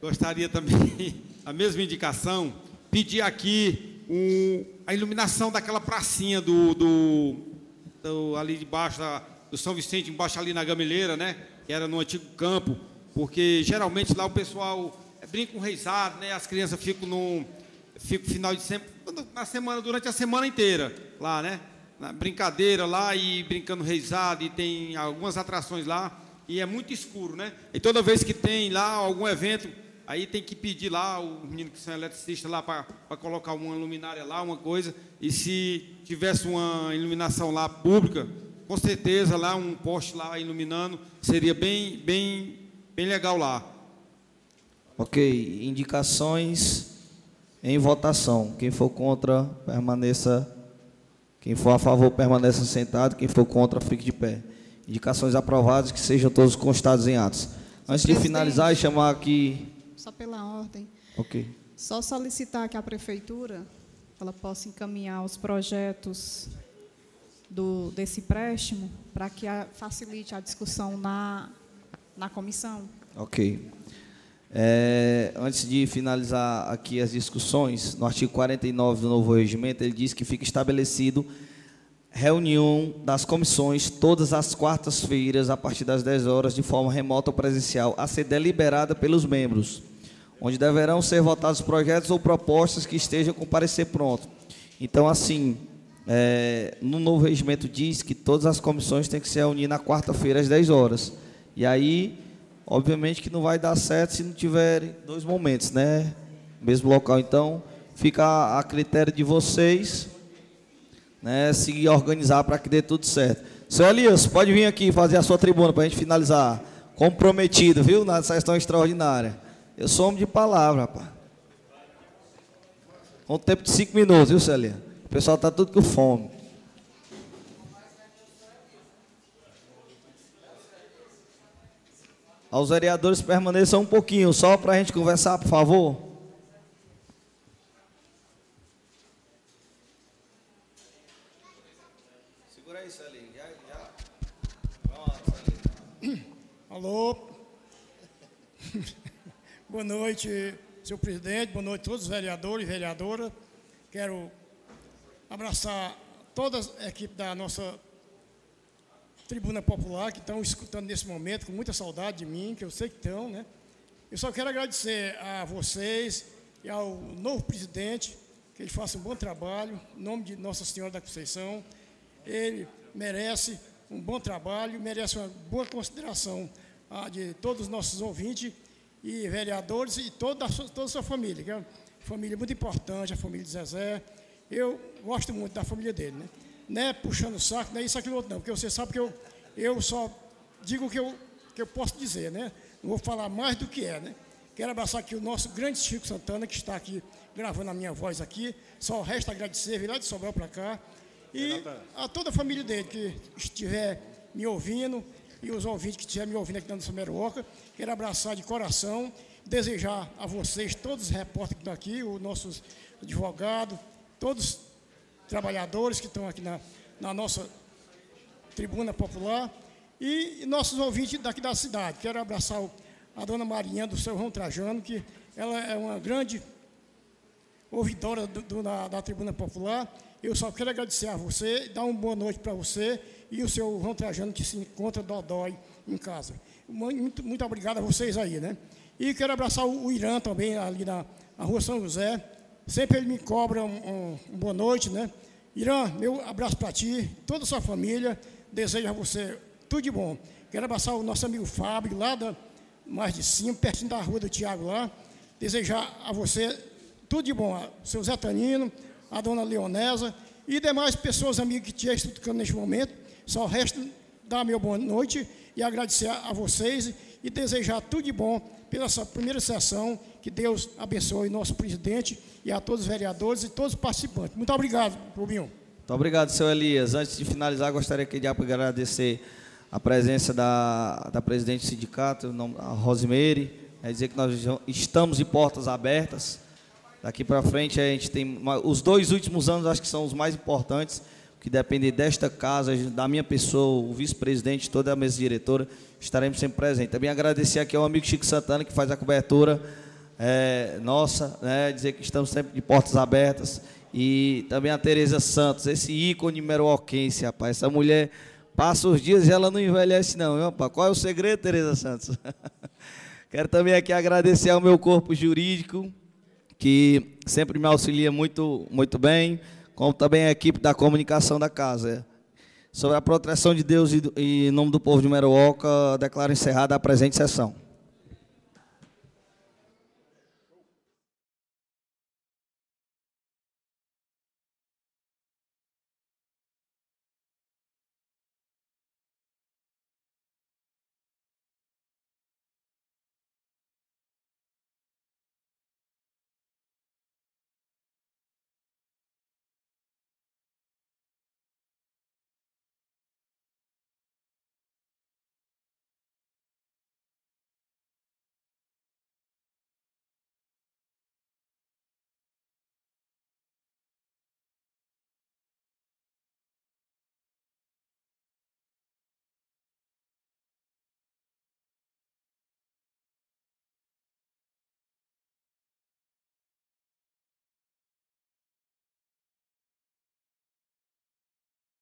Gostaria também, [laughs] a mesma indicação, pedir aqui um- a iluminação daquela pracinha do, do- do- ali debaixo da- do São Vicente, embaixo ali na Gameleira, né? Que era no antigo campo, porque geralmente lá o pessoal é, brinca com reisado, né? As crianças ficam no ficam final de semana, na semana, durante a semana inteira lá, né? Na brincadeira lá e brincando reisado e tem algumas atrações lá e é muito escuro, né? E toda vez que tem lá algum evento, aí tem que pedir lá o menino que são eletricistas lá para colocar uma luminária lá, uma coisa. E se tivesse uma iluminação lá pública, com certeza lá um poste lá iluminando seria bem bem bem legal lá. Ok, indicações em votação. Quem for contra, permaneça. Quem for a favor, permaneça sentado. Quem for contra, fique de pé. Indicações aprovadas, que sejam todos constados em atos. Antes de finalizar e chamar aqui. Só pela ordem. Ok. Só solicitar que a prefeitura ela possa encaminhar os projetos do, desse empréstimo para que a- facilite a discussão na, na comissão. Ok. É, antes de finalizar aqui as discussões, no artigo 49 do novo regimento, ele diz que fica estabelecido reunião das comissões todas as quartas-feiras, a partir das 10 horas, de forma remota ou presencial, a ser deliberada pelos membros, onde deverão ser votados projetos ou propostas que estejam com parecer pronto. Então, assim, é, no novo regimento diz que todas as comissões têm que se reunir na quarta-feira às 10 horas. E aí, obviamente que não vai dar certo se não tiverem dois momentos, né? Mesmo local. Então, fica a, critério de vocês, né? Se organizar para que dê tudo certo. Seu Elias, pode vir aqui fazer a sua tribuna para a gente finalizar. Comprometido, viu? Na sessão extraordinária. Eu sou homem de palavra, rapaz. Com um tempo de cinco minutos, viu, Celia? O pessoal está tudo com fome. Aos vereadores permaneçam um pouquinho, só para a gente conversar, por favor. Segura aí, Celinho. Já, já. Alô? [laughs] Boa noite, senhor presidente, boa noite a todos os vereadores e vereadoras. Quero abraçar toda a equipe da nossa Tribuna Popular que estão escutando nesse momento com muita saudade de mim, que eu sei que estão, né? Eu só quero agradecer a vocês e ao novo presidente, que ele faça um bom trabalho, em nome de Nossa Senhora da Conceição. Ele merece um bom trabalho, merece uma boa consideração ah, de todos os nossos ouvintes e vereadores e toda a sua, toda a sua família, que é uma família muito importante, a família de Zezé. Eu gosto muito da família dele, né? Não é puxando o saco, não é isso, aquilo, outro, não, porque você sabe que eu, eu só digo o que eu, que eu posso dizer, né? Não vou falar mais do que é, né? Quero abraçar aqui o nosso grande Chico Santana, que está aqui gravando a minha voz aqui. Só resta agradecer, vir lá de Sobral para cá. E a toda a família dele que estiver me ouvindo e os ouvintes que estiverem me ouvindo aqui na nossa Meruoca. Quero abraçar de coração, desejar a vocês, todos os repórteres que estão aqui, os nossos advogados, todos os trabalhadores que estão aqui na, na nossa tribuna popular e, nossos ouvintes daqui da cidade. Quero abraçar a dona Marinha do seu João Trajano, que ela é uma grande ouvidora do- do- da, da Tribuna Popular. Eu só quero agradecer a você, dar uma boa noite para você e o seu João Trajano, que se encontra dodói em casa. Muito, muito obrigado a vocês aí, né? E quero abraçar o, Irã também, ali na, na rua São José. Sempre ele me cobra um, um, um boa noite, né? Irã, meu abraço para ti, toda a sua família. Desejo a você tudo de bom. Quero abraçar o nosso amigo Fábio, lá da mais de cima, pertinho da rua do Tiago lá. Desejar a você tudo de bom, seu Zé Tanino, a dona Leonesa e demais pessoas, amigos que te estão neste momento. Só resta dar meu boa noite e agradecer a vocês e desejar tudo de bom pela essa primeira sessão. Que Deus abençoe nosso presidente e a todos os vereadores e todos os participantes. Muito obrigado, Rubinho. Muito obrigado, seu Elias. Antes de finalizar, gostaria aqui de agradecer a presença da, da presidente do sindicato, a Rosemary, é dizer que nós estamos de portas abertas. Daqui para frente a gente tem os dois últimos anos acho que são os mais importantes, que depender desta casa, da minha pessoa, o vice-presidente, toda a mesa diretora, estaremos sempre presentes. Também agradecer aqui ao amigo Chico Santana que faz a cobertura é, nossa, né, dizer que estamos sempre de portas abertas e também a Tereza Santos, esse ícone meroquense, rapaz. Essa mulher passa os dias e ela não envelhece, não, viu, rapaz? Qual é o segredo, Tereza Santos? [laughs] Quero também aqui agradecer ao meu corpo jurídico, que sempre me auxilia muito, muito bem, como também a equipe da comunicação da casa. Sobre a proteção de Deus e em nome do povo de Meroca, declaro encerrada a presente sessão.